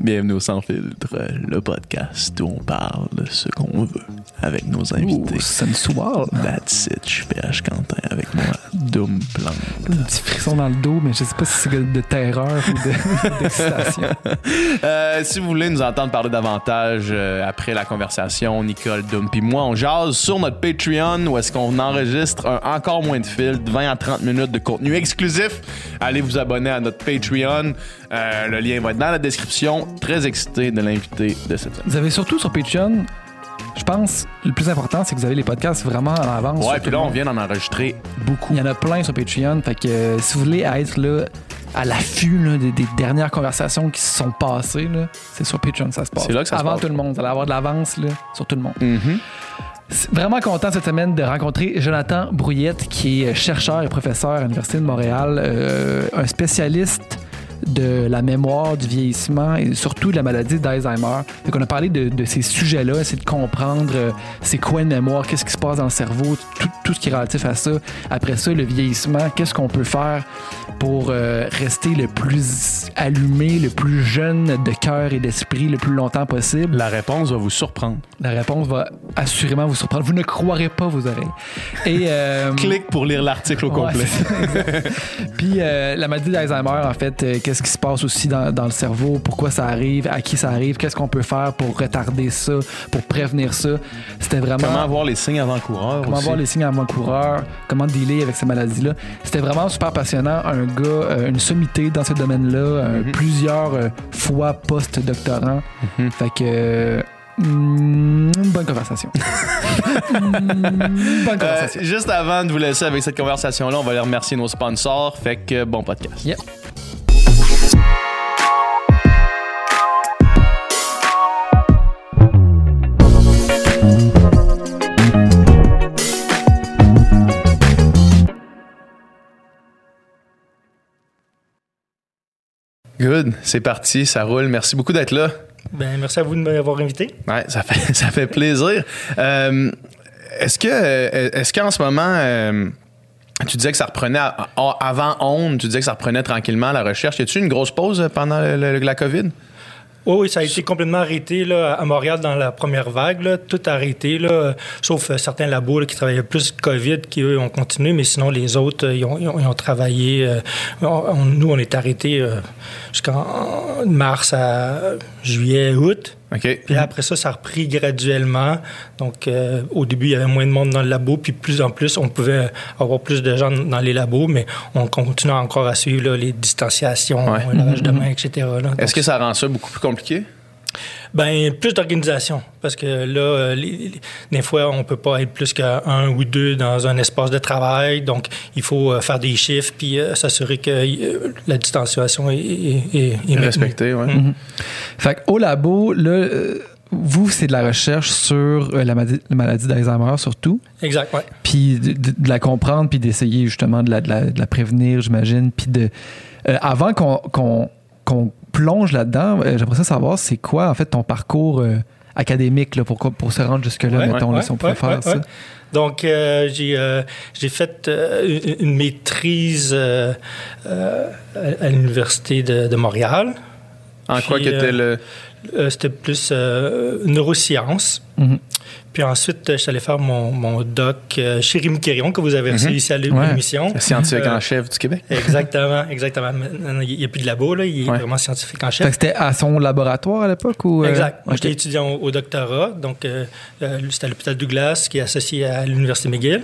Bienvenue au Sans Filtre, le podcast où on parle de ce qu'on veut avec nos invités. Ouh, sensual. That's it, je suis PH Quentin avec moi, Doom Plante. Un petit frisson dans le dos, mais je sais pas si c'est de terreur ou de- d'excitation. Euh, si vous voulez nous entendre parler davantage euh, après la conversation, Nicole, Doom puis moi, on jase sur notre Patreon où est-ce qu'on enregistre un encore moins de fil, de 20 à 30 minutes de contenu exclusif. Allez vous abonner à notre Patreon. Euh, le lien va être dans la description. Très excité de l'invité de cette semaine. Vous avez surtout sur Patreon, je pense, le plus important, c'est que vous avez les podcasts vraiment en avance. Ouais, puis là, on vient d'en enregistrer beaucoup. Il y en a plein sur Patreon. Fait que euh, si vous voulez être là, à l'affût des, des dernières conversations qui se sont passées, c'est sur Patreon que ça se passe. C'est là que ça se Avant passe. tout le monde. Vous allez avoir de l'avance sur tout le monde. C'est Vraiment content cette semaine de rencontrer Jonathan Brouillette, qui est chercheur et professeur à l'Université de Montréal, euh, un spécialiste de la mémoire, du vieillissement et surtout de la maladie d'Alzheimer. Donc on a parlé de, de ces sujets-là, essayer de comprendre euh, c'est quoi une mémoire, qu'est-ce qui se passe dans le cerveau, tout, tout ce qui est relatif à ça. Après ça, le vieillissement, qu'est-ce qu'on peut faire pour euh, rester le plus allumé, le plus jeune de cœur et d'esprit le plus longtemps possible? La réponse va vous surprendre. La réponse va assurément vous surprendre. Vous ne croirez pas vos oreilles. Et euh, Clique pour lire l'article au ouais, complet. c'est. Puis euh, la maladie d'Alzheimer, en fait, qu'est-ce qui se passe aussi dans, dans le cerveau, pourquoi ça arrive, à qui ça arrive, qu'est-ce qu'on peut faire pour retarder ça, pour prévenir ça. C'était vraiment Comment avoir les signes avant-coureurs comment aussi? voir les signes avant-coureurs, comment dealer avec ces maladies-là. C'était vraiment super passionnant. Un gars, euh, une sommité dans ce domaine-là, euh, Mhm. plusieurs euh, fois post-doctorant. Mhm. Fait que. mm, une bonne conversation. Bonne Euh, conversation. juste avant de vous laisser avec cette conversation-là, on va aller remercier nos sponsors. Fait que bon podcast. Yep. Good, c'est parti, ça roule. Merci beaucoup d'être là. Ben, merci à vous de m'avoir invité. Ouais, ça fait, ça fait plaisir. Euh, est-ce que, euh, est-ce qu'en ce moment, euh, tu disais que ça reprenait à- à- avant onde, tu disais que ça reprenait tranquillement la recherche. Y a-tu une grosse pause pendant le- le- la COVID? Oui, oui, ça a été complètement arrêté là, à Montréal dans la première vague. Tout arrêté, là, sauf euh, certains labos qui travaillaient plus COVID qui, eux, ont continué, mais sinon, les autres, euh, ils, ont, travaillé. euh, nous, on est arrêtés euh, jusqu'en mars à juillet, août. OK. Puis après ça, ça a repris graduellement. Donc, euh, au début, il y avait moins de monde dans le labo, puis plus en plus, on pouvait avoir plus de gens dans les labos, mais on continue encore à suivre là, les distanciations, Ouais. le lavage de mains, etc. Est-ce que ça rend ça beaucoup plus compliqué? Ben, plus d'organisation. Parce que là, euh, les- les- des fois, on peut pas être plus qu'un ou deux dans un espace de travail. Donc, il faut euh, faire des chiffres puis euh, s'assurer que euh, la distanciation est, est- est- est maintenue. Respecté, ouais. Mhm. Fait au labo, là, euh, vous, c'est de la recherche sur la, maladie, la maladie d'Alzheimer surtout, Exact, ouais. puis de, de- de la comprendre, puis d'essayer justement de la, de la- prévenir, j'imagine. Puis de. avant qu'on plonge là-dedans, euh, j'aimerais ça savoir c'est quoi, en fait, ton parcours euh, académique là, pour, pour se rendre jusque-là, Ouais, mettons, là, si on pouvait ouais, faire ouais, ça. ouais. Donc, euh, j'ai euh, j'ai fait euh, une, une maîtrise euh, euh, à, l'Université de, de Montréal. En Puis, quoi qu'était euh, le. Euh, C'était plus euh, neurosciences. Mhm. Puis ensuite, je suis allé faire mon, mon doc euh, chez Rémi Quérion, que vous avez reçu Mhm. ici à l'émission. scientifique Euh, en chef du Québec? Exactement, exactement. Il n'y a plus de labo, là. Il est Ouais. vraiment scientifique en chef. c'était à son laboratoire à l'époque ou. Exact. Moi, ok. j'étais étudiant au, au doctorat. Donc, c'était à l'hôpital Douglas, qui est associé à l'Université McGill.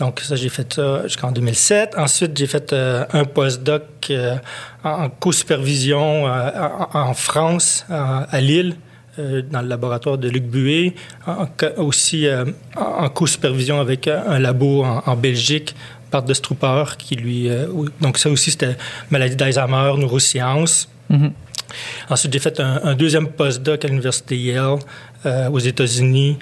Donc, ça, j'ai fait ça jusqu'en 2007. Ensuite, j'ai fait euh, un postdoc euh, en, en co-supervision euh, en, en France, à, Lille, dans le laboratoire de Luc. En- en- aussi en, co-supervision avec un, labo en, Belgique, par de Strooper, qui lui... donc, ça aussi, c'était maladie d'Alzheimer, neurosciences. Mhm. Ensuite, j'ai fait un, un deuxième postdoc à l'Université Yale aux États-Unis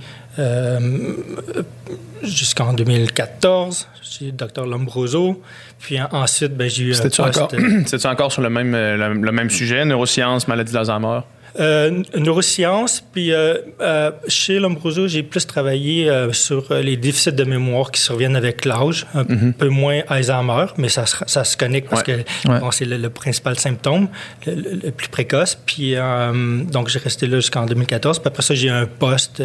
jusqu'en 2014 chez le Dr Lombroso. Puis en- ensuite, ben, j'ai eu encore, c'était-tu encore sur le même, euh, le, le même sujet, neurosciences, maladie d'Alzheimer? Euh, neurosciences, puis euh, euh, chez Lombroso, j'ai plus travaillé euh, sur euh, les déficits de mémoire qui surviennent avec l'âge, un peu moins Alzheimer, mais ça, se- ça se connecte parce Ouais. que Ouais. bon, c'est le, le principal symptôme, le, plus précoce. Puis donc j'ai resté là jusqu'en 2014. Puis après ça, j'ai un poste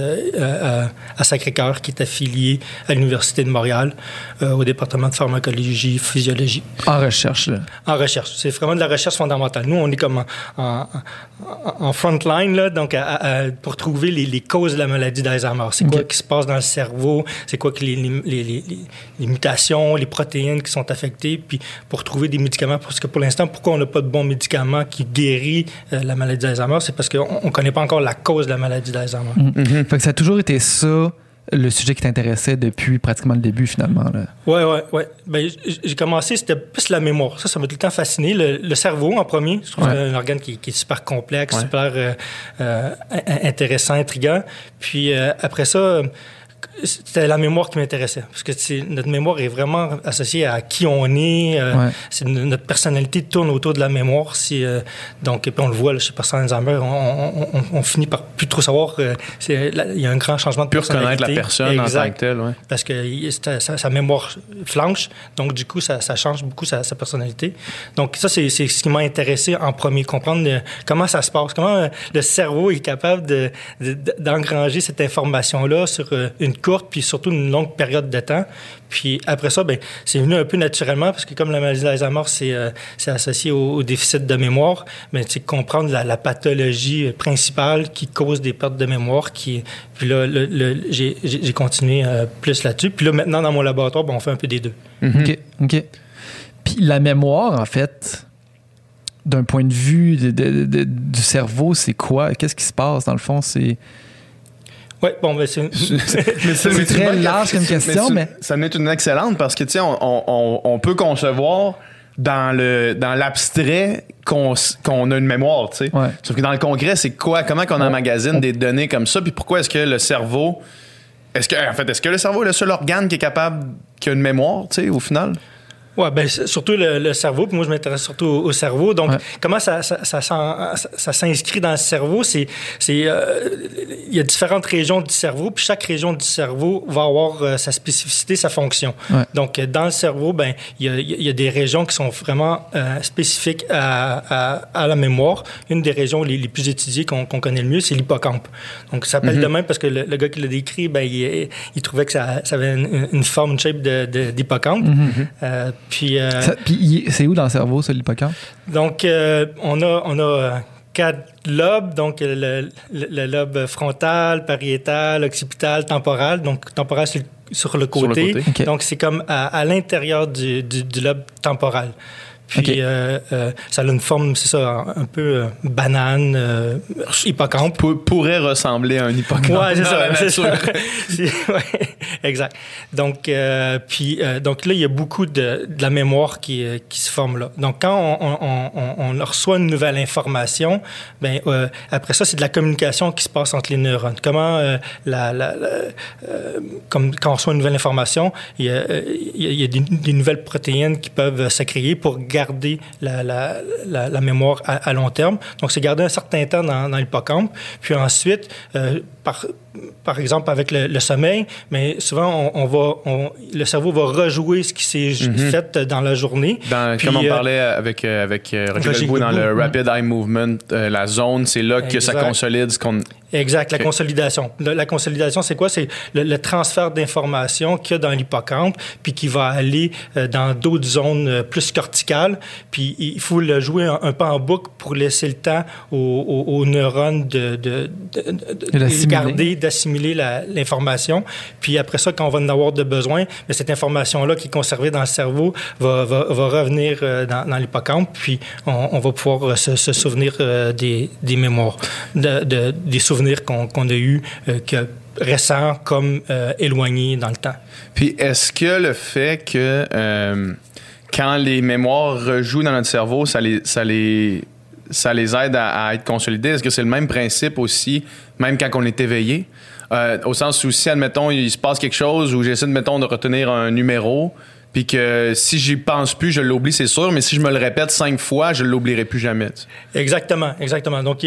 à Sacré-Cœur qui est affilié à l'Université de Montréal au département de pharmacologie, physiologie En recherche, là. en recherche. C'est vraiment de la recherche fondamentale. Nous, on est comme en, en, en- en front line, là, donc à- à- pour trouver les, les causes de la maladie d'Alzheimer. C'est quoi qui se passe dans le cerveau? C'est quoi que les, mutations, les protéines qui sont affectées? Puis pour trouver des médicaments, parce que pour l'instant, pourquoi on n'a pas de bons médicaments qui guérit euh, la maladie d'Alzheimer? C'est parce qu'on ne connaît pas encore la cause de la maladie d'Alzheimer. Fait que ça a toujours été ça, le sujet qui t'intéressait depuis pratiquement le début, finalement. Là? Ouais, ouais, ouais. Ben, j'ai commencé, c'était plus la mémoire. Ça, ça m'a tout le temps fasciné. Le, le cerveau, en premier, je trouve Ouais. que c'est un organe qui, qui est super complexe, Ouais. super euh, euh, in- intéressant, intriguant. Puis euh, après ça, c'était la mémoire qui m'intéressait. Parce que notre mémoire est vraiment associée à qui on est. euh, Ouais. notre personnalité tourne autour de la mémoire. Si, euh, donc, et puis on le voit là, chez personne Alzheimer, on, on, on- on finit par plus trop savoir. euh, il y a un grand changement de la personnalité. personne en tant Exact que telle, ouais. parce que sa, mémoire flanche, donc du coup, ça, ça change beaucoup sa, sa personnalité. Donc ça, c'est ce qui m'a intéressé en premier, comprendre comment ça se passe, comment le cerveau est capable de- de- d'engranger cette information-là sur euh, une courte, puis surtout une longue période de temps. Puis après ça, ben, c'est venu un peu naturellement, parce que comme la maladie d'Alzheimer, c'est euh, c'est associé au, au déficit de mémoire, mais c'est comprendre la, la pathologie principale qui cause des pertes de mémoire. Qui, puis là, le- le- j'ai continué euh, plus là-dessus. Puis là, maintenant, dans mon laboratoire, ben, on fait un peu des deux. OK. OK. Puis la mémoire, en fait, d'un point de vue de- de- de- du cerveau, c'est quoi? Qu'est-ce qui se passe, dans le fond? C'est... Oui, bon, ben, c'est... Mais C'est mais très large comme question, mais- Ça m'est une excellente parce que, tu sais, on, on- peut concevoir dans le dans l'abstrait qu'on a une mémoire, tu sais. Ouais. Sauf que dans le concret, c'est quoi? Comment qu'on emmagasine des données comme ça? Puis pourquoi est-ce que le cerveau... Est-ce que, en fait, est-ce que le cerveau est le seul organe qui est capable, qui a une mémoire, tu sais, au final? Oui, ben, surtout le, le cerveau. Puis moi, je m'intéresse surtout au, au cerveau. Donc, Ouais. comment ça, ça, s'inscrit dans le cerveau? C'est, c'est, euh, il y a différentes régions du cerveau, puis chaque région du cerveau va avoir euh, sa spécificité, sa fonction. Ouais. Donc, euh, dans le cerveau, ben, il y a, il y a des régions qui sont vraiment euh, spécifiques à, à, à la mémoire. Une des régions les, les plus étudiées qu'on, connaît le mieux, c'est l'hippocampe. Donc, ça s'appelle de même parce que le, le gars qui l'a décrit, ben, il, il trouvait que ça, ça avait une, une forme, une shape de, d'hippocampe. Euh, puis, euh, Ça- puis il- c'est où dans le cerveau, ça, l'hippocampe? donc, euh, on a, on a euh, quatre lobes, donc le, le- le lobe frontal, pariétal, occipital, temporal. Donc, temporal sur le, sur le Sur le côté. Donc, c'est comme à, à l'intérieur du, du- du lobe temporal. Puis, euh, euh, ça a une forme, c'est ça, un peu euh, banane, euh, hippocampe. Pour- pourrait ressembler à un hippocampe. Ouais, c'est ça. c'est ça. Ouais, exact. Donc, euh, puis, euh, donc là, il y a beaucoup de, de la mémoire qui, qui se forme là. Donc, quand on, on- on- on reçoit une nouvelle information, ben euh, après ça, c'est de la communication qui se passe entre les neurones. Comment, euh, la, la- la- euh, comme quand on reçoit une nouvelle information, il y a, il y a- des, des nouvelles protéines qui peuvent se créer pour garder la, mémoire à, à long terme. Donc, c'est garder un certain temps dans, dans l'hippocampe. Puis ensuite, euh, par, par exemple, avec le, le sommeil, mais souvent, on, on va, on- le cerveau va rejouer ce qui s'est fait dans la journée. Dans, Puis, comme on euh, parlait avec, euh, avec euh, Roger Roger dans le. Rapid Eye Movement, euh, la zone, c'est là que ça consolide ce qu'on. Exact, la consolidation. La, la consolidation, c'est quoi? C'est le, le transfert d'informations qu'il y a dans l'hippocampe, puis qui va aller euh, dans d'autres zones plus corticales. Puis il faut le jouer un, un peu en boucle pour laisser le temps aux, aux- aux neurones de, de, de, de- garder, d'assimiler l'information. Puis après ça, quand on va en avoir de besoin, mais cette information-là qui est conservée dans le cerveau va, va, revenir euh, dans, dans l'hippocampe, puis on, va pouvoir euh, se, souvenir euh, des, des mémoires, de, de- des souvenirs qu'on a eus que récents comme éloignés dans le temps. Puis est-ce que le fait que quand les mémoires rejouent dans notre cerveau, ça les, ça les, ça les aide à, être consolidés? Est-ce que c'est le même principe aussi, même quand on est éveillé? Euh, au sens où si, admettons, il se passe quelque chose où j'essaie, de, mettons, de retenir un numéro, puis que si j'y pense plus, je l'oublie, c'est sûr, mais si je me le répète cinq fois, je l'oublierai plus jamais. Exactement, exactement. Donc,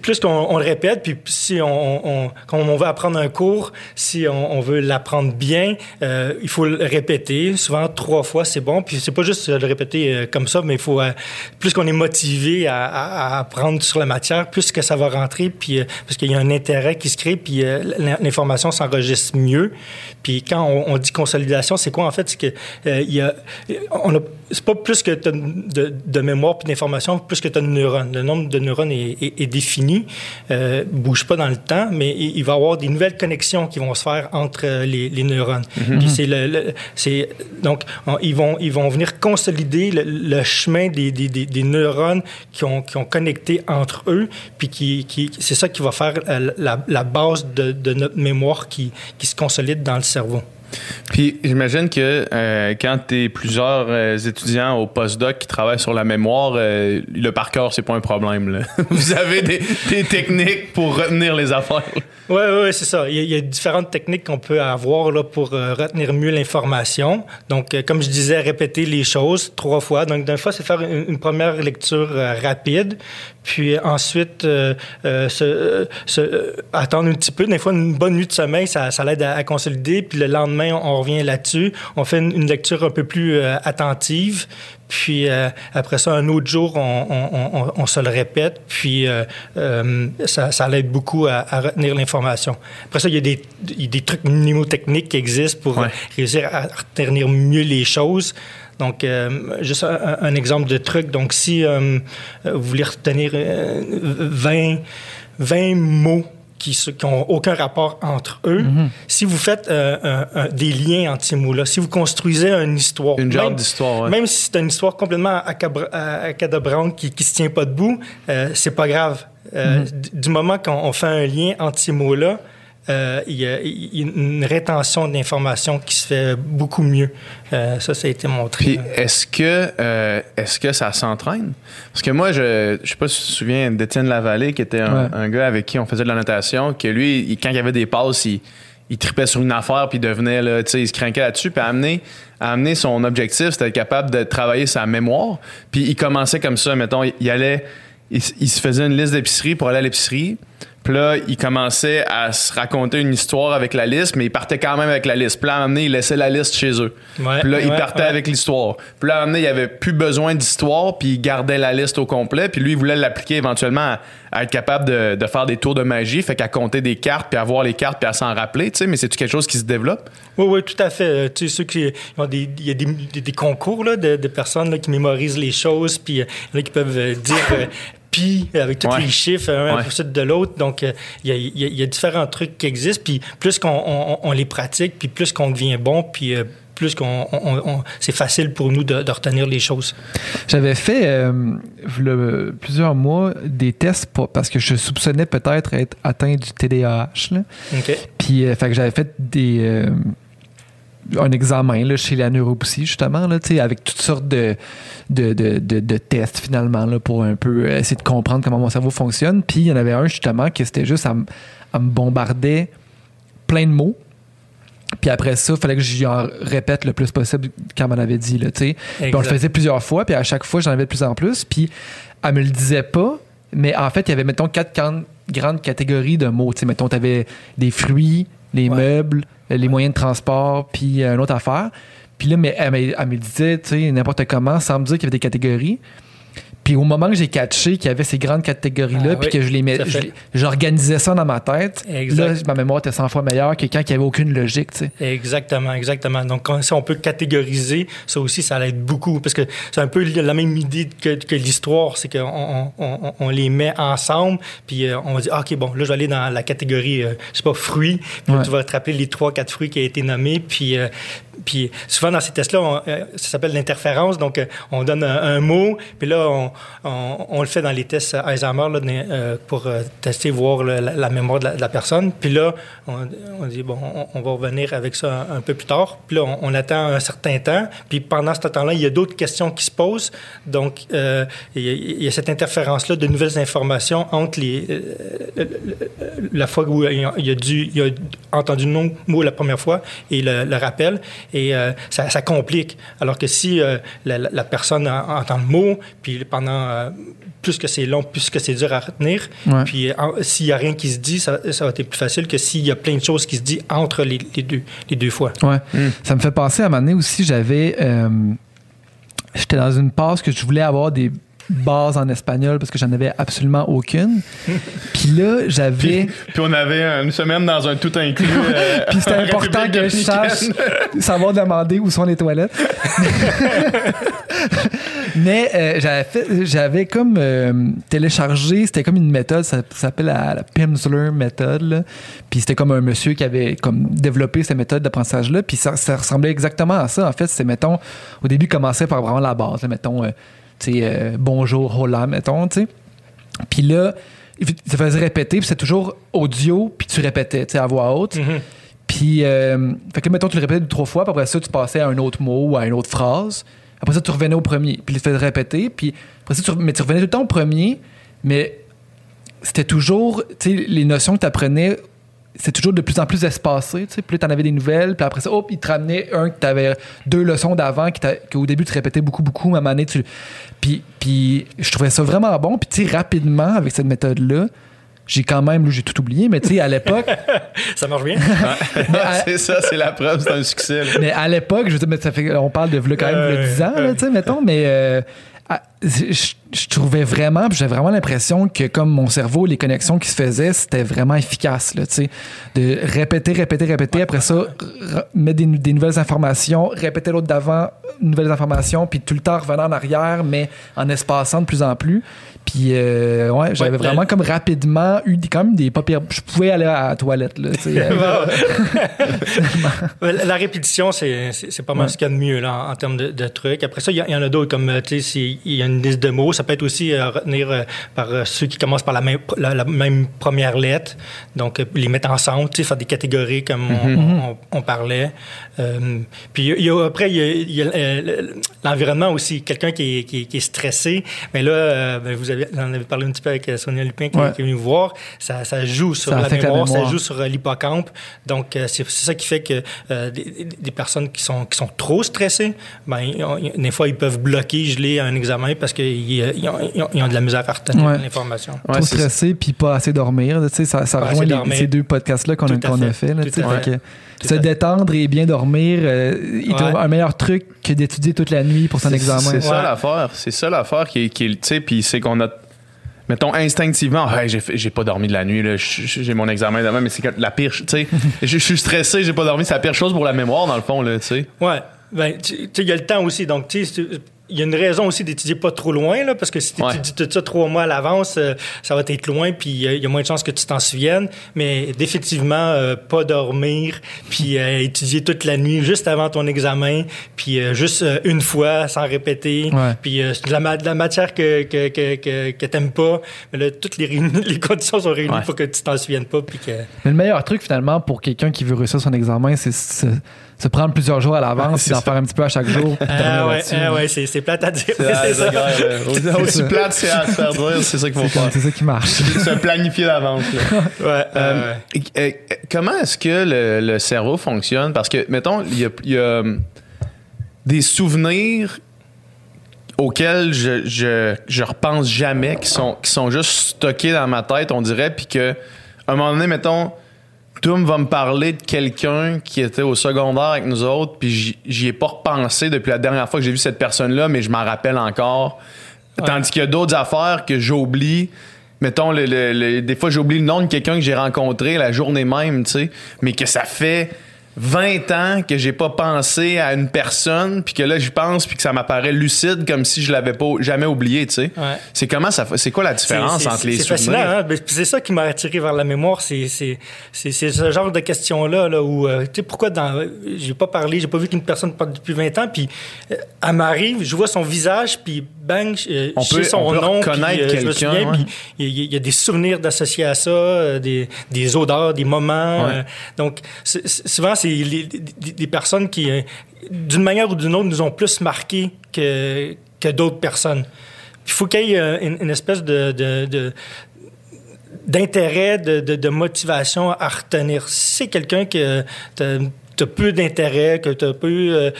plus qu'on le répète, puis si on, quand on veut apprendre un cours, si on, veut l'apprendre bien, euh, il faut le répéter. Souvent, trois fois, c'est bon. Puis c'est pas juste le répéter euh, comme ça, mais il faut, euh, plus qu'on est motivé à, apprendre sur la matière, plus que ça va rentrer, puis parce qu'il y a un intérêt qui se crée, puis l'information s'enregistre mieux. Puis quand on dit consolidation, c'est quoi en fait? Que euh, il y a, on a, c'est pas plus que de, de, mémoire puis d'information, plus que tu as de neurones. Le nombre de neurones est, est, est défini, euh, bouge pas dans le temps, mais il, il, va y avoir des nouvelles connexions qui vont se faire entre les, les neurones. Mm-hmm. Puis c'est le, le c'est donc on, ils vont ils vont venir consolider le, le chemin des, des, des, des, neurones qui ont qui ont connecté entre eux, puis qui, qui c'est ça qui va faire la, la base de, de notre mémoire qui qui se consolide dans le cerveau. Puis j'imagine que euh, quand tu es plusieurs euh, étudiants au postdoc qui travaillent sur la mémoire, euh, le par cœur, c'est pas un problème. Vous avez des, techniques pour retenir les affaires. Oui, oui, c'est ça. Il y, a, différentes techniques qu'on peut avoir là, pour retenir mieux l'information. Donc, comme je disais, répéter les choses trois fois. Donc, d'une fois, c'est faire une, première lecture rapide. Puis ensuite, se, se, attendre un petit peu. Des fois, une bonne nuit de sommeil, ça, ça l'aide à, à consolider. Puis le lendemain, on revient là-dessus. On fait une, une, lecture un peu plus euh, attentive. Puis euh, après ça, un autre jour, on, on, on, on se le répète. Puis euh, ça, ça l'aide beaucoup à, à retenir l'information. Après ça, il y a des, il y a des trucs mnémotechniques qui existent pour ouais. réussir à retenir mieux les choses. Donc, euh, juste un, un, exemple de truc. Donc, si euh, vous voulez retenir 20, 20 mots qui n'ont aucun rapport entre eux. Mm -hmm. Si vous faites euh, un, un, des liens entre ces mots-là, si vous construisez une histoire, une genre d'histoire, ouais. même si c'est une histoire complètement acadabrante qui, qui se tient pas debout, euh, c'est pas grave. Euh, mm -hmm. Du moment qu'on fait un lien entre ces mots-là, euh, il, y a, il, y a, une rétention d'informations qui se fait beaucoup mieux. Euh, ça, ça a été montré. Puis est-ce que, euh, est-ce que ça s'entraîne? Parce que moi, je ne sais pas si tu te souviens d'Étienne Lavallée, qui était un, ouais. un, gars avec qui on faisait de la notation, que lui, il, quand il y avait des passes, il, il tripait sur une affaire, puis il devenait, là, tu sais, il se craquait là-dessus, puis à amener, amener son objectif, c'était être capable de travailler sa mémoire. Puis il commençait comme ça, mettons, il, il allait, il, il se faisait une liste d'épicerie pour aller à l'épicerie. Puis là, il commençait à se raconter une histoire avec la liste, mais il partait quand même avec la liste. Puis là, à un moment donné, il laissait la liste chez eux. Ouais, puis là, il ouais, partait ouais. avec l'histoire. Puis là, à un moment donné, il avait plus besoin d'histoire, puis il gardait la liste au complet. Puis lui, il voulait l'appliquer éventuellement à, à, être capable de, de, faire des tours de magie, fait qu'à compter des cartes, puis à voir les cartes, puis à s'en rappeler, tu sais. Mais c'est quelque chose qui se développe? Oui, oui, tout à fait. Tu sais, ceux qui ont des, il y a des, des, des concours là, de, de personnes là, qui mémorisent les choses, puis là, qui peuvent dire pi avec tous ouais. les chiffres un ouais. à de l'autre. Donc, il y, a, y, a, y, a, différents trucs qui existent. Puis plus qu'on on, on les pratique, puis plus qu'on devient bon, puis euh, plus qu'on c'est facile pour nous de, de, retenir les choses. J'avais fait euh, le, plusieurs mois des tests pour, parce que je soupçonnais peut-être être atteint du TDAH. Là. Okay. Puis, euh, fait que j'avais fait des euh, un examen là, chez la neuropsy, justement, là, avec toutes sortes de, de, de, de, de tests, finalement, là, pour un peu essayer de comprendre comment mon cerveau fonctionne. Puis il y en avait un, justement, qui c'était juste à, me bombarder plein de mots. Puis après ça, il fallait que j'y en répète le plus possible quand m'en avait dit. Là, puis on le faisait plusieurs fois, puis à chaque fois, j'en avais de plus en plus. Puis elle me le disait pas, mais en fait, il y avait, mettons, quatre grandes catégories de mots. mettons, tu avais des fruits, les ouais. meubles, les moyens de transport, puis une autre affaire. Puis là, mais elle me disait, tu sais, n'importe comment, sans me dire qu'il y avait des catégories. Puis au moment que j'ai catché qu'il y avait ces grandes catégories-là, ah, puis oui, que je les mets, j'organisais ça dans ma tête, exact. là, ma mémoire était 100 fois meilleure que quand il n'y avait aucune logique. Tu sais. Exactement, exactement. Donc, quand, si on peut catégoriser, ça aussi, ça l'aide beaucoup. Parce que c'est un peu la même idée que, que l'histoire, c'est qu'on on, on, les met ensemble, puis euh, on dit, ah, OK, bon, là, je vais aller dans la catégorie, euh, je sais pas, fruits, puis ouais. tu vas te rappeler les trois, quatre fruits qui ont été nommés, puis, euh, puis souvent dans ces tests-là, euh, ça s'appelle l'interférence. Donc, euh, on donne un, mot, puis là, on, le fait dans les tests Alzheimer là, euh, pour tester, voir la, mémoire de la, personne. Puis là, on, dit, bon, on, va revenir avec ça un, peu plus tard. Puis là, on, attend un certain temps. Puis pendant ce temps-là, il y a d'autres questions qui se posent. Donc, il y, a, cette interférence-là de nouvelles informations entre la fois où il a, entendu le mot la première fois et le rappel. Et euh, ça, ça, complique. Alors que si euh, la, la, personne entend le mot, puis pendant euh, plus que c'est long, plus que c'est dur à retenir, ouais. puis s'il n'y a rien qui se dit, ça, ça, va être plus facile que s'il y a plein de choses qui se disent entre les, les deux, les deux fois. Ouais. Mm. Ça me fait penser à un moment donné aussi, j'avais... J'étais dans une passe que je voulais avoir des base en espagnol parce que j'en avais absolument aucune. Puis là, j'avais. Puis, on avait une semaine dans un tout inclus. Euh, puis c'était important que je sache savoir demander où sont les toilettes. Mais euh, j'avais fait, j'avais comme euh, téléchargé, c'était comme une méthode, ça, s'appelle la, la, Pimsleur méthode. Puis c'était comme un monsieur qui avait comme développé cette méthode d'apprentissage-là. Puis ça, ça, ressemblait exactement à ça. En fait, c'est, mettons, au début, commençait par vraiment la base. mettons, euh, bonjour, hola, mettons, tu sais. Puis là, ça faisait répéter, puis c'est toujours audio, puis tu répétais, tu sais, à voix haute. Mm-hmm. Puis, euh, fait que mettons, tu le répétais deux, trois fois, puis après ça, tu passais à un autre mot ou à une autre phrase. Après ça, tu revenais au premier, puis tu faisais répéter, puis après ça, tu, mais tu revenais tout le temps au premier, mais c'était toujours, tu sais, les notions que tu apprenais c'est toujours de plus en plus espacé. Tu sais. Plus tu en avais des nouvelles, puis après ça, hop, il te ramenait un que tu avais deux leçons d'avant, qu'au début tu répétais beaucoup, beaucoup, à un moment donné, tu. Puis, puis je trouvais ça vraiment bon. Puis tu sais, rapidement, avec cette méthode-là, j'ai quand même, j'ai tout oublié, mais tu sais, à l'époque. ça marche bien? c'est ça, c'est la preuve, c'est un succès. Mais à l'époque, je veux dire, mais ça fait, on parle de quand même 10 ans, tu sais, mettons, mais. Euh, ah, je, trouvais vraiment, j'avais vraiment l'impression que comme mon cerveau, les connexions qui se faisaient, c'était vraiment efficace, là, de répéter, répéter, répéter, après ça, mettre des, nouvelles informations, répéter l'autre d'avant, nouvelles informations, puis tout le temps revenir en arrière, mais en espaçant de plus en plus. Puis, euh, ouais, j'avais vraiment comme rapidement eu quand même des papiers. Je pouvais aller à la toilette, là, la répétition, c'est pas mal ce qu'il y a de mieux, là, en, termes de, trucs. Après ça, il y, en a d'autres, comme, tu sais, il y a une liste de mots. Ça peut être aussi euh, retenir euh, par ceux qui commencent par la même, la, même première lettre. Donc, les mettre ensemble, tu sais, faire des catégories comme on, on, parlait. puis, il y a, après, il y a, l'environnement aussi. Quelqu'un qui, qui, qui, est stressé, mais là, ben, vous avez on avait parlé un petit peu avec euh, Sonia Lupin qui, est venue voir. Ça, joue sur la mémoire, ça joue sur euh, l'hippocampe. Donc, euh, c'est ça qui fait que des, personnes qui sont, qui sont trop stressées, ben, des fois, ils peuvent bloquer, geler un examen parce qu'ils ont, de la misère à faire retenir l'information. trop stressé puis pas assez dormir. Ça, ça rejoint ces deux podcasts-là qu'on a, fait. Se détendre et bien dormir, il trouve un meilleur truc que d'étudier toute la nuit pour son examen. C'est ça l'affaire. C'est ça l'affaire qui, qui, puis c'est qu'on a mettons instinctivement j'ai pas dormi de la nuit j'ai mon examen demain mais c'est la pire tu sais je suis stressé j'ai pas dormi c'est la pire chose pour la mémoire dans le fond là tu sais ouais ben il y a le temps aussi donc tu sais il y a une raison aussi d'étudier pas trop loin, là, parce que si tu étudies tout ça trois mois à l'avance, euh, ça va être loin, puis il y a moins de chances que tu t'en souviennes. Mais définitivement, euh, pas dormir, puis euh, étudier toute la nuit juste avant ton examen, puis juste une fois sans répéter, puis de la, de, la, matière que, que, que, que, t'aimes pas. Mais là, toutes les, les conditions sont réunies pour que tu t'en souviennes pas. Puis que... Mais le meilleur truc, finalement, pour quelqu'un qui veut réussir son examen, c'est se prendre plusieurs jours à l'avance et d'en faire un petit peu à chaque jour. Ah ouais, ah ouais c'est plate à dire. C'est ça. Aussi plate, c'est à se faire dire, c'est ça qu'il faut faire. C'est ça qui marche. se planifier d'avance. ouais, euh, comment est-ce que le, le, cerveau fonctionne? Parce que, mettons, il y a, y a hum, des souvenirs auxquels je, je, je, repense jamais, qui sont, qui sont juste stockés dans ma tête, on dirait, puis que, à un moment donné, mettons, Toum va me parler de quelqu'un qui était au secondaire avec nous autres, puis j'y ai pas repensé depuis la dernière fois que j'ai vu cette personne-là, mais je m'en rappelle encore. Tandis qu'il y a d'autres affaires que j'oublie. Mettons, des fois, j'oublie le nom de quelqu'un que j'ai rencontré la journée même, tu sais, mais que ça fait 20 ans que j'ai pas pensé à une personne, puis que là j'y pense, puis que ça m'apparaît lucide comme si je l'avais pas jamais oublié, tu sais. C'est comment ça, c'est quoi la différence entre les souvenirs? C'est fascinant, hein? c'est ça qui m'a attiré vers la mémoire, c'est c'est ce genre de questions là, là où euh, tu sais pourquoi dans j'ai pas parlé, j'ai pas vu qu'une personne parle depuis 20 ans, puis euh, elle m'arrive, je vois son visage, puis bang, euh, on peut, son on nom, connaître quelqu'un. Il y, y, a des souvenirs d'associés à ça, des, des odeurs, des moments. donc souvent c'est des personnes qui, euh, d'une manière ou d'une autre, nous ont plus marqué que, que d'autres personnes. Il faut qu'il y ait euh, une, espèce de, d'intérêt, de, de, motivation à retenir. Si c'est quelqu'un que tu as peu d'intérêt, que tu as peu. euh,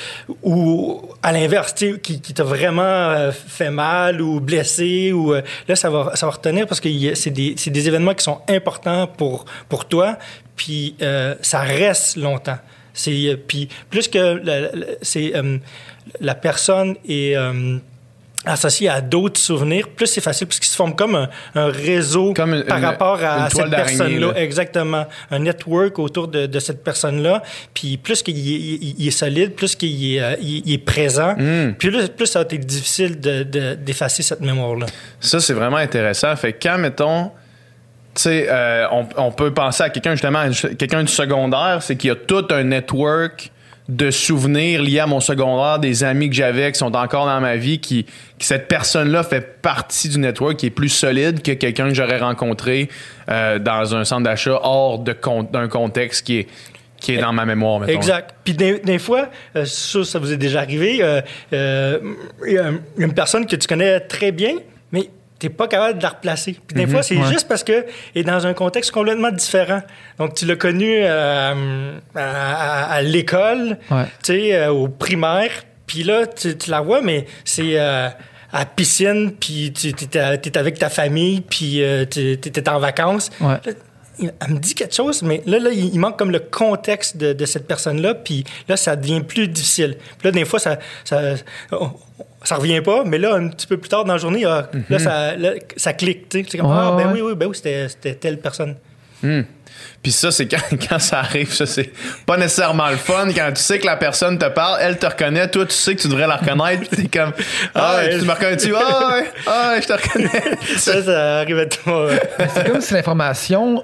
ou à l'inverse, qui, t'a vraiment fait mal ou blessé, ou. là, ça va, ça va retenir parce que c'est des, des événements qui sont importants pour, pour toi, puis euh, ça reste longtemps. C'est, euh, puis plus que la, la- c'est, euh, la personne est. euh, associée à d'autres souvenirs, plus c'est facile parce qu'il se forme comme un, un réseau Comme une- par rapport à cette personne-là. là. Exactement. Un network autour de, de cette personne-là. Puis plus qu'il est, il- il est solide, plus qu'il est, il- il est présent, Hmm. puis plus ça va être difficile de- de- d'effacer cette mémoire-là. Ça, c'est vraiment intéressant. Fait quand, mettons, sais, euh, on, peut penser à quelqu'un, justement, quelqu'un du secondaire, c'est qu'il y a tout un network de souvenirs liés à mon secondaire, des amis que j'avais qui sont encore dans ma vie, qui, cette personne-là fait partie du network qui est plus solide que quelqu'un que j'aurais rencontré euh, dans un centre d'achat hors d'un contexte qui est, dans ma mémoire, mettons. Exact. Puis des, fois, euh, ça, ça vous est déjà arrivé, il y a un- une personne que tu connais très bien, mais tu n'es pas capable de la replacer. Puis des fois, c'est ouais. juste parce qu'elle est dans un contexte complètement différent. Donc, tu l'as connu euh, à, à- à l'école, Ouais. tu sais, euh, au primaire, puis là, tu, tu la vois, mais c'est... euh, à piscine, puis tu es, avec ta famille, puis tu es en vacances. Ouais. Elle me dit quelque chose, mais là, là il manque comme le contexte de, de cette personne-là, puis là, ça devient plus difficile. Puis là, des fois, ça, ça, on- ça revient pas, mais là, un petit peu plus tard dans la journée, ah, là, ça, là, ça clique, tu sais. C'est comme, ah, ben ouais. oui, oui, ben oui, c'était telle personne. Hmm. Puis ça, c'est quand, quand ça arrive, ça, c'est pas nécessairement le fun. Quand tu sais que la personne te parle, elle te reconnaît, toi, tu sais que tu devrais la reconnaître, puis t'es comme, ah, ouais. tu me reconnais-tu? Ah, ouais, ah, ouais, je te reconnais. Ça, ça arrive à tout le monde. C'est comme si l'information,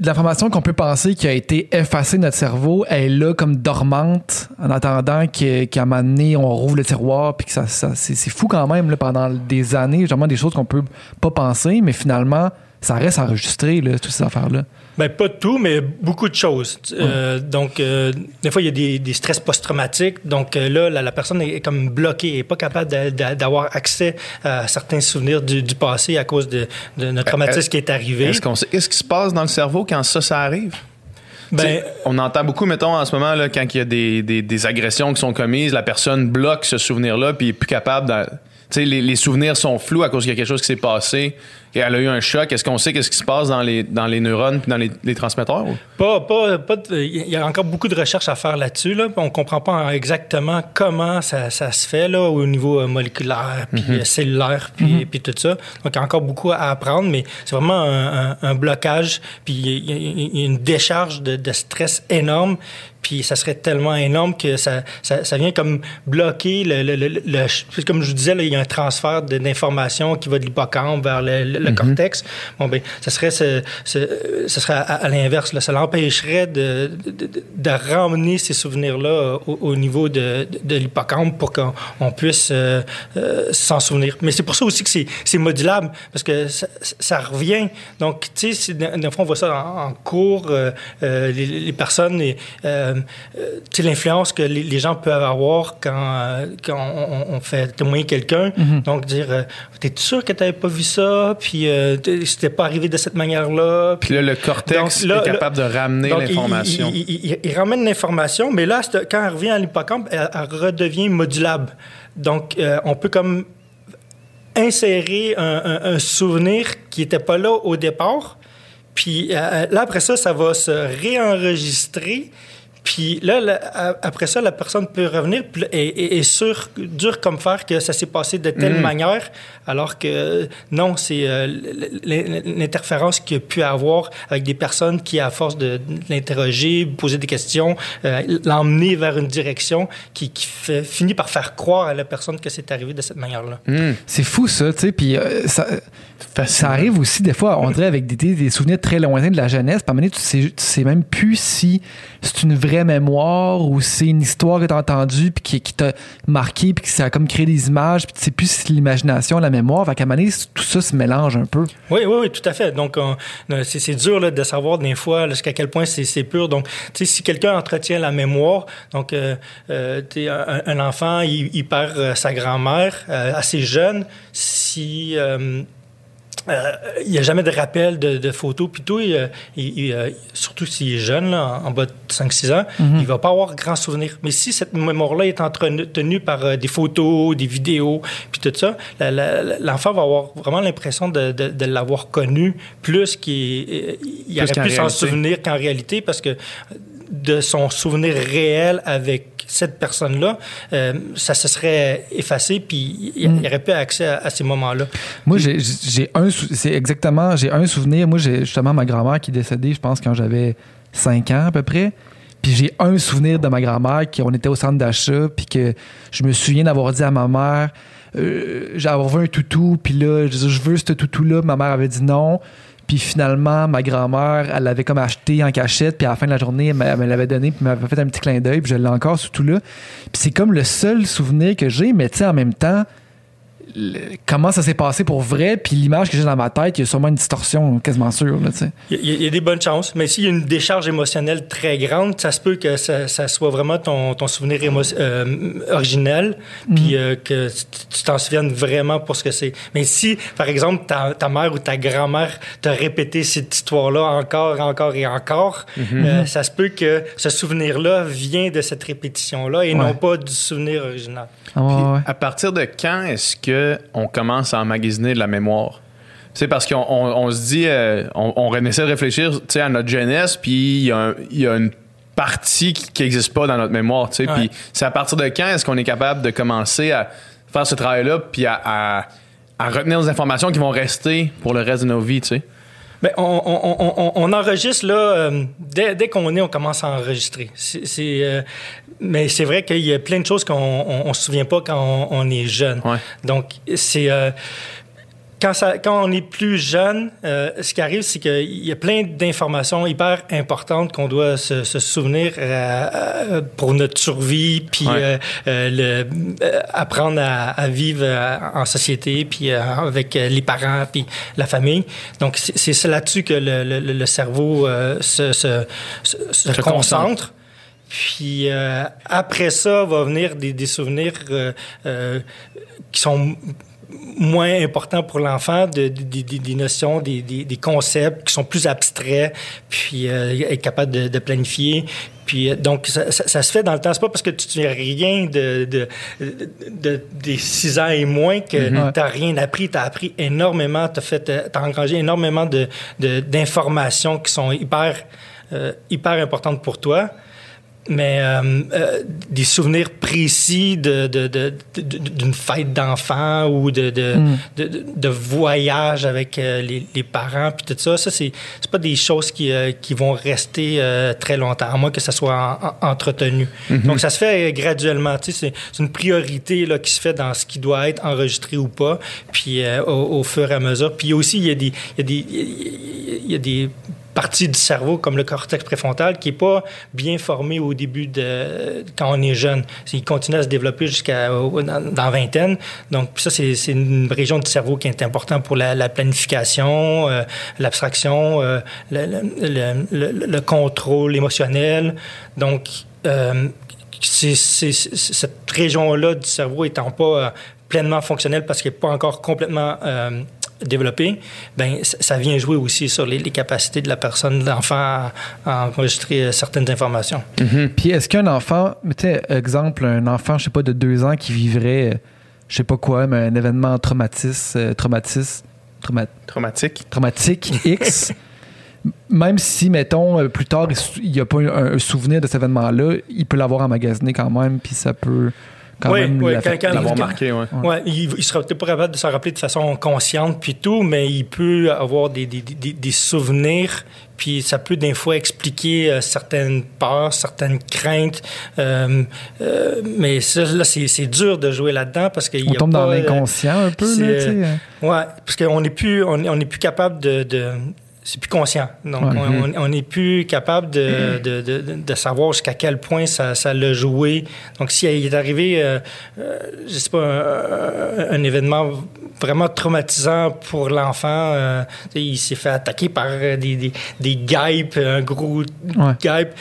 l'information qu'on peut penser qui a été effacée de notre cerveau, elle est là comme dormante en attendant que- qu'à un moment donné, on rouvre le tiroir. Puis que ça, ça- c'est, c'est fou quand même là, pendant des années, justement des choses qu'on peut pas penser, mais finalement, ça reste enregistré, là, toutes ces affaires-là. Ben, pas tout, mais beaucoup de choses. Euh, donc, euh, des fois, il y a des, des stress post-traumatiques. Donc, euh, là, la, la personne est comme bloquée, elle n'est pas capable d'a- d'a- d'avoir accès à certains souvenirs du, du passé à cause de, de notre traumatisme qui est arrivé. Est-ce qu'on sait, qu'est-ce qui se passe dans le cerveau quand ça, ça arrive? Ben, on entend beaucoup, mettons, en ce moment, là, quand il y a des, des- des agressions qui sont commises, la personne bloque ce souvenir-là, puis est plus capable de. Tu sais, les, les souvenirs sont flous à cause qu'il y a quelque chose qui s'est passé et elle a eu un choc. Est-ce qu'on sait qu'est-ce qui se passe dans les, dans les neurones puis dans les, les transmetteurs? ou? Pas, pas, pas il y a encore beaucoup de recherches à faire là-dessus. Là. On comprend pas exactement comment ça, ça se fait là, au niveau euh, moléculaire, puis euh, cellulaire, puis, puis tout ça. Donc, il y a encore beaucoup à apprendre, mais c'est vraiment un, un- un blocage, puis il y, a- une décharge de, de stress énorme. Puis ça serait tellement énorme que ça, ça, ça vient comme bloquer le... le, le, le- comme je vous disais, là, il y a un transfert d'informations qui va de l'hippocampe vers le, le- le cortex. Bon, ben, ça serait, ce, ce, ce serait à, à l'inverse. Ça l'empêcherait de, de, ramener ces souvenirs-là au, au niveau de, de, l'hippocampe pour qu'on on puisse euh, euh, s'en souvenir. Mais c'est pour ça aussi que c'est modulable, parce que ça, ça revient. Donc, tu sais, fois, on voit ça en, en cours, euh, les, les personnes, et, tu sais, l'influence que les, les gens peuvent avoir quand, quand on, fait témoigner quelqu'un. Donc, dire, t'es sûr que t'avais pas vu ça, puis euh, t'es- c'était pas arrivé de cette manière-là. Puis là, le cortex Donc, là, est capable de ramener l'information. Il, il- il- il ramène l'information, mais là, quand elle revient à l'hippocampe, elle, elle redevient modulable. Donc, euh, on peut comme insérer un, un- un souvenir qui n'était pas là au départ. Puis euh, là, après ça, ça va se réenregistrer. Puis là, après ça, la personne peut revenir et, et, et sûr, dur comme faire que ça s'est passé de telle manière, alors que non, c'est euh, l'interférence qu'il y a pu avoir avec des personnes qui, à force de, de l'interroger, poser des questions, euh, l'emmener vers une direction qui, qui fait, finit par faire croire à la personne que c'est arrivé de cette manière-là. Hmm. C'est fou, ça, tu sais. Puis euh, ça, arrive aussi des fois, on dirait avec des, souvenirs très lointains de la jeunesse. Par moment tu sais, tu sais même plus si c'est une vraie mémoire ou c'est une histoire que tu as entendue puis qui, t'a marqué puis que ça a comme créé des images puis sais plus c'est l'imagination, la mémoire. Fait qu'à un tout ça se mélange un peu. Oui, oui, oui, tout à fait. Donc, on- euh, c'est c'est dur là, de savoir des fois jusqu'à quel point c'est c'est pur. Donc, tu sais, si quelqu'un entretient la mémoire, donc, euh, euh, tu un, un enfant, il, il perd euh, sa grand-mère assez jeune. Si euh, euh, il n'y a jamais de rappel de, de photos. Puis tout, il, il- il- surtout s'il est jeune, là, en en bas de 5-6 ans, il ne va pas avoir grand souvenir. Mais si cette mémoire-là est entretenue par euh, des photos, des vidéos, puis tout ça, l'enfant va avoir vraiment l'impression de, de- de l'avoir connu plus qu'il euh, il aurait pu s'en souvenir qu'en réalité, parce que de son souvenir réel avec cette personne-là, euh, ça se serait effacé, puis il n'y aurait pas accès à, ces moments-là. Moi, j'ai- un, c'est exactement, j'ai un souvenir. Moi, j'ai justement ma grand-mère qui est décédée, je pense, quand j'avais 5 ans à peu près. Puis j'ai un souvenir de ma grand-mère, qu'on était au centre d'achat, puis que je me souviens d'avoir dit à ma mère, euh, j'avais vu un toutou, puis là, je je veux ce toutou-là. Ma mère avait dit non. Puis finalement, ma grand-mère, elle l'avait comme acheté en cachette, puis à la fin de la journée, elle me l'avait donné, puis m'avait fait un petit clin d'œil, puis je l'ai encore ce toutou-là. Puis c'est comme le seul souvenir que j'ai, mais tu en même temps, le- comment ça s'est passé pour vrai, puis l'image que j'ai dans ma tête, il y a sûrement une distorsion quasiment sûre. Là. Il y, a- il y a des bonnes chances, mais s'il y a une décharge émotionnelle très grande, ça se peut que ça, ça soit vraiment ton, ton souvenir émo- euh, originel, puis euh, que tu t'en souviennes vraiment pour ce que c'est. Mais si, par exemple, ta, ta mère ou ta grand-mère t'a répété cette histoire-là encore, encore et encore, euh, ça se peut que ce souvenir-là vient de cette répétition-là et Ouais. non pas du souvenir original. Ah, ouais, Puis, ouais. À partir de quand est-ce que on commence à emmagasiner de la mémoire? C'est parce qu'on on, on se dit, euh, on, on essaie de réfléchir à notre jeunesse, puis il y, a un- il y a une partie qui n'existe pas dans notre mémoire. Ouais. Puis c'est à partir de quand est-ce qu'on est capable de commencer à faire ce travail-là, puis à, à- à retenir des informations qui vont rester pour le reste de nos vies. sais? Ben, on, on- on- on- on enregistre là, euh, dès, dès qu'on est, on commence à enregistrer. C'est, c'est, euh, mais c'est vrai qu'il y a plein de choses qu'on on, on se souvient pas quand on, on est jeune. Ouais. Donc, c'est. euh, quand, ça, quand on est plus jeune, euh, ce qui arrive, c'est qu'il y a plein d'informations hyper importantes qu'on doit se, se souvenir euh, euh, pour notre survie, puis Ouais. euh, le, apprendre à, à vivre en société, puis avec les parents, puis la famille. Donc, c'est là-dessus que le, le- le cerveau se, concentre. Puis après ça, va venir des, des souvenirs qui sont moins importants pour l'enfant, de, de- de- de- des notions, des, des- des concepts qui sont plus abstraits, puis euh, être capable de, de planifier. Puis euh, donc, ça, ça- ça se fait dans le temps. C'est pas parce que tu souviens rien de, de, de- de- des six ans et moins que Mhm. tu n'as rien appris. Tu as appris énormément, tu as, engrangé énormément de- de- d'informations qui sont hyper, euh, hyper importantes pour toi mais euh, euh, des souvenirs précis de, de- de- de- de- d'une fête d'enfant ou de, de, Mm. de, de- de voyage avec euh, les, les parents, puis tout ça, ça, c'est, c'est pas des choses qui, euh, qui vont rester euh, très longtemps, à moins que ça soit en- en- entretenu. Donc, ça se fait graduellement. Tu sais, c'est, c'est une priorité là, qui se fait dans ce qui doit être enregistré ou pas, puis euh, au, au fur et à mesure. Puis aussi, il y a des... Il y a des, il y a des partie du cerveau, comme le cortex préfrontal, qui n'est pas bien formé au début de quand on est jeune. Il continue à se développer jusqu'à dans, dans vingtaine. Donc, ça, c'est une région du cerveau qui est importante pour la, la planification, euh, l'abstraction, euh, le, le- le- le- le contrôle émotionnel. Donc, euh, cette région-là du cerveau étant pas euh, pleinement fonctionnelle parce qu'elle n'est pas encore complètement développée, ben ça vient jouer aussi sur les, les capacités de la personne, de l'enfant à, à enregistrer euh, certaines informations. Puis est-ce qu'un enfant, sais, exemple, un enfant, je sais pas, de deux ans qui vivrait, je sais pas quoi, mais un événement traumatis, euh, traumatis, trauma- Traumatique. traumatique X, même si, mettons, euh, plus tard, il n'y a pas un, un souvenir de cet événement-là, il peut l'avoir emmagasiné quand même, puis ça peut quand Oui, même oui, quand- quand- L'avoir quand- marqué, ouais. Ouais, il, il sera peut-être pas capable de s'en rappeler de façon consciente puis tout, mais il peut avoir des, des, des, des souvenirs, puis ça peut des fois expliquer euh, certaines peurs, certaines craintes. Euh, euh, mais ça, là, c'est dur de jouer là-dedans parce qu'il On y a tombe pas, dans l'inconscient un peu, là, tu sais. hein. Ouais, parce qu'on n'est plus, on, on est plus capable de, de- c'est plus conscient. Donc, Ouais. on- on n'est plus capable de, de, de, de savoir jusqu'à quel point ça, ça l'a joué. Donc, s'il est arrivé, euh, euh, je sais pas, un, un événement vraiment traumatisant pour l'enfant, euh, il s'est fait attaquer par des, des, un gros Ouais. guêpe,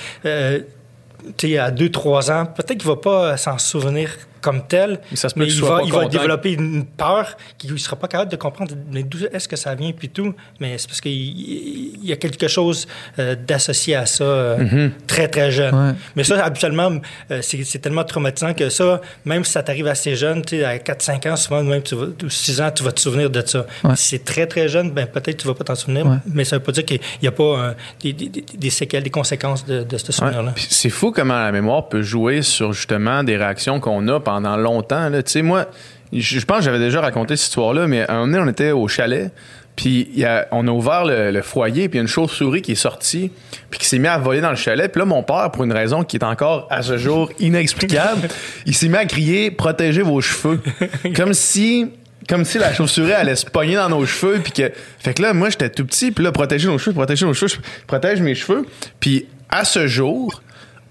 tu sais, à 2-3 ans, peut-être qu'il va pas s'en souvenir comme tel. Mais ça se peut mais qu'il il va, il va développer une peur qu'il ne sera pas capable de comprendre mais d'où est-ce que ça vient puis tout? Mais c'est parce qu'il il y a quelque chose euh, d'associé à ça euh, Mm-hmm. très, très jeune. Ouais. Mais ça, habituellement, euh, c'est tellement traumatisant que ça, même si ça t'arrive assez jeune, tu sais, à 4-5 ans, souvent, même tu vas, ou 6 ans, tu vas te souvenir de ça. Ouais. Si c'est très, très jeune, ben, peut-être tu vas pas t'en souvenir, Ouais. mais ça veut pas dire qu'il n'y a pas des, des- des- des séquelles, des conséquences de, de ce souvenir-là. C'est fou comment la mémoire peut jouer sur justement des réactions qu'on a pendant longtemps. là. Tu sais, moi, je pense que j'avais déjà raconté cette histoire-là, mais à un moment donné, on était au chalet, puis on a ouvert le, le foyer, puis une chauve-souris qui est sortie, puis qui s'est mis à voler dans le chalet. Puis là, mon père, pour une raison qui est encore à ce jour inexplicable, il s'est mis à crier « Protégez vos cheveux ». Comme si... Comme si la chauve-souris allait se pogner dans nos cheveux puis que fait que là moi j'étais tout petit puis là protéger nos cheveux protéger nos cheveux je protège mes cheveux puis à ce jour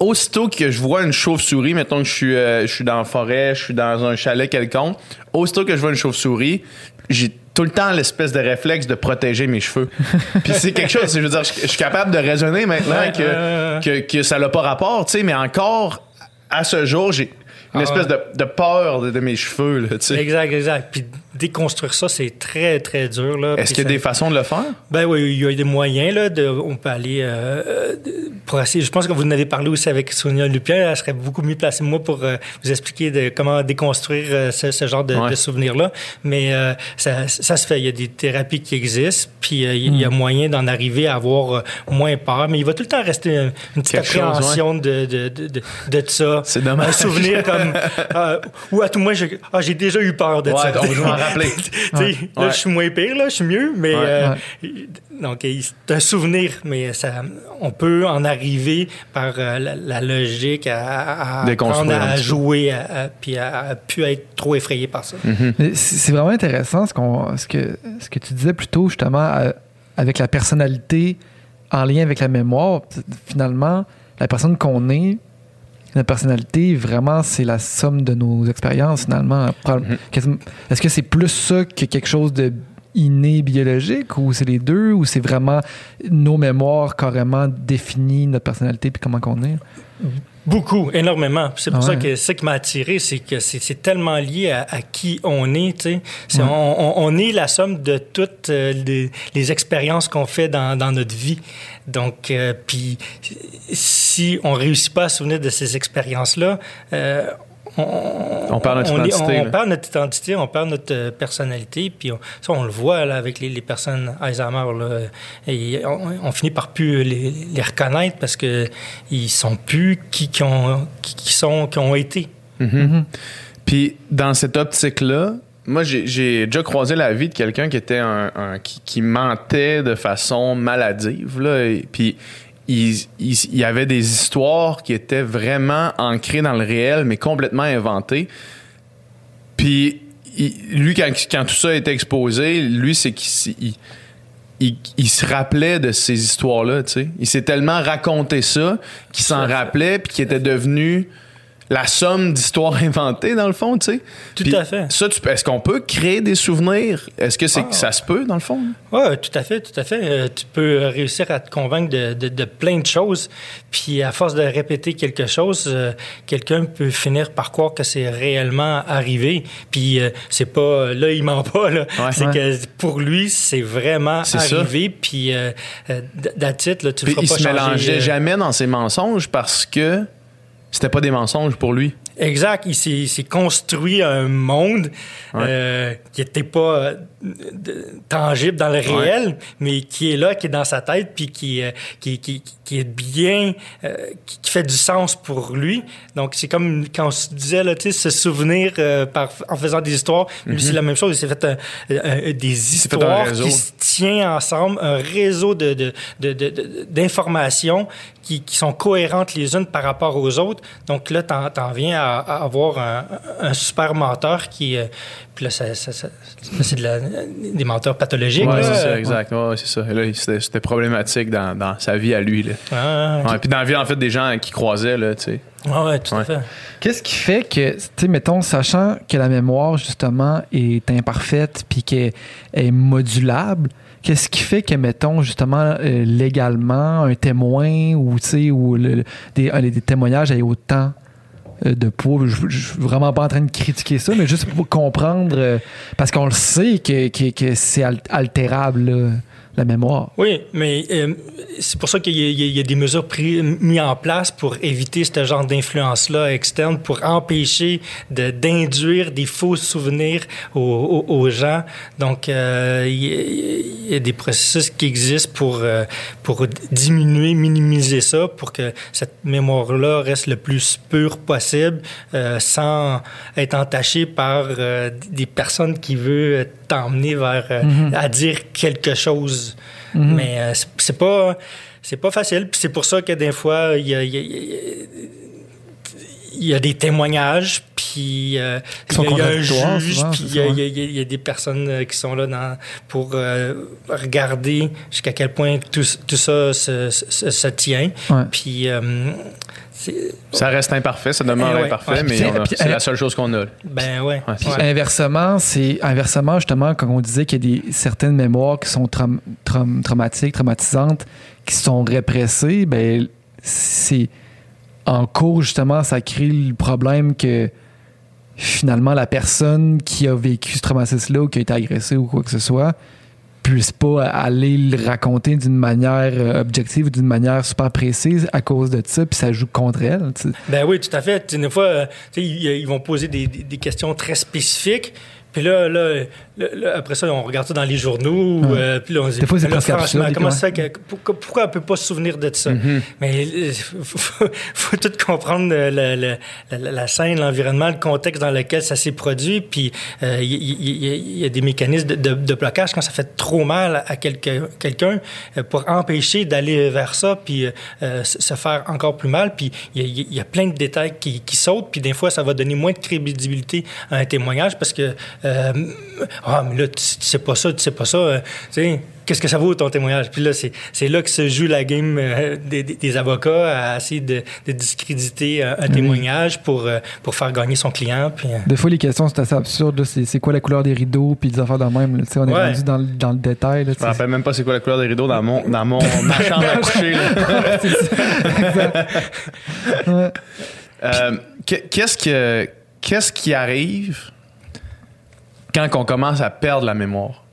aussitôt que je vois une chauve-souris, mettons que je suis, euh, je suis dans la forêt, je suis dans un chalet quelconque, aussitôt que je vois une chauve-souris, j'ai tout le temps l'espèce de réflexe de protéger mes cheveux. Puis c'est quelque chose, je veux dire, je, je suis capable de raisonner maintenant que, que, que ça n'a pas rapport, tu sais, mais encore, à ce jour, j'ai une Ah espèce de, de peur de, de mes cheveux, tu sais. Exact, exact. Puis déconstruire ça, c'est très, très dur. là. Est-ce qu'il y a ça- des façons de le faire? Ben oui, il y a des moyens, là. De, on peut aller euh, euh, pour essayer. Je pense que vous en avez parlé aussi avec Sonia Lupien. Elle serait beaucoup mieux placée que moi pour euh, vous expliquer de, comment déconstruire euh, ce, ce genre de, Ouais. de souvenirs-là. Mais euh, ça, ça se fait. Il y a des thérapies qui existent, puis il y a Hmm. moyen d'en arriver à avoir moins peur. Mais il va tout le temps rester une, une petite Quelque appréhension de, de, de, de, de ça. C'est dommage. Un souvenir comme... euh, ou à tout moins, j'ai ah, j'ai déjà eu peur de Ouais, ça. rappeler. Là, je suis moins pire, là, je suis mieux, mais Ouais. euh, donc c'est un souvenir, mais ça, on peut en arriver par euh, la, la logique à, apprendre à jouer, à, à- puis à, à plus être trop effrayé par ça. Mais C'est c'est vraiment intéressant ce, qu'on, ce, que, ce que tu disais plus tôt, justement, avec la personnalité en lien avec la mémoire. Finalement, la personne qu'on est, notre personnalité, vraiment, c'est la somme de nos expériences, finalement. Mhm. Est-ce que c'est plus ça que quelque chose de inné biologique ou c'est les deux ou c'est vraiment nos mémoires carrément définissent notre personnalité puis comment qu'on est? Beaucoup, énormément. C'est pour Ah ça que ce qui m'a attiré, c'est que c'est tellement lié à, à qui on est. tu sais. Ouais. On, est la somme de toutes euh, les, les expériences qu'on fait dans, dans notre vie. Donc, euh, puis si on réussit pas à se souvenir de ces expériences-là, euh, on, On perd notre on identité, On, là. perd notre identité, on perd notre euh, personnalité, puis on- ça, on le voit là, avec les, les personnes Alzheimer. Là, et on, on finit par plus les, les reconnaître parce que ils sont plus qui, qui ont, qui, qui sont, qui ont été. Mhm. Puis dans cette optique-là, moi j'ai- j'ai déjà croisé la vie de quelqu'un qui était un, un- qui, qui mentait de façon maladive là, et- puis il, il, il y avait des histoires qui étaient vraiment ancrées dans le réel mais complètement inventées. Puis il- lui quand, quand tout ça a été exposé, lui c'est qu'il il, se rappelait de ces histoires-là, tu sais. Il s'est tellement raconté ça qu'il s'en rappelait puis qu'il était devenu la somme d'histoires inventées, dans le fond, tu sais. Tout Puis à fait. Ça, est-ce qu'on peut créer des souvenirs? Est-ce que c'est Ah. ça se peut, dans le fond? Oui, tout à fait, tout à fait. Euh, tu peux réussir à te convaincre de, de- de plein de choses. Puis à force de répéter quelque chose, euh, quelqu'un peut finir par croire que c'est réellement arrivé. Puis euh, c'est pas là, il ment pas. Là. Ouais. c'est Ouais. que pour lui, c'est vraiment C'est ça. arrivé. Puis it, là, tu Puis le feras il pas se changer, mélangeait jamais dans ses mensonges parce que c'était pas des mensonges pour lui. Exact. Il s'est, construit un monde Ouais. euh, qui n'était pas euh, tangible dans le réel, mais qui est là, qui est dans sa tête, puis qui, euh, qui, qui, qui est bien, euh, qui, qui fait du sens pour lui. Donc, c'est comme quand on se disait, là, tu sais, se souvenir euh, par, en faisant des histoires. Lui, c'est la même chose. Il s'est fait un- des histoires qui se tiennent ensemble, un réseau de, de, de, d'informations qui, qui sont cohérentes les unes par rapport aux autres. Donc là, t'en, t'en viens à, à avoir un, un super menteur qui... puis là, ça, ça- ça- ça, c'est de la- des menteurs pathologiques. Là. c'est ça, exact. Ouais, c'est ça. Et là, c'était, c'était problématique dans, dans sa vie à lui. Là. Ah, Ouais, puis dans la vie, en fait, des gens qui croisaient, là, tu sais. ouais, tout Ouais. à fait. Qu'est-ce qui fait que, tu sais, mettons, sachant que la mémoire, justement, est imparfaite puis qu'elle est modulable, qu'est-ce qui fait que, mettons, justement, euh, légalement, un témoin ou, tu sais, ou le- des, un- des témoignages aient autant de poids. Je, suis vraiment pas en train de critiquer ça, mais juste pour comprendre, euh, parce qu'on le sait que, que, que c'est al- altérable, là, Oui, mais euh, c'est pour ça qu'il y, a- des mesures prises- mises en place pour éviter ce genre d'influence-là externe, pour empêcher d'induire des faux souvenirs aux, gens. Donc, euh, il, y a, des processus qui existent pour, euh, pour diminuer, minimiser ça, pour que cette mémoire-là reste le plus pure possible, sans être entachée par des personnes qui veulent t'emmener vers euh, à dire quelque chose. Mais euh, c'est- pas c'est pas facile. Puis c'est pour ça que des fois il y a, y a- y a- des témoignages, puis euh, il y a, il y a un juge, souvent, puis il y, a- des personnes euh, qui sont là dans, pour regarder jusqu'à quel point tout, tout ça se, se- se tient. Ouais. Puis Ça reste imparfait, ça demeure Eh ouais. imparfait, Ouais, mais c'est la seule chose qu'on a. ben ouais. Inversement, c'est inversement justement quand on disait qu'il y a des certaines mémoires qui sont traum- traum- traumatiques, traumatisantes, qui sont répressées, ben c'est en cours justement ça crée le problème que finalement la personne qui a vécu ce traumatisme-là ou qui a été agressée ou quoi que ce soit puisse pas aller le raconter d'une manière euh, objective ou d'une manière super précise à cause de ça, puis ça joue contre elle. Ben oui, tout à fait. Des fois, euh, ils, ils vont poser des- des questions très spécifiques. Puis là, là, là, là, après ça, on regarde ça dans les journaux. Euh, puis là, on se dit, c'est presque franchement, comment ça, que- pourquoi, pourquoi on peut pas se souvenir de ça? Mais il faut, faut- faut tout comprendre euh, le- le- la, la- la scène, l'environnement, le contexte dans lequel ça s'est produit. Puis euh, il y, il y- il y a des mécanismes de, de- de blocage quand ça fait trop mal à quelqu'un quelqu'un, euh, pour empêcher d'aller vers ça, puis euh, se faire encore plus mal. Puis il y y a plein de détails qui, qui sautent. Puis des fois, ça va donner moins de crédibilité à un témoignage parce que euh, ah mais là tu, tu sais pas ça, tu sais pas ça. euh, tu sais, Qu'est-ce que ça vaut ton témoignage? Puis là, c'est, c'est là que se joue la game euh, des, des- avocats à essayer de, de discréditer un, un témoignage pour, euh, pour faire gagner son client. Puis, euh, Des fois, les questions, c'est assez absurde. là. C'est, c'est quoi la couleur des rideaux, puis des affaires de même. là. On est Ouais. rendu dans, le- dans le détail. là, Je me rappelle même pas c'est quoi la couleur des rideaux dans mon, dans mon ma chambre à coucher. Euh, qu'est-ce que qu'est-ce qui arrive quand on commence à perdre la mémoire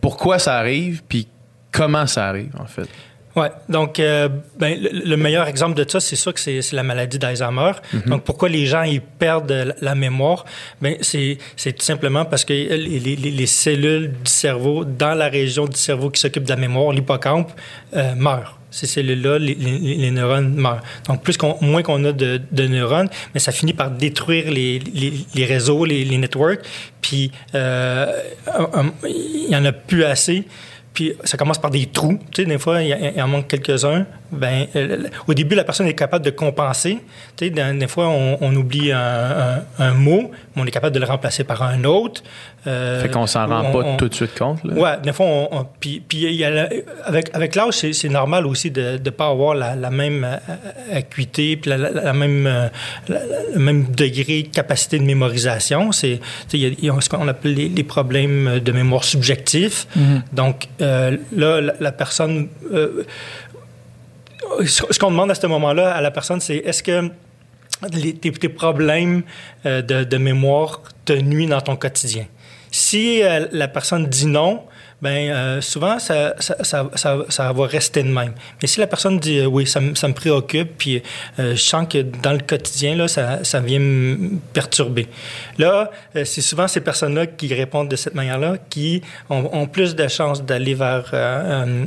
Pourquoi ça arrive Puis comment ça arrive en fait? Ouais, donc euh, ben, le, le meilleur exemple de ça, c'est sûr que c'est la maladie d'Alzheimer. Donc pourquoi les gens ils perdent la, la mémoire? Ben c'est c'est tout simplement parce que les, les- les cellules du cerveau dans la région du cerveau qui s'occupe de la mémoire, l'hippocampe, euh, meurent. Ces cellules-là, les, neurones meurent. Donc, plus qu'on, moins qu'on a de, neurones, mais ça finit par détruire les, les, réseaux, les, networks. Puis, euh, il y en a plus assez. Puis ça commence par des trous. Tu sais, des fois, il, il en manque quelques-uns. Ben, euh, au début, la personne est capable de compenser. Tu sais, des, fois, on, on oublie un, un- un mot, mais on est capable de le remplacer par un autre. Euh, Fait qu'on s'en rend on- pas on- tout de suite compte. Là. Ouais, des fois, on, on- puis, puis il y a la- avec, avec l'âge, c'est, c'est normal aussi de ne pas avoir la, la même euh, acuité, puis la, la- la même, euh, le même degré de capacité de mémorisation. C'est, tu sais, il y a, il y a ce qu'on appelle les, les problèmes de mémoire subjectif. Donc, euh, là, la, personne... euh, ce qu'on demande à ce moment-là à la personne, c'est est-ce que tes, problèmes euh, de, mémoire te nuisent dans ton quotidien? Si la personne dit non, ben euh, souvent ça, ça, ça, ça, va rester de même. Mais si la personne dit euh, oui, ça, me- ça me préoccupe, puis euh, je sens que dans le quotidien là, ça, ça vient me perturber. Là, euh, c'est souvent ces personnes-là qui répondent de cette manière-là qui ont, ont plus de chances d'aller vers euh,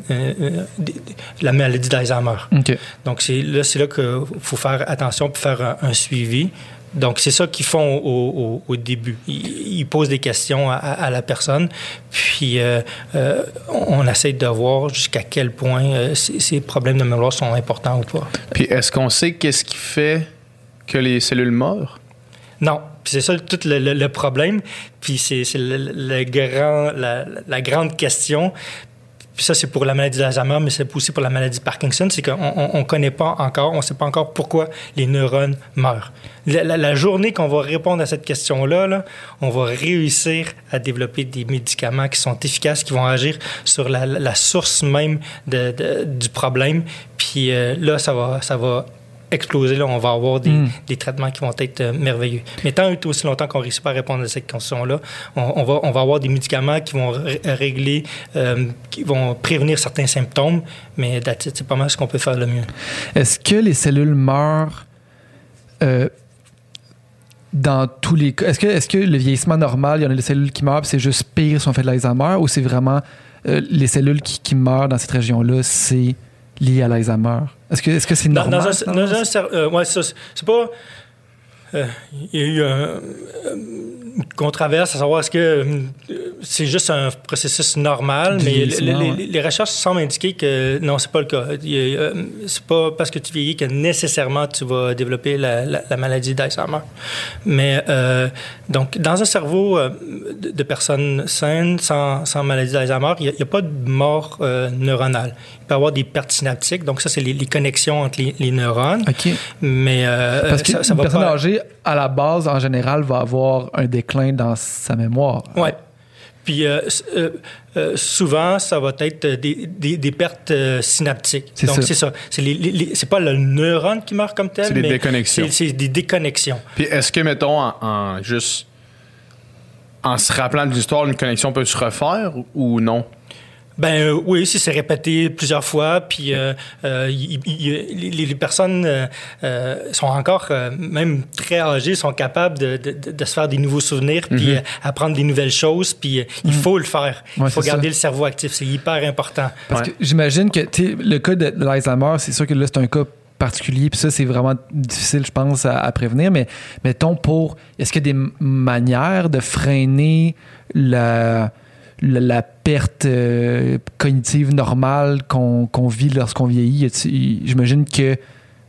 la maladie d'Alzheimer. OK. Donc, c'est là, c'est là qu'il faut faire attention pour faire un, un suivi. Donc, c'est ça qu'ils font au, au- au début. Ils, ils posent des questions à, à la personne, puis euh, euh, on, essaie de voir jusqu'à quel point euh, ces, ces problèmes de mémoire sont importants ou pas. Puis est-ce qu'on sait qu'est-ce qui fait que les cellules meurent? Non. Puis c'est ça tout le, le- le problème. Puis c'est c'est le, le grand, la, la grande question. Puis ça, c'est pour la maladie d'Alzheimer, mais c'est aussi pour la maladie de Parkinson. C'est qu'on ne connaît pas encore, on ne sait pas encore pourquoi les neurones meurent. La, journée qu'on va répondre à cette question-là, là, on va réussir à développer des médicaments qui sont efficaces, qui vont agir sur la, source même de- du problème. Puis euh, là, ça va, ça va exploser, là, on va avoir des, Mm. des traitements qui vont être euh, merveilleux. Mais tant et aussi longtemps qu'on ne réussit pas à répondre à cette question-là, on, on va, on va avoir des médicaments qui vont ré- régler, euh, qui vont prévenir certains symptômes, mais c'est pas mal ce qu'on peut faire le mieux. Est-ce que les cellules meurent euh, dans tous les cas? Est-ce que, est-ce que le vieillissement normal, il y en a des cellules qui meurent, c'est juste pire si on fait de l'Alzheimer, ou c'est vraiment les cellules qui, qui meurent dans cette région-là, c'est lié à l'Alzheimer? Est-ce que, c'est Dans, normal? dans un, ça? dans un cer- euh, ouais, ça, c'est c'est pas. Euh, Il y a eu un- euh, une controverse à savoir est-ce que euh, c'est juste un processus normal, mais le- ouais. les, recherches semblent indiquer que non, c'est pas le cas. C'est pas parce que tu vieillis que nécessairement tu vas développer la, la- la maladie d'Alzheimer. Mais euh, donc, dans un cerveau de, de personnes saines, sans, sans maladie d'Alzheimer, il n'y a, pas de mort euh, neuronale. Il peut y avoir des pertes synaptiques, donc ça, c'est les, les connexions entre les, les neurones. OK. Mais Parce ça, ça va personne pas. âgée, à la base, en général, va avoir un déclin dans sa mémoire. Ouais. Puis euh, euh, euh, souvent, ça va être des, des, des pertes euh, synaptiques. C'est Donc ça. c'est ça. C'est les, les- les- c'est pas le neurone qui meurt comme tel, C'est des déconnexions. c'est- C'est des déconnexions. Puis est-ce que, mettons, en, en juste. En se rappelant de l'histoire, une connexion peut se refaire ou non? Ben euh, oui, si c'est répété plusieurs fois, puis euh, euh, les, les personnes euh, euh, sont encore, euh, même très âgées, sont capables de, de- se faire des nouveaux souvenirs, puis euh, apprendre des nouvelles choses, puis euh, il faut le faire. Mhm. Ouais, il faut garder ça. le cerveau actif, c'est hyper important. Parce Ouais. que j'imagine que le cas de, l'Alzheimer, c'est sûr que là, c'est un cas particulier, puis ça, c'est vraiment difficile, je pense, à, à prévenir. Mais mettons, pour. Est-ce qu'il y a des manières de freiner la, la, la perte euh, cognitive normale qu'on vit lorsqu'on vieillit? J'imagine que.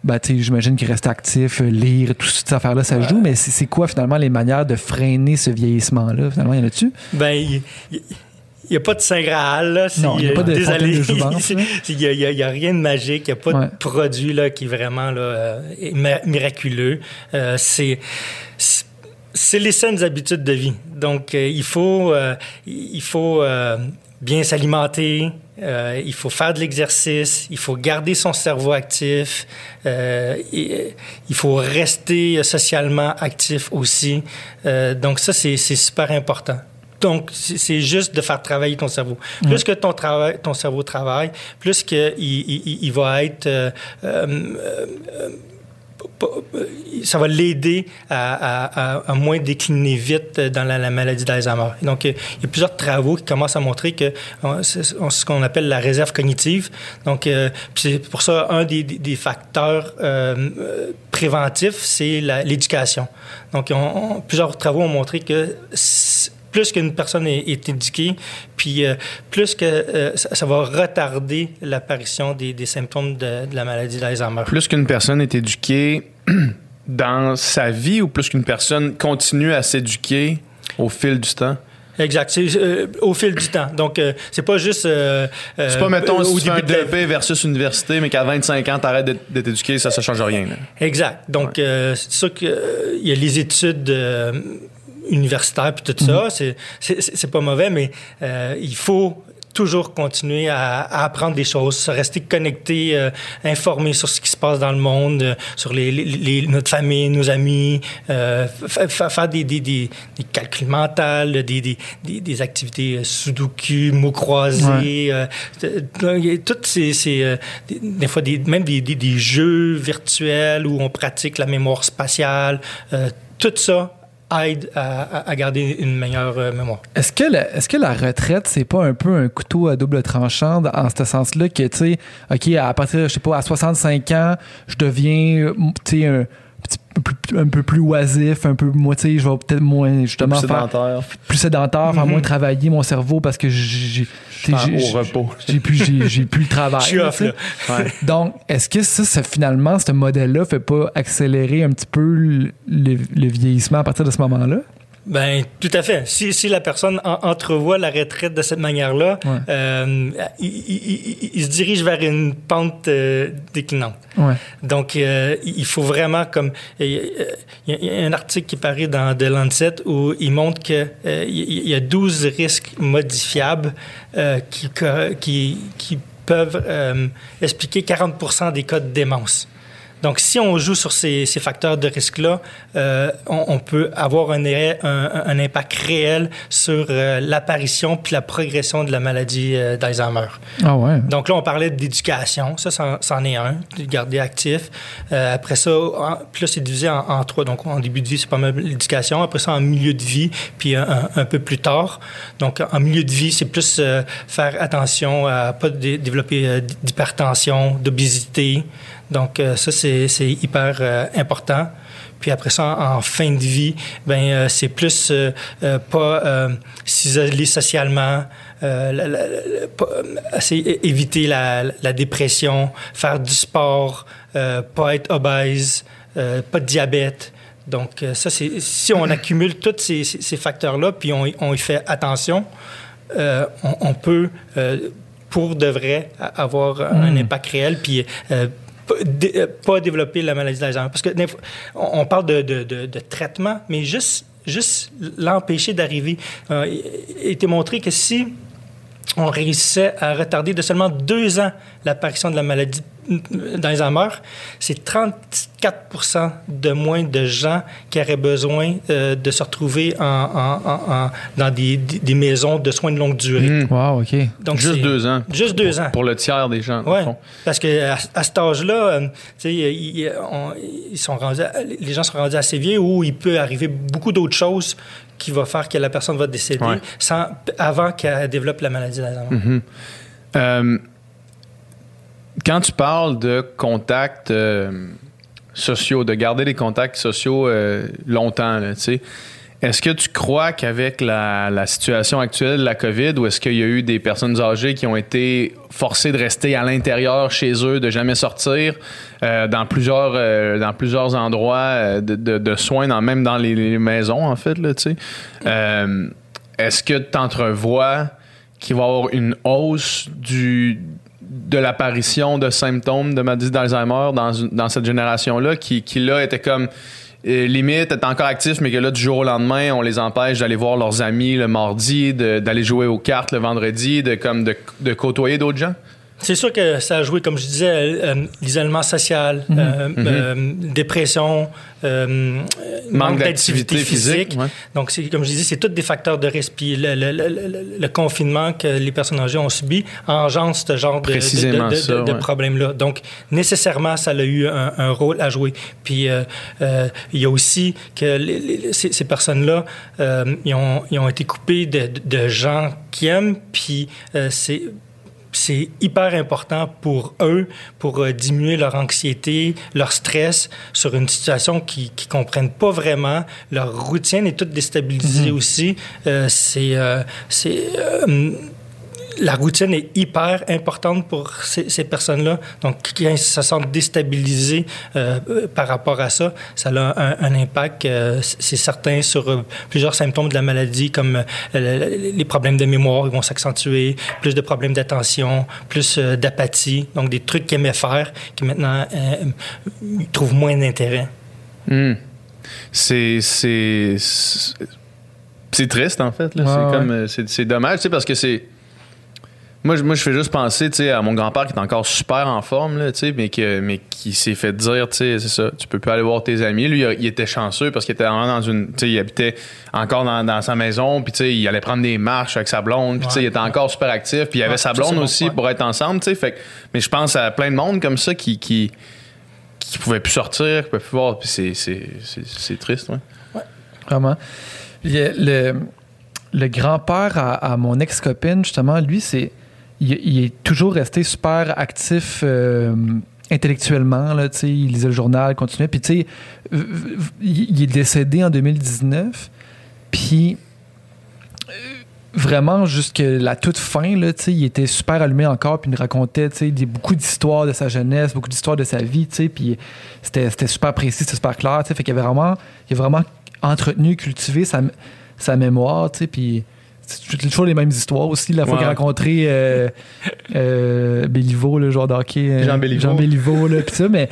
Ben, tu sais, j'imagine que rester actif, euh, lire, toutes ces affaires-là, ça joue, mais c'est quoi finalement les manières de freiner ce vieillissement-là? Finalement, y en a-tu? Ben, il n'y a pas de Saint Graal, là. Non, il y a euh, pas de fontaine désolé. de jouvence, là. Il n'y a, rien de magique, il n'y a pas Ouais. de produit là, qui est vraiment là, euh, miraculeux. Euh, c'est. C'est- les saines habitudes de vie. Donc, euh, il faut, euh, il faut euh, bien s'alimenter, euh, il faut faire de l'exercice, il faut garder son cerveau actif, euh, et, il faut rester socialement actif aussi. Euh, donc, ça, c'est c'est super important. Donc, c'est juste de faire travailler ton cerveau. Plus que ton, travail, ton cerveau travaille, plus qu'il il, il- il va être... euh, euh, euh, euh, ça va l'aider à, moins décliner vite dans la, la maladie d'Alzheimer. Donc, euh, il y a plusieurs travaux qui commencent à montrer que euh, c'est ce qu'on appelle la réserve cognitive. Donc, euh, c'est pour ça, un des, facteurs euh, euh, préventifs, c'est l'éducation. Donc, on- on- plusieurs travaux ont montré que plus qu'une personne est, est éduquée, puis euh, plus que euh, ça, ça va retarder l'apparition des, des symptômes de, de la maladie d'Alzheimer. Plus qu'une personne est éduquée dans sa vie ou plus qu'une personne continue à s'éduquer au fil du temps? Exact. Euh, au fil du temps. Donc, euh, c'est pas juste. euh, C'est pas, mettons, si au tu fais un début de vie. DEP versus université, mais qu'à 25 ans, t'arrêtes d'être- éduqué, ça, ça change rien. là. Exact. Donc, c'est sûr qu'il y a les études euh, universitaires puis tout ça. C'est- C'est c'est pas mauvais, mais euh, il faut toujours continuer à, à apprendre des choses, se rester connecté, euh, informé sur ce qui se passe dans le monde, euh, sur les, les- les- notre famille, nos amis, euh, fa- fa- faire des, des, des, des calculs mentaux, des, des, activités euh, sudoku, mots croisés, euh, y a toutes ces, ces, euh, des, des fois des, même des, des, des jeux virtuels où on pratique la mémoire spatiale, euh, tout ça aide à, garder une meilleure euh, mémoire. Est-ce que, la, est-ce que la retraite, c'est pas un peu un couteau à double tranchant en ce sens-là que, tu sais, OK, à partir, je sais pas, à 65 ans, je deviens, tu sais, un, petit un peu plus oisif, un peu, moi, tu sais, je vais peut-être moins, justement, Plus faire sédentaire. plus sédentaire, faire Mhm. moins travailler mon cerveau parce que j'ai, au repos. plus, j'ai, plus le travail. Je suis off, tu sais. là. Ouais. Donc, est-ce que ça, ça, finalement, ce modèle-là fait pas accélérer un petit peu le, le- le vieillissement à partir de ce moment-là? Ben, tout à fait. Si, si la personne en- entrevoit la retraite de cette manière-là, Ouais. euh, il, il- il- il se dirige vers une pente euh, déclinante. Ouais. Donc, euh, il faut vraiment comme il y, a- il y a un article qui paraît dans The Lancet où il montre que euh, il y a 12 risques modifiables euh, qui, qui, qui peuvent euh, expliquer 40% des cas de démence. Donc, si on joue sur ces, ces facteurs de risque-là, euh, on, on, peut avoir un, un, un, impact réel sur euh, l'apparition puis la progression de la maladie euh, d'Alzheimer. Ah ouais. Donc là, on parlait d'éducation. Ça, c'en est un, de garder actif. Après ça, en, puis là, c'est divisé en, en, trois. Donc, en début de vie, c'est pas mal l'éducation. Après ça, en milieu de vie, puis un, un, peu plus tard. Donc, en milieu de vie, c'est plus faire attention à pas dé développer d'hypertension, d'obésité. Donc, euh, ça, c'est hyper euh, important. Puis après ça, en, en fin de vie, ben euh, c'est plus pas s'isoler socialement, la, la, la, pas, éviter la, la, dépression, faire du sport, pas être obèse, pas de diabète. Donc, ça, c'est si on accumule tous ces, ces, ces facteurs-là, puis on, on, y fait attention, on, on, peut, pour de vrai, avoir mmh. un impact réel, puis pas développer la maladie d'Alzheimer. Parce que on parle de, de, de, de traitement, mais juste, juste l'empêcher d'arriver. Euh, il été montré que si on réussissait à retarder de seulement deux ans l'apparition de la maladie d'Alzheimer, c'est 34% de moins de gens qui auraient besoin euh, de se retrouver en, en, en, dans des, des, maisons de soins de longue durée. Mmh. Wow, OK. Donc, juste deux ans. Juste deux pour, ans. Pour le tiers des gens. Oui, parce qu'à à, à cet âge-là, euh, ils, ils sont rendus, les gens sont rendus assez vieux où il peut arriver beaucoup d'autres choses qui va faire que la personne va décéder Ouais. sans, avant qu'elle développe la maladie d'Alzheimer. Mhm. Euh, quand tu parles de contacts euh, sociaux, de garder les contacts sociaux euh, longtemps, tu sais, est-ce que tu crois qu'avec la, situation actuelle de la COVID, ou est-ce qu'il y a eu des personnes âgées qui ont été forcées de rester à l'intérieur chez eux, de jamais sortir, euh, dans plusieurs euh, dans plusieurs endroits euh, de, soins, même dans les, maisons en fait, tu sais, est-ce que tu entrevois qu'il va y avoir une hausse de l'apparition de symptômes de maladie d'Alzheimer dans, cette génération-là qui, là était comme limite est encore actif, mais que là, du jour au lendemain, on les empêche d'aller voir leurs amis le mardi, d'aller jouer aux cartes le vendredi, de, comme de, de côtoyer d'autres gens? C'est sûr que ça a joué, comme je disais, euh, l'isolement social, -hmm. euh, euh, dépression, euh, manque, d'activité physique. physique. Ouais. Donc, comme je disais, c'est tous des facteurs de risque. Puis le, le, le, le, confinement que les personnes âgées ont subi engendre ce genre de, de, de, ça, de ouais. problème-là. Donc, nécessairement, ça a eu un, un rôle à jouer. Puis, euh, il y a aussi que les, les, ces, ces personnes-là, ils ont, ils, ont, été coupées de, gens qui aiment. Puis, c'est c'est hyper important pour eux pour euh, diminuer leur anxiété, leur stress sur une situation qu'ils ne comprennent pas vraiment. Leur routine est toute déstabilisée mm -hmm. aussi. Euh, c'est euh, la routine est hyper importante pour ces, ces personnes-là. Donc, quand ils se sentent déstabilisés euh, par rapport à ça, ça a un, un impact, euh, c'est certain, sur euh, plusieurs symptômes de la maladie, comme les problèmes de mémoire vont s'accentuer, plus de problèmes d'attention, plus d'apathie. Donc, des trucs qu'ils aimaient faire, qui maintenant ils trouvent moins d'intérêt. Mmh. C'est c'est triste en fait. C'est comme c'est dommage, parce que c'est moi, moi, je fais juste penser à mon grand-père qui est encore super en forme, là, mais, que, mais qui s'est fait dire, c'est ça, tu peux plus aller voir tes amis. Lui, il était chanceux parce qu'il était vraiment dans une. Il habitait encore dans, dans sa maison, puis il allait prendre des marches avec sa blonde, puis ouais, il était encore super actif, puis il avait ouais, sa blonde aussi pour être ensemble. Fait, mais je pense à plein de monde comme ça qui. qui qui pouvaient plus sortir, qui pouvaient plus voir, puis c'est triste, ouais. ouais. Vraiment. Le, le, le grand-père à, à, mon ex-copine, justement, lui, c'est il, est toujours resté super actif euh, intellectuellement. Là, il lisait le journal, continuait. Puis, tu sais, il est décédé en 2019. Puis, vraiment, jusqu'à la toute fin, là, il était super allumé encore. Puis, il nous racontait beaucoup d'histoires de sa jeunesse, beaucoup d'histoires de sa vie. Puis, c'était super précis, c'était super clair. Fait qu'il avait vraiment, il a vraiment entretenu, cultivé sa, sa mémoire. Puis, c'est toujours les mêmes histoires aussi. La fois ouais. qu'il a rencontré euh, euh, Béliveau, le joueur d'hockey. Euh, Jean Béliveau. Jean Béliveau, là, pis ça, mais,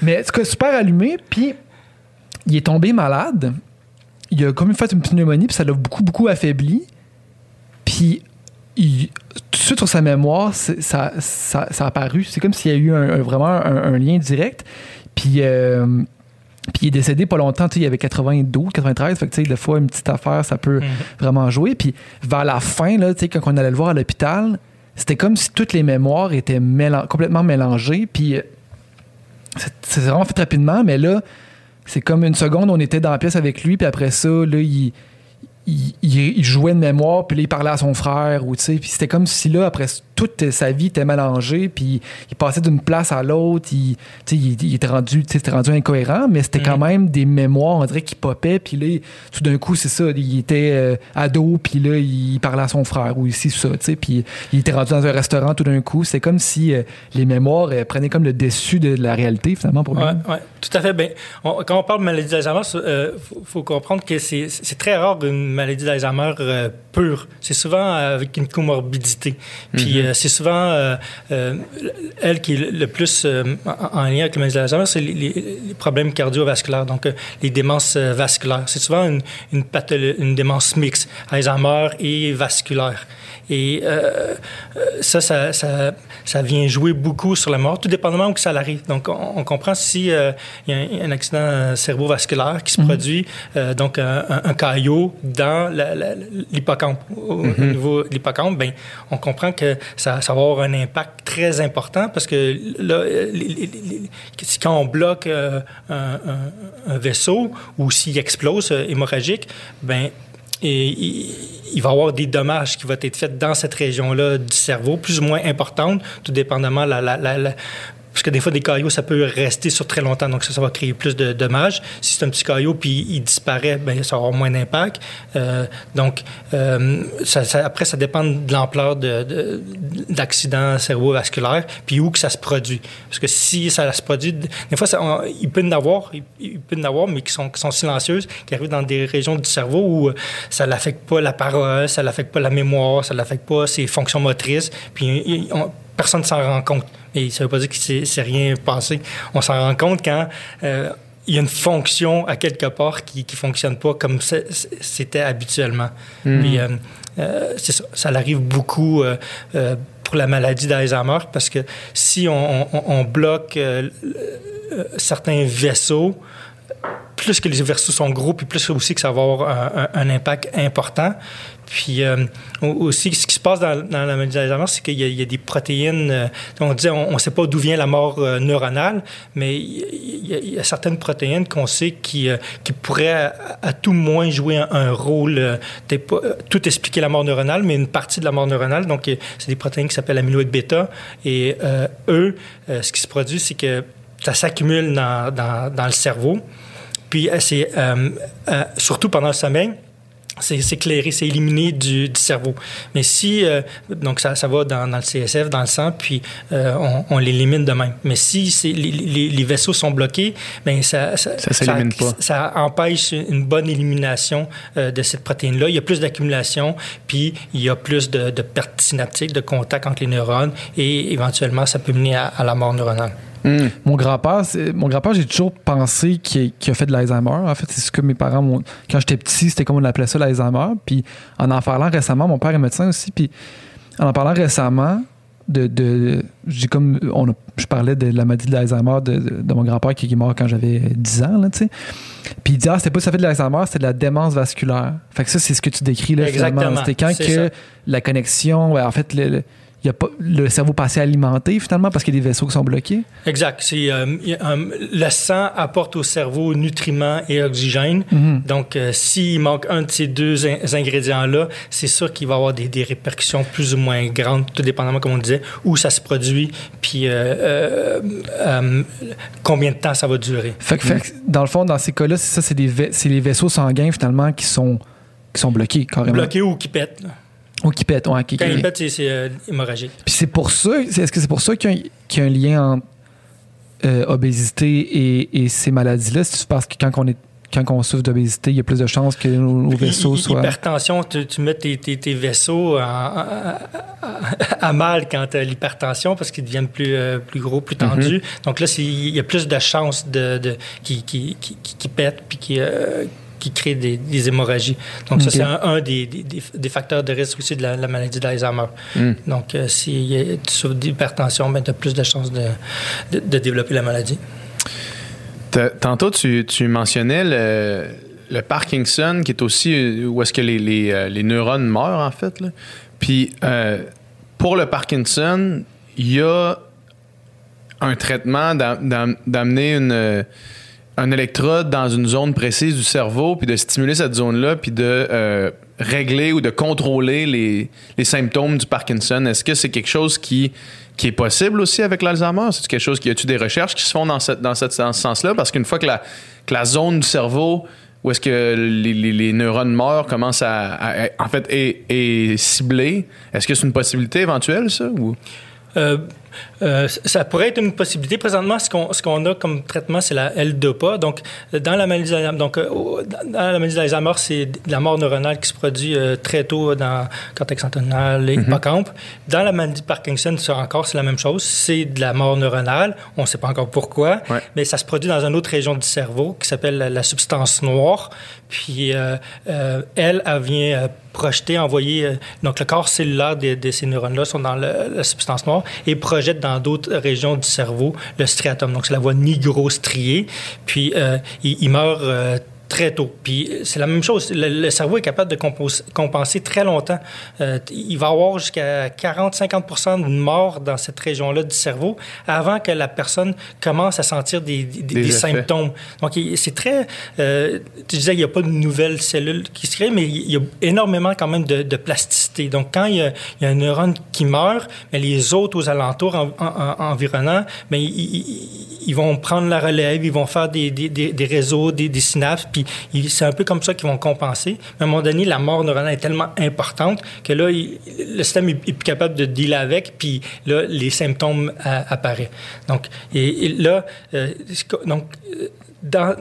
mais c'est super allumé. Puis il est tombé malade. Il a comme fait une pneumonie, puis ça l'a beaucoup, beaucoup affaibli. Puis il, tout de suite sur sa mémoire, ça, ça, ça, a apparu. C'est comme s'il y a eu un, un, vraiment un, un, lien direct. Puis, euh, puis il est décédé pas longtemps, il avait 92, 93, fait que tu sais, des fois, une petite affaire, ça peut vraiment jouer. Puis vers la fin, là, tu sais, quand on allait le voir à l'hôpital, c'était comme si toutes les mémoires étaient mélan- complètement mélangées. Puis euh, c'est c'est vraiment fait rapidement, mais là, c'est comme une seconde, on était dans la pièce avec lui, puis après ça, là, il, il, il- il jouait de mémoire, puis là, il parlait à son frère, ou tu sais, puis c'était comme si là, après toute sa vie était mélangée, puis il passait d'une place à l'autre, il, tu sais, il, était rendu, tu sais, c'était rendu incohérent, mais c'était quand même des mémoires, on dirait, qui popaient, puis là, tout d'un coup, c'est ça, il était euh, ado, puis là, il parlait à son frère, ou ici, ça, tu sais, puis il était rendu dans un restaurant tout d'un coup, c'est comme si euh, les mémoires euh, prenaient comme le dessus de la réalité, finalement, pour lui. Oui, ouais, tout à fait. Ben, on- quand on parle de maladie d'Alzheimer, il faut, faut comprendre que c'est c'est très rare une maladie d'Alzheimer euh, pure. C'est souvent avec une comorbidité. Puis euh, c'est souvent euh, euh, elle qui est le, plus euh, en, en lien avec la maladie d'Alzheimer, c'est les, les- les problèmes cardiovasculaires, donc euh, les démences euh, vasculaires. C'est souvent une, une, patholo- une démence mixte, Alzheimer et vasculaire. Et euh, euh, ça, ça, ça, ça vient jouer beaucoup sur la mort, tout dépendamment où que ça arrive. Donc, on, on comprend si euh, il y a un, un accident euh, cérebrovasculaire qui se produit, euh, donc un, un- caillot dans l'hippocampe, au, au niveau de l'hippocampe, ben, on comprend que ça, ça va avoir un impact très important parce que là, les- les- les- les- quand on bloque euh, un, un- vaisseau ou s'il explose hémorragique, ben et il, va y avoir des dommages qui vont être faits dans cette région-là du cerveau, plus ou moins importantes, tout dépendamment la, la- parce que des fois, des caillots, ça peut rester sur très longtemps, donc ça, ça va créer plus de dommages. Si c'est un petit caillot puis il disparaît, ben ça avoir moins d'impact. Euh, donc, euh, après, ça dépend de l'ampleur de, de- d'accidents cérébrovasculaires puis où que ça se produit. Parce que si ça se produit, des fois, ça, on- il en avoir, il, il en avoir, mais qui sont, qui silencieuses, qui arrivent dans des régions du cerveau où euh, ça n'affecte pas la parole, ça n'affecte pas la mémoire, ça n'affecte pas ses fonctions motrices, puis personne ne s'en rend compte. Et ça ne veut pas dire qu'il s'est rien passé. On s'en rend compte quand euh, il y a une fonction à quelque part qui ne fonctionne pas comme c'était habituellement. Puis, euh, euh, ça, ça arrive beaucoup euh, pour la maladie d'Alzheimer parce que si on, on- on bloque certains vaisseaux, plus que les vaisseaux sont gros, puis plus aussi que ça va avoir un, un- un impact important. Puis euh, au- aussi, ce qui se passe dans, la maladie d'Alzheimer, c'est qu'il y, a- des protéines. euh, on dit, on ne sait pas d'où vient la mort euh, neuronale, mais il y, a- certaines protéines qu'on sait qui, pourraient à, à tout moins jouer un, rôle, tout expliquer la mort neuronale, mais une partie de la mort neuronale. Donc, c'est des protéines qui s'appellent amyloïdes bêta. Et eux, ce qui se produit, c'est que ça s'accumule dans, dans, le cerveau. Puis c'est surtout pendant le sommeil, c'est clairé, c'est éliminé du, du cerveau. Mais si, euh, donc ça, ça va dans, dans le CSF, dans le sang, puis euh, on, on l'élimine de même. Mais si les, les- les vaisseaux sont bloqués, ben ça, ça, Ça pas. ça empêche une bonne élimination euh, de cette protéine-là. Il y a plus d'accumulation, puis il y a plus de, de pertes synaptiques, de contact entre les neurones, et éventuellement, ça peut mener à, à la mort neuronale. Mon grand-père, c'est- mon grand-père, j'ai toujours pensé qu'il a fait de l'Alzheimer. En fait, c'est ce que mes parents m'ont. Quand j'étais petit, c'était comme on appelait ça l'Alzheimer. Puis en en parlant récemment, mon père est médecin aussi. Puis en en parlant récemment, de, de j'ai comme on a- je parlais de la maladie de l'Alzheimer de, de- de mon grand-père qui est mort quand j'avais 10 ans, là, tu sais. Puis il dit, ah, c'était pas ça fait de l'Alzheimer, c'était de la démence vasculaire. Fait que ça, c'est ce que tu décris là, finalement. Exactement, C'était quand que ça. la connexion, ouais, en fait, le, y a pas, le cerveau passé alimenté finalement parce qu'il y a des vaisseaux qui sont bloqués? Exact. C'est, euh, euh, le sang apporte au cerveau nutriments et oxygène. Donc, euh, s'il manque un de ces deux in- ingrédients-là, c'est sûr qu'il va y avoir des, des répercussions plus ou moins grandes, tout dépendamment, comme on disait, où ça se produit, puis euh, combien de temps ça va durer. Fait que, fait que, dans le fond, dans ces cas-là, c'est ça, c'est des vai- c'est les vaisseaux sanguins finalement qui sont qui sont bloqués carrément. Bloqué ou qui pète. Ou qui pètent. ouais, qui- Quand qui- il pète, c'est, euh, hémorragique. Puis c'est pour ça, est-ce que c'est pour ça qu'il y a, un- qu'il y a un lien entre euh, obésité et, et ces maladies-là? C'est parce que quand on est quand on souffre d'obésité, il y a plus de chances que nos, vaisseaux soient. Hypertension, tu, tu mets tes, tes- tes vaisseaux en- à, à- à mal quand tu as l'hypertension parce qu'ils deviennent plus, euh, plus gros, plus tendus. Donc là, il y a plus de chances de, de, qui, qui, qui, qui- qui pètent puis qui, euh, qui créent des, des hémorragies. Donc ça, c'est un, un des, des- facteurs de risque aussi de la, la maladie d'Alzheimer. Donc euh, si tu souffres d'hypertension, ben, tu as plus de chances de, de, de développer la maladie. Tantôt, tu, mentionnais le, Parkinson, qui est aussi euh, où est-ce que les, euh, les, neurones meurent, en fait. Puis, euh, pour le Parkinson, il y a un traitement d'amener une un électrode dans une zone précise du cerveau, puis de stimuler cette zone-là, puis de régler ou de contrôler les, les symptômes du Parkinson. Est-ce que c'est quelque chose qui qui est possible aussi avec l'Alzheimer? C'est quelque chose qui a-tu des recherches qui se font dans, cette, dans, cette, ce sens-là? Parce qu'une fois que la, que la zone du cerveau où est-ce que les, les, neurones meurent commence à, en fait est, ciblée, est-ce que c'est une possibilité éventuelle ça ou? Euh, euh, ça pourrait être une possibilité. Présentement, ce qu'on, ce qu'on a comme traitement, c'est la L-DOPA. Donc, dans la maladie d'Alzheimer, donc, euh, dans la maladie d'Alzheimer, c'est la mort neuronale qui se produit euh, très tôt dans le cortex antennal et mm Dans la maladie de Parkinson, c'est encore c'est la même chose. C'est de la mort neuronale. On ne sait pas encore pourquoi, mais ça se produit dans une autre région du cerveau qui s'appelle la, substance noire. Puis, elle, elle vient projeter, envoyer. donc, le corps cellulaire de, ces neurones-là sont dans la substance noire et projette dans d'autres régions du cerveau le striatum. Donc, c'est la voie nigrostriée. Puis, euh, il, il, meurt euh, très tôt. Puis c'est la même chose. Le, cerveau est capable de compenser très longtemps. Euh, il va avoir jusqu'à 40-50 de mort dans cette région-là du cerveau avant que la personne commence à sentir des, des, symptômes. Donc c'est très... Euh, tu disais qu'il n'y a pas de nouvelles cellules qui se créent, mais il y a énormément quand même de, plasticité. Donc quand il y, a, un neurone qui meurt, mais les autres aux alentours environnants, mais ils, vont prendre la relève, ils vont faire des, des réseaux, des, synapses, c'est un peu comme ça qu'ils vont compenser. Mais à un moment donné, la mort neuronale est tellement importante que là, le système est, plus capable de dealer avec, puis là, les symptômes apparaissent. Donc, et, là, euh, donc, euh, dans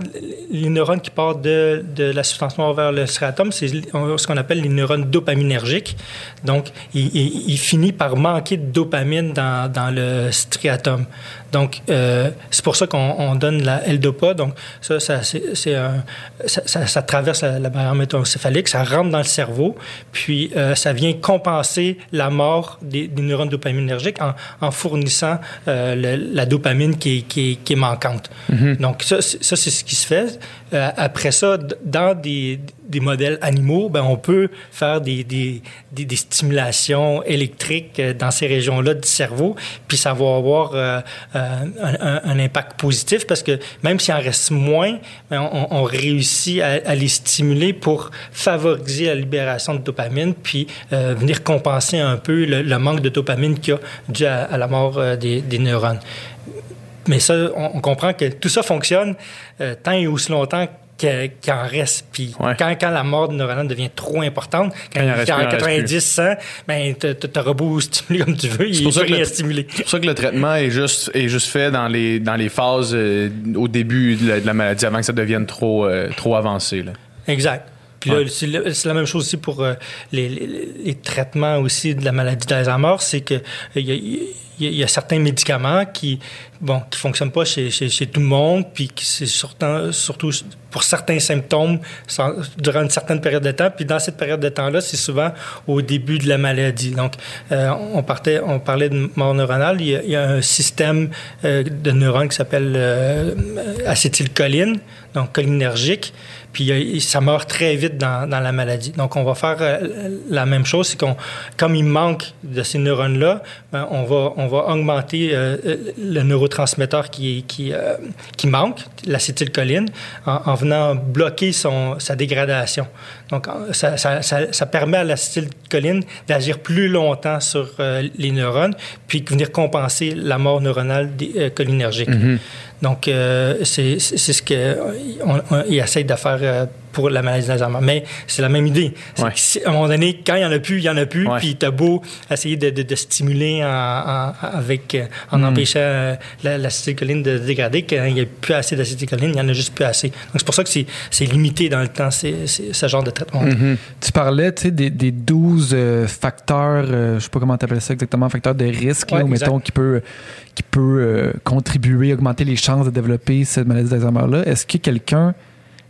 les neurones qui partent de, de, la substance noire vers le striatum, c'est ce qu'on appelle les neurones dopaminergiques. Donc, il, il, finit par manquer de dopamine dans, dans le striatum. Donc, euh, c'est pour ça qu'on donne la L-DOPA. Donc, ça, ça, c'est, un, ça, ça, traverse la, barrière métocéphalique, ça rentre dans le cerveau, puis euh, ça vient compenser la mort des, neurones dopaminergiques en, en fournissant euh, la dopamine qui est, qui qui est manquante. Mm-hmm. Donc, ça, ça c'est ce qui se fait. Euh, après ça, dans des, des, modèles animaux, ben, on peut faire des, des, des, stimulations électriques euh, dans ces régions-là du cerveau, puis ça va avoir euh, un, impact positif parce que même s'il en reste moins, ben, on, réussit à, les stimuler pour favoriser la libération de dopamine, puis venir compenser un peu le, manque de dopamine qu'il y a dû à, la mort des neurones. Mais ça, on, comprend que tout ça fonctionne euh, tant et aussi longtemps qu'il en reste. Puis quand, quand, la mort de neuronale devient trop importante, quand, il y a 90, 100, ben, t'auras beau stimuler comme tu veux, il est rien stimuler. C'est pour ça que le traitement est juste, est juste fait dans les, dans les phases euh, au début de la, maladie, avant que ça devienne trop, euh, trop avancé. Là. Exact. Puis là, c'est la même chose aussi pour les, les, traitements aussi de la maladie d'Alzheimer, c'est que y a, il y, a certains médicaments qui bon qui fonctionnent pas chez, chez, tout le monde, puis c'est surtout, surtout pour certains symptômes durant une certaine période de temps. Puis dans cette période de temps-là, c'est souvent au début de la maladie. Donc, euh, on, partait, on parlait de mort neuronale. Il y a, un système euh, de neurones qui s'appelle euh, acétylcholine, donc cholinergique. Puis ça meurt très vite dans, dans, la maladie. Donc, on va faire la même chose, c'est qu'on, comme il manque de ces neurones-là, ben, on va, on va augmenter le neurotransmetteur qui, qui, qui manque, l'acétylcholine, en, en venant bloquer son, sa dégradation. Donc, ça, ça, ça, permet à l'acétylcholine d'agir plus longtemps sur euh, les neurones, puis de venir compenser la mort neuronale euh, cholinergique. Mm-hmm. Donc, euh, c'est ce qu'il essaie de faire euh, pour la maladie d'Alzheimer. Mais c'est la même idée. À un moment donné, quand il n'y en a plus, il n'y en a plus. Puis tu as beau essayer de, de, stimuler en, avec, euh, en mm. empêchant l'acétylcholine de dégrader. Quand il n'y a plus assez d'acétylcholine, il n'y en a juste plus assez. Donc, c'est pour ça que c'est limité dans le temps, ce genre de traitement. Mm-hmm. Tu parlais des, des 12 facteurs, je ne sais pas comment tu appelles ça exactement, facteurs de risque, ou mettons, qui peut qui peut euh, contribuer, augmenter les chances de développer cette maladie d'Alzheimer-là. Est-ce que quelqu'un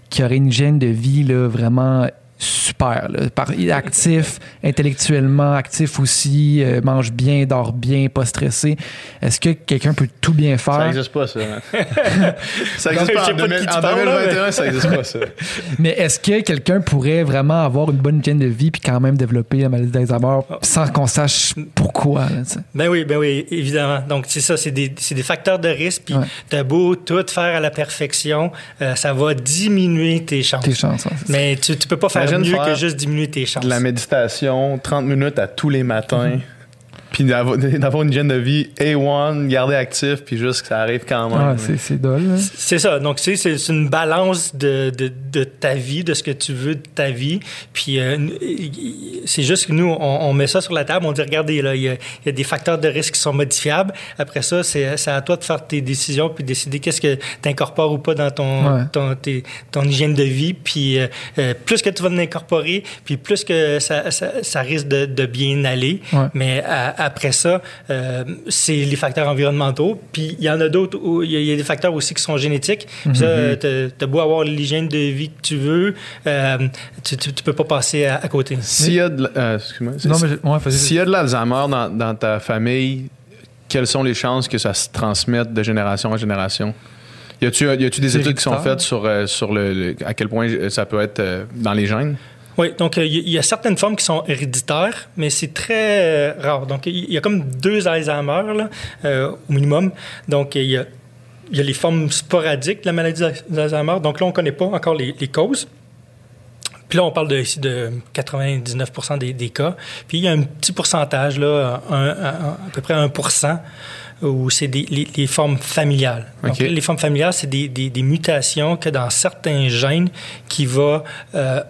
qui aurait une gêne de vie là, vraiment super. Là. Par- actif, intellectuellement actif aussi, euh, mange bien, dort bien, pas stressé. Est-ce que quelqu'un peut tout bien Ça faire? n'existe pas, ça. ça existe Non, pas. En, pas de 2000 qui tu en parles, là, 2021, ça existe pas, ça. Mais est-ce que quelqu'un pourrait vraiment avoir une bonne hygiène de vie puis quand même développer la maladie d'Alzheimer sans qu'on sache pourquoi? là? Ben oui, ben oui, évidemment. Donc, c'est ça, c'est des, c'est des facteurs de risque. Puis, Ouais. t'as beau tout faire à la perfection, euh, ça va diminuer tes chances. Tes chances. hein, c'est ça. Mais tu, tu peux pas faire Imagine mieux faire que juste diminuer tes chances. De la méditation, 30 minutes à tous les matins? Mhm. Puis d'avoir une hygiène de vie A1, garder actif, puis juste que ça arrive quand même. Ah, c'est, c'est dole. là. C'est ça. Donc, c'est, c'est c'est une balance de, de, de ta vie, de ce que tu veux de ta vie. Puis, euh, c'est juste que nous, on, on met ça sur la table. On dit, regardez, là, il y a, il y a des facteurs de risque qui sont modifiables. Après ça, c'est, c'est à toi de faire tes décisions puis décider qu'est-ce que tu incorpores ou pas dans ton, Ouais. ton, tes- ton hygiène de vie. Puis, euh, euh, plus que tu vas l'incorporer, puis plus que ça, ça, ça risque de, de bien aller. Ouais. Mais à- après ça, euh, c'est les facteurs environnementaux. Puis il y en a d'autres où il y, a- il y a des facteurs aussi qui sont génétiques. Puis Ça, t'as t'as beau avoir l'hygiène de vie que tu veux, euh, tu, tu, tu peux pas passer à, à côté. S'il y a de, ouais, de l'Alzheimer dans, dans ta famille, quelles sont les chances que ça se transmette de génération en génération? Y a-tu des études qui sont faites sur, euh, sur le, le- à quel point ça peut être dans les gènes? Oui, donc euh, il y, il y a certaines formes qui sont héréditaires, mais c'est très euh, rare. Donc il y a comme deux Alzheimer là, euh, au minimum. Donc il y y a les formes sporadiques de la maladie d'Alzheimer. Donc là, on ne connaît pas encore les, les causes. Puis là, on parle de, ici de 99 des, des cas. Puis il y a un petit pourcentage, là, un- un- à peu près 1 où c'est des- les, les formes familiales. Donc, les formes familiales, c'est des, des- des mutations que dans certains gènes qui euh,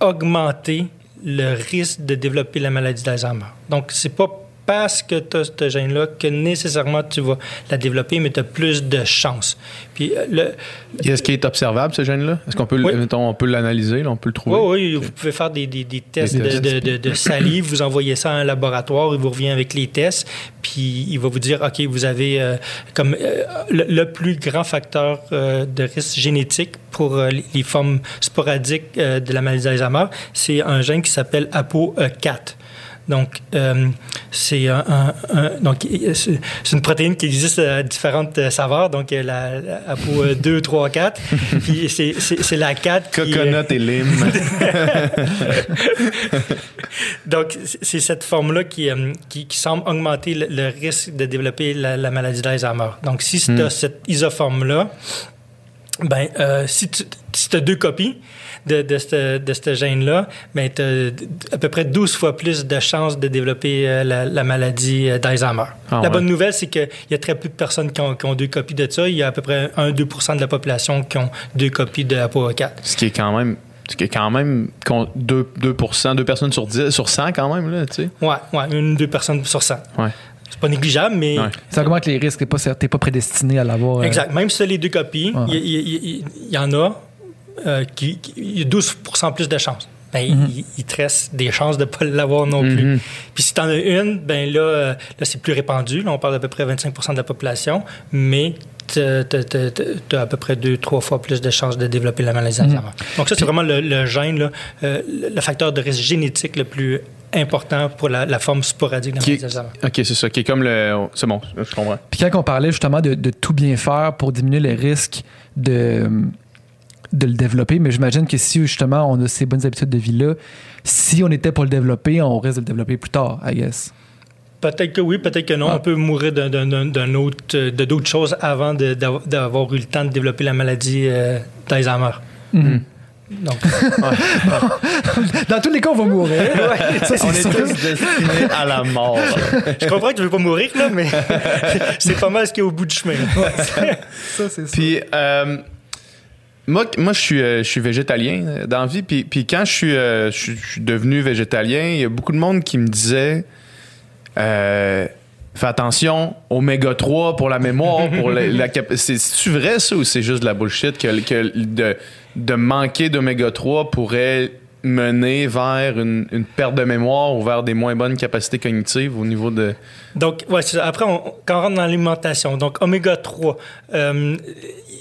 augmenter le risque de développer la maladie d'Alzheimer. Donc, c'est pas parce que tu as ce gène-là que nécessairement tu vas la développer, mais tu as plus de chances. Puis, euh, le, Est-ce qu'il est observable, ce gène-là? Est-ce qu'on peut, le- Oui. mettons, on peut l'analyser, là, on peut le trouver? Oui, oui, vous pouvez faire des, des- des tests, Des de, salive, vous envoyez ça à un laboratoire, il vous revient avec les tests, puis il va vous dire, OK, vous avez euh, comme euh, le, le plus grand facteur euh, de risque génétique pour les, formes sporadiques de la maladie d'Alzheimer, c'est un gène qui s'appelle APO4. Donc, euh, c'est un, un- un- donc c'est une protéine qui existe à différentes euh, saveurs. Donc, euh, la, la APO 2, 3, 4. Puis, c'est- la 4 qui... euh, Coconut et lime. Donc, c'est- cette forme-là qui, qui, qui semble augmenter le, le risque de développer la, la maladie d'Alzheimer. Donc, si tu as cette isoforme-là, ben, euh, si tu as deux copies de, de ce de ce gène-là, ben, tu as à peu près 12 fois plus de chances de développer euh, la, la maladie euh, d'Alzheimer. Ah la ouais. bonne nouvelle, c'est qu'il y a très peu de personnes qui ont, qui ont deux copies de ça. Il y a à peu près 1-2% de la population qui ont deux copies de APOE4. Ce qui est quand même. Ce qui est quand même con- 2, 2, 2 personnes sur 10, sur 100 quand même, là, tu sais. Ouais, ouais, une deux personnes sur 100. Ouais. C'est pas négligeable, mais Ouais. Ça augmente les risques. T'es pas, t'es pas prédestiné à l'avoir. euh, Exact. Même si as les deux copies, il Ouais. y, il- il y en a euh, qui, qui- il y a 12 plus de chances. Ben, il, il te reste des chances de ne pas l'avoir non plus. Puis si tu en as une, ben là, euh, là c'est plus répandu. Là, on parle d'à peu près 25% de la population, mais tu as à peu près deux, trois fois plus de chances de développer la maladie d'Alzheimer. Donc ça, c'est vraiment le, le gène, là, euh, le facteur de risque génétique le plus important pour la, la forme sporadique de la maladie d'Alzheimer. ok, c'est ça. Qui est comme le. C'est bon, je comprends. Puis quand on parlait justement de, de tout bien faire pour diminuer les risques de, de le développer, mais j'imagine que si justement on a ces bonnes habitudes de vie-là, si on était pour le développer, on risque de le développer plus tard, I guess. Peut-être que oui, peut-être que non. Ah. On peut mourir d'un- d'un- d'un d'un autre, euh, de d'autres choses avant de- d'avoir eu le temps de développer la maladie euh, d'Alzheimer. Mhm. Donc, Dans tous les cas, on va mourir. Ça, On est sûr. tous destinés à la mort. je comprends que tu veux pas mourir, là, mais c'est pas mal ce qu'il y a au bout du chemin. Ça, c'est. Puis, euh, moi, moi je, suis, euh, je suis végétalien euh, dans la vie. Puis, puis quand je suis, euh, je, suis- je suis devenu végétalien, il y a beaucoup de monde qui me disait euh, Fais attention, oméga 3 pour la mémoire, pour la, la C'est-tu vrai, ça, ou c'est juste de la bullshit que, que de, de manquer d'oméga 3 pourrait mener vers une, perte de mémoire ou vers des moins bonnes capacités cognitives au niveau de. Donc, ouais, après, quand on rentre dans l'alimentation, donc oméga 3, euh,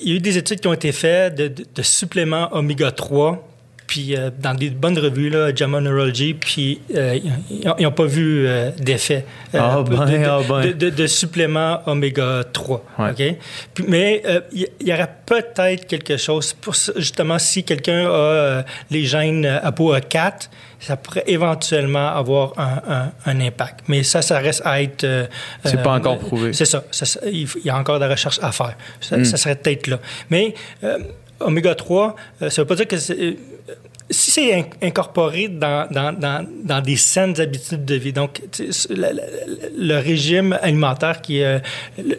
il y a eu des études qui ont été faites de, de- de suppléments oméga 3, puis euh, dans des bonnes revues, là, JAMA Neurology, puis euh, ils n'ont pas vu euh, d'effet ben, de, de- ben. de- de- de supplément oméga 3. Ouais. Puis- mais euh, il y, y aurait peut-être quelque chose pour justement si quelqu'un a les gènes euh, ApoE4, ça pourrait éventuellement avoir un, un- un impact. Mais ça, ça reste à être. euh, C'est pas encore prouvé. C'est ça. Il y a encore de la recherche à faire. Ça, Hmm. ça serait peut-être là. Mais euh, oméga 3, euh, ça veut pas dire que c'est- si c'est in- incorporé dans, dans, dans, dans des saines habitudes de vie, donc le, régime alimentaire qui est euh,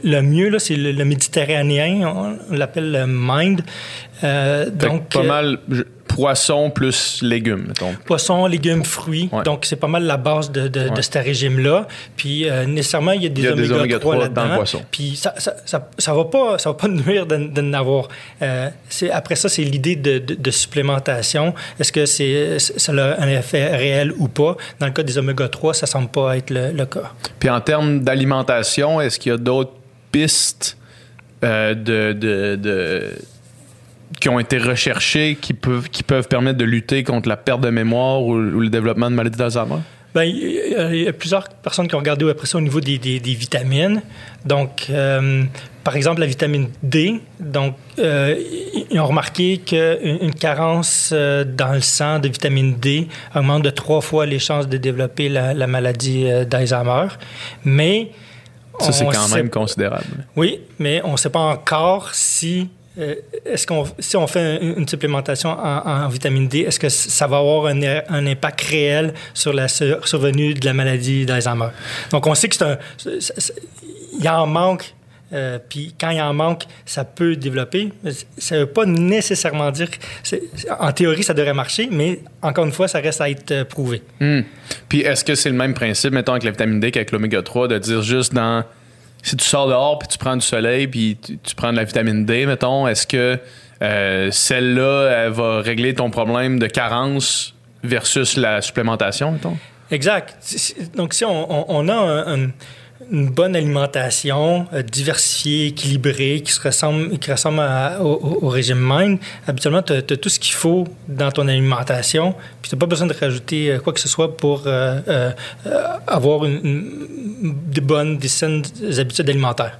le, mieux, c'est le, le méditerranéen, on, on l'appelle le MIND. Euh, donc, pas euh, mal poisson plus légumes, mettons. poissons, légumes, fruits. Ouais. Donc, c'est pas mal la base de, de, ce régime-là. Puis, euh, nécessairement, il y a des oméga, oméga 3 3 dans le là-dedans. poisson. Puis, ça, ça, ça, ça va pas, ça va pas nuire de, de n'avoir. Euh, après ça, c'est l'idée de, supplémentation. Est-ce que c'est, ça a un effet réel ou pas? Dans le cas des oméga 3, ça semble pas être le, le cas. Puis en termes d'alimentation, est-ce qu'il y a d'autres pistes euh, de- qui ont été recherchées qui peuvent, qui peuvent permettre de lutter contre la perte de mémoire ou, ou le développement de maladies d'Alzheimer? Ben, il y a- plusieurs personnes qui ont regardé après ça au niveau des, des- des vitamines. Donc, euh, par exemple, la vitamine D. Donc, euh, ils ont remarqué qu'une une carence euh, dans le sang de vitamine D augmente de trois fois les chances de développer la, la maladie d'Alzheimer. Mais Ça, c'est quand sait- même considérable. oui, mais on ne sait pas encore si euh, est-ce qu'on si on fait une, supplémentation en, vitamine D, est-ce que ça va avoir un, impact réel sur la sur- survenue de la maladie d'Alzheimer? Donc on sait que c'est un il en manque. euh, puis quand il en manque, ça peut développer. Ça ne veut pas nécessairement dire que... En théorie, ça devrait marcher, mais encore une fois, ça reste à être euh, prouvé. Hmm. Puis est-ce que c'est le même principe, mettons, avec la vitamine D qu'avec l'oméga 3, de dire juste dans. Si tu sors dehors, puis tu prends du soleil, puis tu, prends de la vitamine D, mettons, est-ce que euh, celle-là, elle va régler ton problème de carence versus la supplémentation, mettons? Exact. Donc, si on, a un- une bonne alimentation euh, diversifiée, équilibrée, qui, se ressemble, qui ressemble au, régime MIND, habituellement, tu as, tout ce qu'il faut dans ton alimentation, puis tu n'as pas besoin de rajouter euh, quoi que ce soit pour euh, avoir des bonnes, des saines habitudes alimentaires.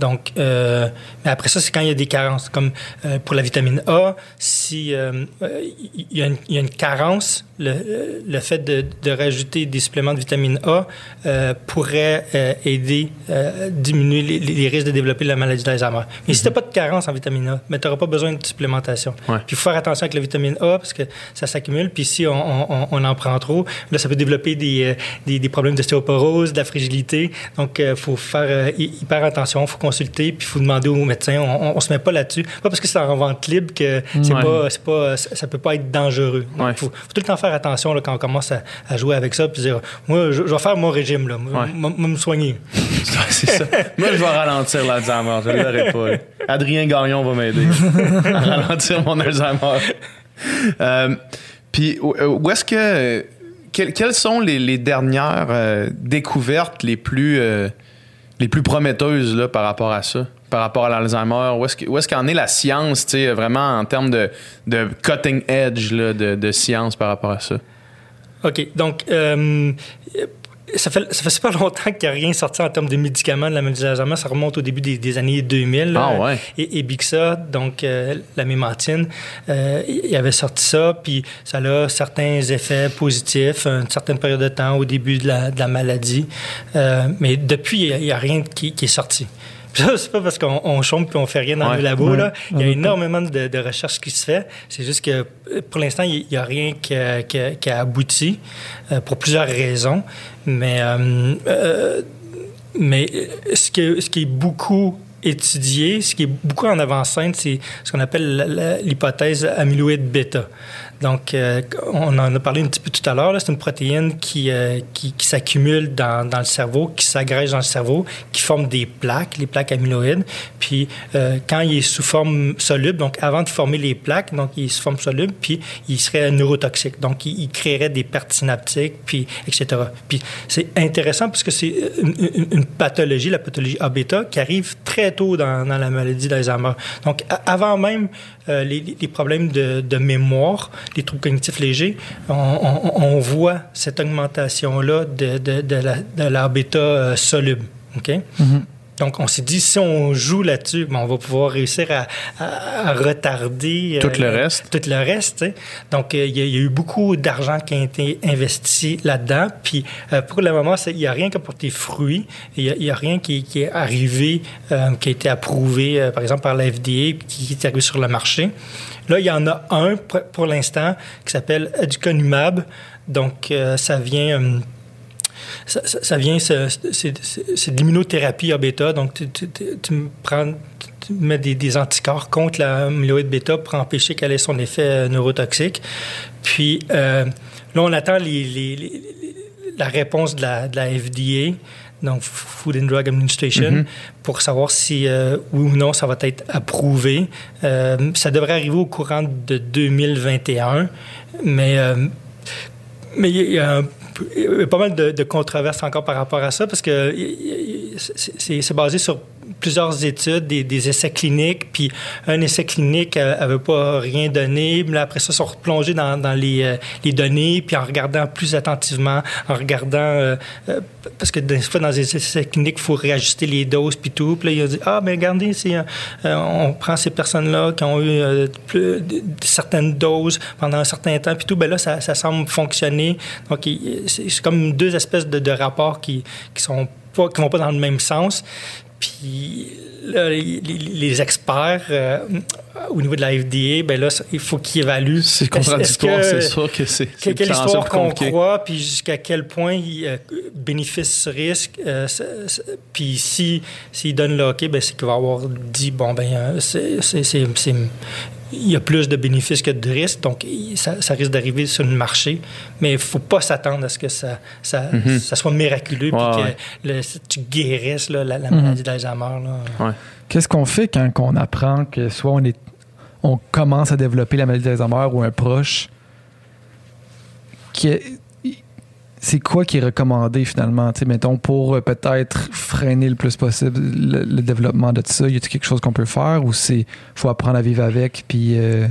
Donc, euh, mais après ça, c'est quand il y a des carences. Comme euh, pour la vitamine A, si euh, euh, il y, a une- il y a une carence, le, le fait de, de rajouter des suppléments de vitamine A euh, pourrait euh, aider à diminuer les, les risques de développer la maladie d'Alzheimer. Mais si tu n'as pas de carence en vitamine A, mais tu n'auras pas besoin de supplémentation. Ouais. Puis il faut faire attention avec la vitamine A parce que ça s'accumule. Puis si on, on- on en prend trop, là, ça peut développer des, des, des problèmes d'ostéoporose, de la fragilité. Donc, il faut faire euh, hy- hyper attention, faut consulter, puis il faut demander au médecin. On, on, se met pas là-dessus. Pas parce que c'est en vente libre que c'est Ouais. pas, pas, ça, peut pas être dangereux. Il Ouais. faut, faut tout le temps faire attention là, quand on commence à, à jouer avec ça, puis dire, moi, je, je vais faire mon régime, là, moi, me soigner. c'est ça. Moi, je vais ralentir l'Alzheimer. Je ne l'aurai pas. là. Adrien Gagnon va m'aider à ralentir mon Alzheimer. Euh, Puis, où est-ce que. quelles, quelles sont les, les dernières euh, découvertes les plus, euh, les plus prometteuses là, par rapport à ça? Par rapport à l'Alzheimer? Où est-ce que- où est-ce qu'en est la science, vraiment en termes de, de cutting edge là, de, de science par rapport à ça? OK. Donc, euh, ça, fait, ça fait super longtemps qu'il n'y a rien sorti en termes de médicaments de la d'Alzheimer. Ça remonte au début des, des années 2000. là. Ah ouais. Et, et Bixa, donc euh, la mémantine, euh, il avait sorti ça, puis ça a certains effets positifs, une certaine période de temps au début de la, de la maladie. Euh, mais depuis, il n'y a, rien qui, qui est sorti. C'est pas parce qu'on on chôme puis on fait rien dans Ouais. le labo. Ouais. Là. Il y a énormément de, de recherches qui se fait. C'est juste que euh, pour l'instant, il n'y a rien qui a, qui a- qui a abouti euh, pour plusieurs raisons. Mais, euh, euh, mais ce, que, ce qui est beaucoup étudié, ce qui est beaucoup en avant-scène, c'est ce qu'on appelle l'hypothèse amyloïde bêta. Donc, euh, on en a parlé un petit peu tout à l'heure. C'est une protéine qui, euh, qui, qui s'accumule dans, dans le cerveau, qui s'agrège dans le cerveau, qui forme des plaques, les plaques amyloïdes. Puis, euh, quand il est sous forme soluble, donc avant de former les plaques, donc il sous forme soluble, puis il serait neurotoxique. Donc, il, il créerait des pertes synaptiques, puis etc. Puis, c'est intéressant parce que c'est une, une- pathologie, la pathologie A-bêta, qui arrive très tôt dans, dans la maladie d'Alzheimer. Donc, avant même euh, les, les problèmes de, de mémoire, des troubles cognitifs légers, on, voit cette augmentation-là de, de, de, la, de la bêta soluble. OK? Mm-hmm. Donc, on s'est dit, si on joue là-dessus, ben, on va pouvoir réussir à, retarder... Tout le euh, reste. Tout le reste. Donc, euh, il y, a eu beaucoup d'argent qui a été investi là-dedans. Puis, euh, pour le moment, il n'y a rien qui a porté fruit. Il n'y a, rien qui, est arrivé, qui a été approuvé, par exemple, par la FDA, qui est arrivé sur le marché. Là, il y en a un pour, l'instant qui s'appelle Aducanumab. Donc, ça vient ça, vient, c'est de à bêta. Donc, tu, tu, mets des, anticorps contre la myloïde bêta pour empêcher qu'elle ait son effet euh, neurotoxique. Puis, euh, là, on attend les, la réponse de la, FDA, donc Food and Drug Administration, mm-hmm. pour savoir si euh, oui ou non ça va être approuvé. ça devrait arriver au courant de 2021, mais mais il y a un il y a pas mal de, de, controverses encore par rapport à ça parce que c'est basé sur plusieurs études, des, essais cliniques, puis un essai clinique n'avait pas rien donné. Mais après ça, ils sont replongés dans, euh, les, données, puis en regardant plus attentivement, en regardant... Euh, euh, parce que des fois, dans les essais cliniques, il faut réajuster les doses, puis tout. Puis là, il a dit, ah, mais regardez, on prend ces personnes-là qui ont eu certaines doses pendant un certain temps, puis tout. Ben là, ça, semble fonctionner. Donc, c'est comme deux espèces de, de rapports qui, qui sont pas, qui vont pas dans le même sens. Puis les, experts euh, au niveau de la FDA, ben là, il faut qu'ils évaluent. C'est contradictoire, c'est sûr que c'est. quelle histoire qu'on croit, puis jusqu'à quel point il, euh, bénéfice-risque. Euh, puis si s'ils donnent le OK, ben c'est qu'il va avoir dit bon ben c'est il y a plus de bénéfices que de risques, donc ça, risque d'arriver sur le marché. Mais il ne faut pas s'attendre à ce que ça, ça, mhm. soit miraculeux et que tu guérisses la, mhm. maladie d'Alzheimer. Qu'est-ce qu'on fait quand on apprend que soit on, est, on commence à développer la maladie d'Alzheimer ou un proche qui c'est quoi qui est recommandé finalement, tu mettons, pour euh, peut-être freiner le plus possible le, développement de ça? Y a-t-il quelque chose qu'on peut faire ou c'est faut apprendre à vivre avec puis euh,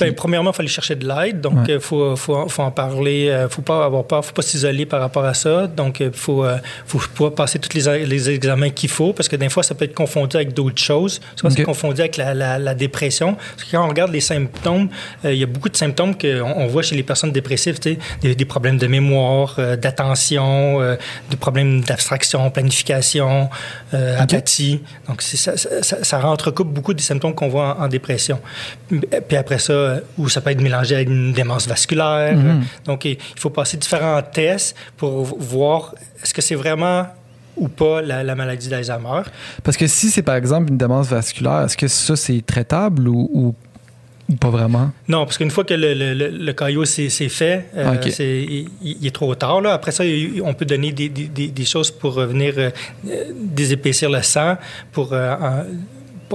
ben, premièrement, il faut aller chercher de l'aide. Donc, il faut, faut, faut, en parler. Il euh, ne faut pas avoir peur. Faut pas s'isoler par rapport à ça. Donc, il euh, faut, euh, faut pouvoir passer tous les, les examens qu'il faut parce que des fois, ça peut être confondu avec d'autres choses. Soit c'est confondu avec la, la, dépression. Parce que quand on regarde les symptômes, il y a beaucoup de symptômes qu'on on voit chez les personnes dépressives. Des, des problèmes de mémoire, d'attention, des problèmes d'abstraction, planification, apathie. Donc, ça, ça, ça, ça recoupe beaucoup des symptômes qu'on voit en, en dépression. Puis après ça, euh, ou ça peut être mélangé avec une démence vasculaire. Mhm. Donc, il faut passer différents tests pour voir est-ce que c'est vraiment ou pas la, maladie d'Alzheimer. Parce que si c'est par exemple une démence vasculaire, est-ce que ça c'est traitable ou, pas vraiment? Non, parce qu'une fois que le, le, caillot c'est fait, euh, il, est trop tard. Là. Après ça, on peut donner des, des, des choses pour venir euh, désépaissir le sang, pour pour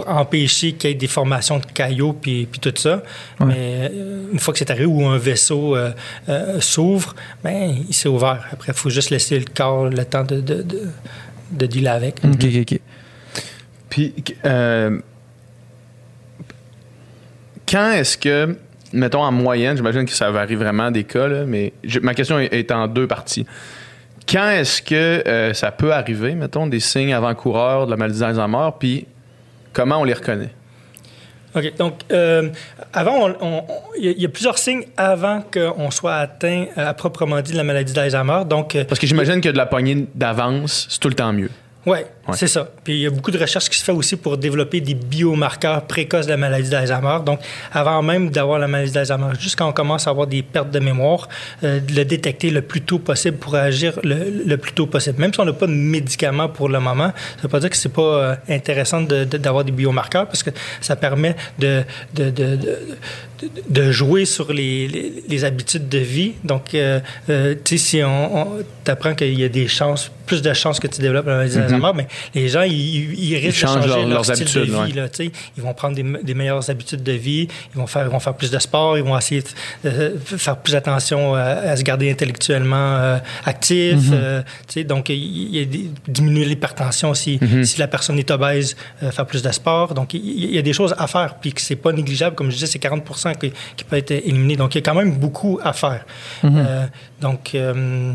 empêcher qu'il y ait des formations de caillots puis, puis tout ça. Mais euh, une fois que c'est arrivé où un vaisseau euh, euh, s'ouvre, ben, il s'est ouvert. Après, il faut juste laisser le corps le temps de, de, de, de dealer avec. OK, OK, OK. Puis, quand est-ce que, mettons en moyenne, j'imagine que ça varie vraiment des cas, là, mais ma question est, en deux parties. Quand est-ce que ça peut arriver, mettons, des signes avant-coureurs de la maladie d'Alzheimer, puis Comment on les reconnaît? OK. Donc, euh, avant, il y, a plusieurs signes avant qu'on soit atteint euh, à proprement dit de la maladie d'Alzheimer. Donc, euh, Parce que j'imagine que de la poignée d'avance, c'est tout le temps mieux. Oui, c'est ça. Puis il y a beaucoup de recherches qui se fait aussi pour développer des biomarqueurs précoces de la maladie d'Alzheimer. Donc, avant même d'avoir la maladie d'Alzheimer, juste quand on commence à avoir des pertes de mémoire, euh, de le détecter le plus tôt possible pour agir le, plus tôt possible. Même si on n'a pas de médicaments pour le moment, ça ne veut pas dire que c'est pas euh, intéressant d'avoir des biomarqueurs parce que ça permet de, de, de, jouer sur les, les, habitudes de vie. Donc, euh, tu sais, si on, on t'apprends qu'il y a des chances, plus de chances que tu développes la maladie d'Alzheimer, mais les gens, ils, risquent de changer leur, style de vie. Là, ils vont prendre des, meilleures habitudes de vie, ils vont, faire, vont faire plus de sport, ils vont essayer de faire plus attention à, se garder intellectuellement euh, actif. Mm-hmm. Euh, donc, il, y a diminuer l'hypertension si, mm-hmm. si la personne est obèse, euh, faire plus de sport. Donc, il, y a des choses à faire, puis que c'est pas négligeable. Comme je disais, c'est 40 qui, qui peut être éliminé. Donc, il y a quand même beaucoup à faire. Euh, donc, euh,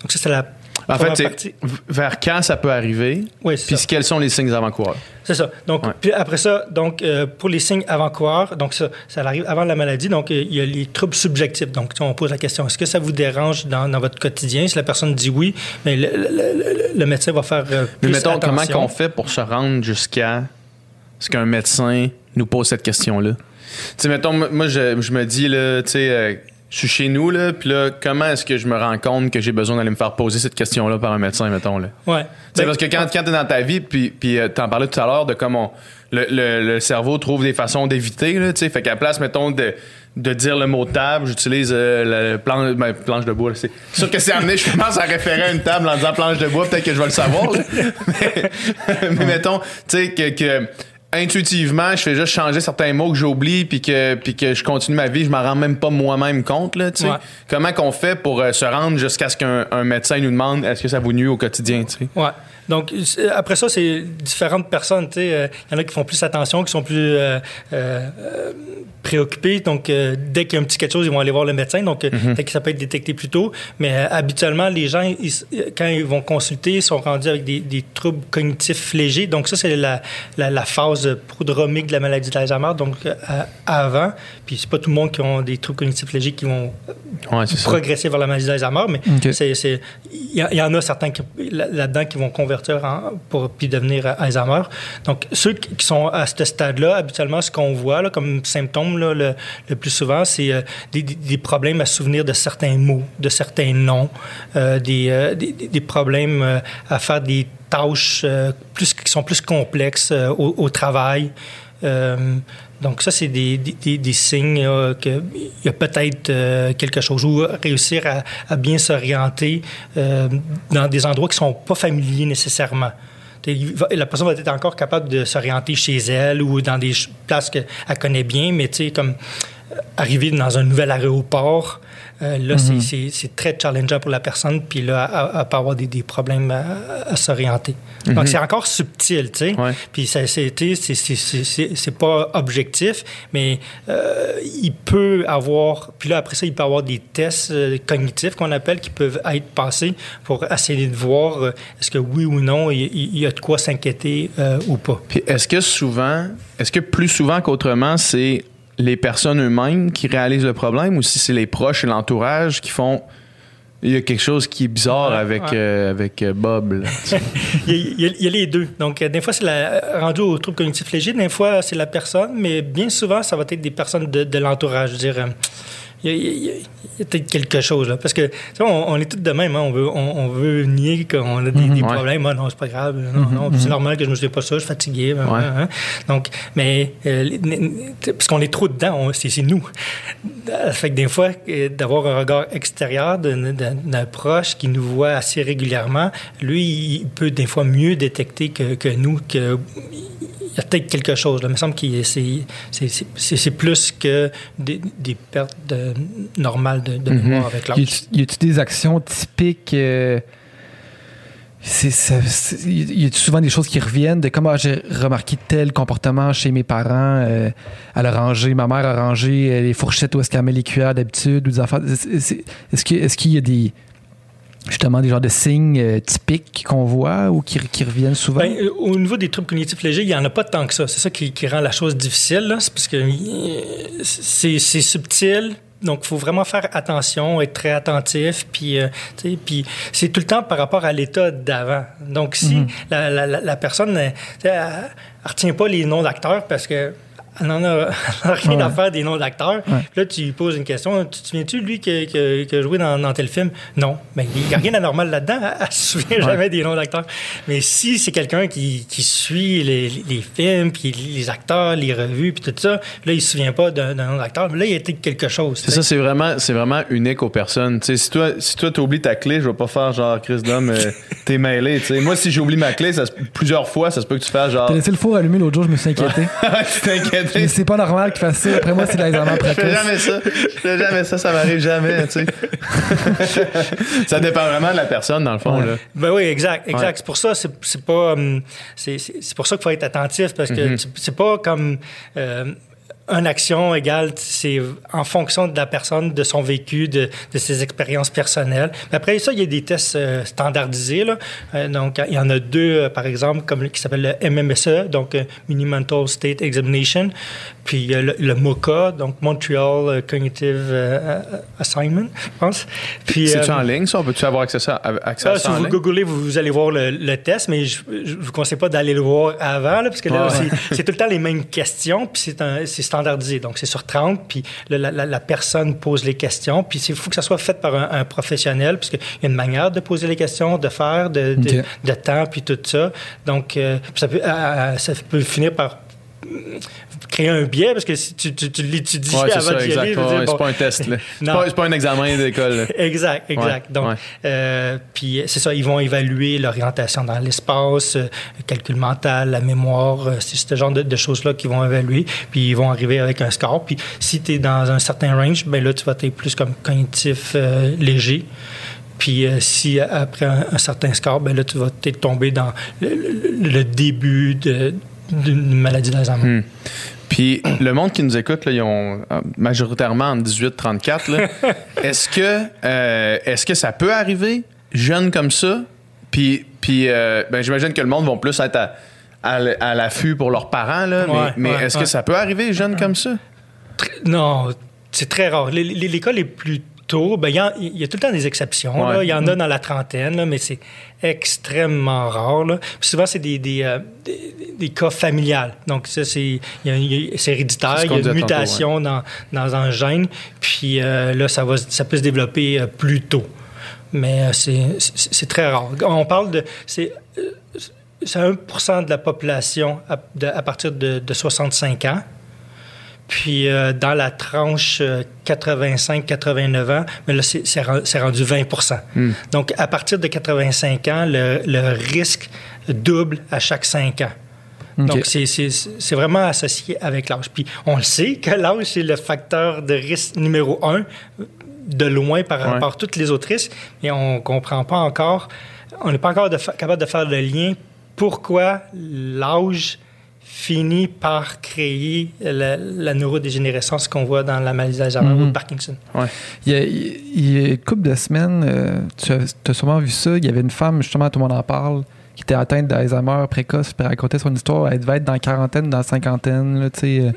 donc, ça, c'est la En fait, vers quand ça peut arriver, Oui, c'est puis ça. quels sont les signes avant-coureurs? C'est ça. Donc, Ouais. puis après ça, donc, euh, pour les signes avant-coureurs, donc ça, ça arrive avant la maladie. Donc, euh, il y a les troubles subjectifs. Donc, on pose la question est-ce que ça vous dérange dans, dans votre quotidien? Si la personne dit oui, mais le, le- le- le médecin va faire euh, Mais plus mettons, comment qu'on fait pour se rendre jusqu'à ce qu'un médecin nous pose cette question-là? Tu sais, mettons, moi, je, je me dis, là, tu sais, euh, je suis chez nous, là, puis là, comment est-ce que je me rends compte que j'ai besoin d'aller me faire poser cette question-là par un médecin, mettons, là? Ouais. Tu sais, Ben, parce que quand, quand t'es dans ta vie, puis, puis euh, t'en parlais tout à l'heure de comment le, le- le cerveau trouve des façons d'éviter, là, tu sais. Fait qu'à la place, mettons, de, de dire le mot table, j'utilise euh, le plan, ben, planche de bois. là. C'est sûr que c'est amené, je commence à référer à une table en disant planche de bois, peut-être que je vais le savoir, là. mais, mais mettons, tu sais, que, que intuitivement, je fais juste changer certains mots que j'oublie, puis que, puis que je continue ma vie, je m'en rends même pas moi-même compte, là. Ouais. Comment qu'on fait pour euh, se rendre jusqu'à ce qu'un un médecin nous demande est-ce que ça vous nuit au quotidien, tu sais? Ouais. Donc, après ça, c'est différentes personnes. tu sais. Euh, Il y en a qui font plus attention, qui sont plus euh, préoccupés. Donc, euh, dès qu'il y a un petit quelque chose, ils vont aller voir le médecin. Donc, euh, Mhm. peut-être que ça peut être détecté plus tôt. Mais euh, habituellement, les gens, ils quand ils vont consulter, ils sont rendus avec des, des troubles cognitifs légers. Donc, ça, c'est la, la, la phase prodromique de la maladie d'Alzheimer. Donc, euh, avant. Puis, c'est pas tout le monde qui ont des troubles cognitifs légers qui vont Ouais, c'est ça. progresser vers la maladie d'Alzheimer, mais Ok. c'est, c'est, il y, y en a certains qui- là- là-dedans qui vont convertir en, pour puis devenir euh, Alzheimer. Donc, ceux qui qui sont à ce stade-là, habituellement, ce qu'on voit là, comme symptômes le, plus souvent, c'est euh, des, problèmes à souvenir de certains mots, de certains noms, euh, des, euh, des, des- problèmes à faire des tâches plus, qui sont plus complexes au, travail. Donc ça, c'est des, signes qu'il y a peut-être quelque chose ou réussir à, à bien s'orienter dans des endroits qui sont pas familiers nécessairement. La personne va être encore capable de s'orienter chez elle ou dans des places qu'elle connaît bien, mais tu sais, comme euh, arriver dans un nouvel aéroport, euh, là, c'est- c'est c'est très challengeant pour la personne, puis là, elle, peut avoir des, des problèmes à, à s'orienter. Donc, c'est encore subtil, tu sais. Ouais. Puis ça, c'est, pas objectif, mais euh, il peut avoir. Puis là, après ça, il peut avoir des tests euh, cognitifs qu'on appelle qui peuvent être passés pour essayer de voir est-ce que oui ou non, il, y a de quoi s'inquiéter euh, ou pas. Puis est-ce que souvent, est-ce que plus souvent qu'autrement, c'est les personnes eux-mêmes qui réalisent le problème ou si c'est les proches et l'entourage qui font il y a quelque chose qui est bizarre Ouais, avec, ouais. euh, avec Bob. Il y, a, il y les deux. Donc, euh, des fois, c'est la, rendu au trouble cognitif léger, des fois, c'est la personne, mais bien souvent, ça va être des personnes de, de l'entourage. Je veux dire, il y a, il y a- il y a- il y a peut-être quelque chose, là. Parce que, tu sais, on, on est tous de même, hein. on, veut, on, on veut nier qu'on a des, des Ouais. problèmes. Ah, non, c'est pas grave. Non, non, c'est normal que je ne me souviens pas ça, je suis fatigué. hein, Ouais. hein. Donc, mais, euh, parce qu'on est trop dedans, c'est nous. Ça fait que des fois, euh, d'avoir un regard extérieur d'un- proche qui nous voit assez régulièrement, lui, il peut des fois mieux détecter que, que nous que il y a peut-être quelque chose. Là. Il me semble que c'est, c'est, c'est- c'est- c'est plus que des, des pertes de- normales de, de mémoire avec l'âge. Y a-tu- des actions typiques euh, c'est, c'est- y a-tu souvent des choses qui reviennent de comment j'ai remarqué tel comportement chez mes parents euh, elle a rangé ma mère a rangé euh, les fourchettes où est-ce qu'elle met les cuillères d'habitude ou des c'est- est-ce, que- est-ce qu'il y a des justement des genres de signes euh, typiques qu'on voit ou qui, qui reviennent souvent? Ben, au niveau des troubles cognitifs légers, il n'y en a pas tant que ça. C'est ça qui, qui rend la chose difficile. C'est parce que c'est subtil. Donc, il faut vraiment faire attention, être très attentif. Puis, euh, puis c'est tout le temps par rapport à l'état d'avant. Donc, si la, la- la- la personne euh, ne retient pas les noms d'acteurs parce que elle n'en a, a rien Ouais. à faire des noms d'acteurs. Ouais. Là, tu lui poses une question. Tu te souviens-tu, lui, qui, a- qui a- qui a joué dans, dans tel film? Non. Mais il n'y a rien d'anormal là-dedans. Elle ne se souvient jamais des noms d'acteurs. Mais si c'est quelqu'un qui, qui suit les, les films, puis les acteurs, les revues, puis tout ça, là, il ne se souvient pas d'un nom d'acteur. Mais là, il y a peut-être quelque chose. C'est ça, c'est vraiment, unique aux personnes. Si toi, si toi t'oublies ta clé, je vais pas faire genre Chris d'homme, euh, t'es mêlé. Moi, si j'oublie ma clé, ça plusieurs fois, ça se peut que tu fasses genre. T'as laissé le four allumé l'autre jour, je me suis inquiété. tu t'inquiètes. Mais c'est pas normal qu'il fasse ça. Après moi, c'est l'examen Je fais précoce. jamais ça. Je fais jamais ça, ça m'arrive jamais, tu sais. ça dépend vraiment de la personne, dans le fond, Ouais. là. Ben oui, exact, exact. Ouais. C'est pour ça, c'est c'est pas, hum, c'est pour ça qu'il faut être attentif parce que Mhm. tu- c'est pas comme euh, une action égale, c'est en fonction de la personne, de son vécu, de, ses expériences personnelles. Mais après ça, il y a des tests euh, standardisés. Là. Euh, donc, il y en a deux, euh, par exemple, comme qui s'appelle le MMSE, donc Mini Mental State Examination, puis le, le MOCA, donc Montreal Cognitive Assignment, je pense. Puis c'est-tu en ligne, ça? On peut-tu avoir accès à, accès à ah, ça? Si vous googlez, vous, allez voir le, le test, mais je ne vous conseille pas d'aller le voir avant, là, parce que là, c'est tout le temps les mêmes questions, puis c'est standardisé. Donc, c'est sur 30, puis la, la, personne pose les questions, puis il faut que ça soit fait par un, professionnel, puisqu'il y a une manière de poser les questions, de faire, de, de, temps, puis tout ça. Donc, euh, ça, peut, ça peut finir par créer un biais parce que si tu, tu, tu l'étudies avant d'y aller. c'est pas un test. C'est pas, pas, un examen d'école. exact, exact. Donc, euh, puis c'est ça, ils vont évaluer l'orientation dans l'espace, euh, le calcul mental, la mémoire, euh, c'est ce genre de, choses-là qu'ils vont évaluer. Puis ils vont arriver avec un score. Puis si tu es dans un certain range, ben là, tu vas être plus comme cognitif léger. Puis si après un, certain score, ben là, tu vas peut-être tomber dans le début de d'une maladie d'Alzheimer. Hmm. Puis le monde qui nous écoute, là, ils ont euh, majoritairement en 18-34. est-ce que, euh, est-ce que ça peut arriver jeune comme ça? Puis, puis euh, ben, j'imagine que le monde va plus être à, l'affût pour leurs parents, là, mais, est-ce que ça peut arriver jeune comme ça? Non, c'est très rare. L'école est plus ben, il, y a, il, y a, tout le temps des exceptions. Il y en a dans la trentaine, mais c'est extrêmement rare. souvent, c'est des, des, euh, des, cas familiales. Donc, ça, c'est héréditaire. Il y a une mutation dans, dans, un gène. Puis euh, là, ça, va, ça peut se développer euh, plus tôt. Mais c'est très rare. On parle de... C'est 1% de la population à, à partir de, de 65 ans. Puis euh, dans la tranche 85-89 euh, ans, mais là, c'est rendu 20 hmm. Donc, à partir de 85 ans, le, risque double à chaque 5 ans. Donc, c'est vraiment associé avec l'âge. Puis, on le sait que l'âge, c'est le facteur de risque numéro un, de loin par rapport à toutes les autres risques, mais on ne comprend pas encore, on n'est pas encore capable de faire le lien pourquoi l'âge finit par créer la, neurodégénérescence qu'on voit dans la maladie d'Alzheimer ou de mhm. Parkinson. Ouais. Il, y a, il, y a, une couple de semaines, euh, tu as, sûrement vu ça, il y avait une femme, justement, tout le monde en parle, qui était atteinte d'Alzheimer précoce, puis racontait son histoire. Elle devait être dans la quarantaine, dans la cinquantaine, là, euh,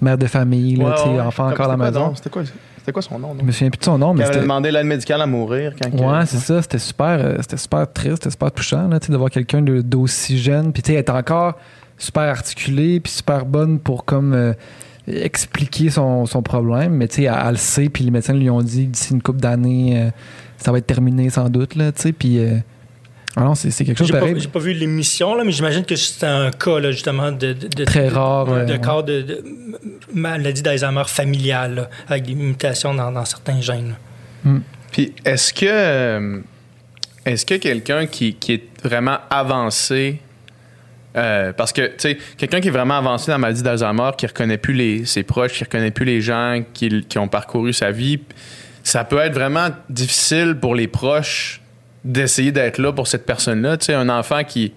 mère de famille, là, ouais, enfant encore à la maison. C'était quoi, c'était quoi son nom? Je me souviens plus de son nom. Mais elle avait demandé l'aide médicale à mourir. Quand ouais, c'est ça. C'était super, euh, c'était super triste, c'était super touchant là, de voir quelqu'un d'aussi jeune. Puis, tu sais, elle était encore super articulée puis super bonne pour comme euh, expliquer son, son, problème. Mais tu sais, elle, le sait, puis les médecins lui ont dit d'ici une couple d'années, euh, ça va être terminé sans doute, là, tu sais, puis... Euh, ah non, c'est quelque chose de pareil. J'ai pas vu l'émission, là, mais j'imagine que c'est un cas, là, justement, de, de, Très rare. De, cas de, maladie d'Alzheimer familiale, avec des mutations dans, dans certains gènes. Hmm. Puis, est-ce que... Est-ce que quelqu'un qui, qui, est vraiment avancé euh, parce que, tu sais, quelqu'un qui est vraiment avancé dans la maladie d'Alzheimer, qui reconnaît plus ses proches, qui reconnaît plus les gens qui, ont parcouru sa vie, ça peut être vraiment difficile pour les proches d'essayer d'être là pour cette personne-là. Tu sais, un enfant qui,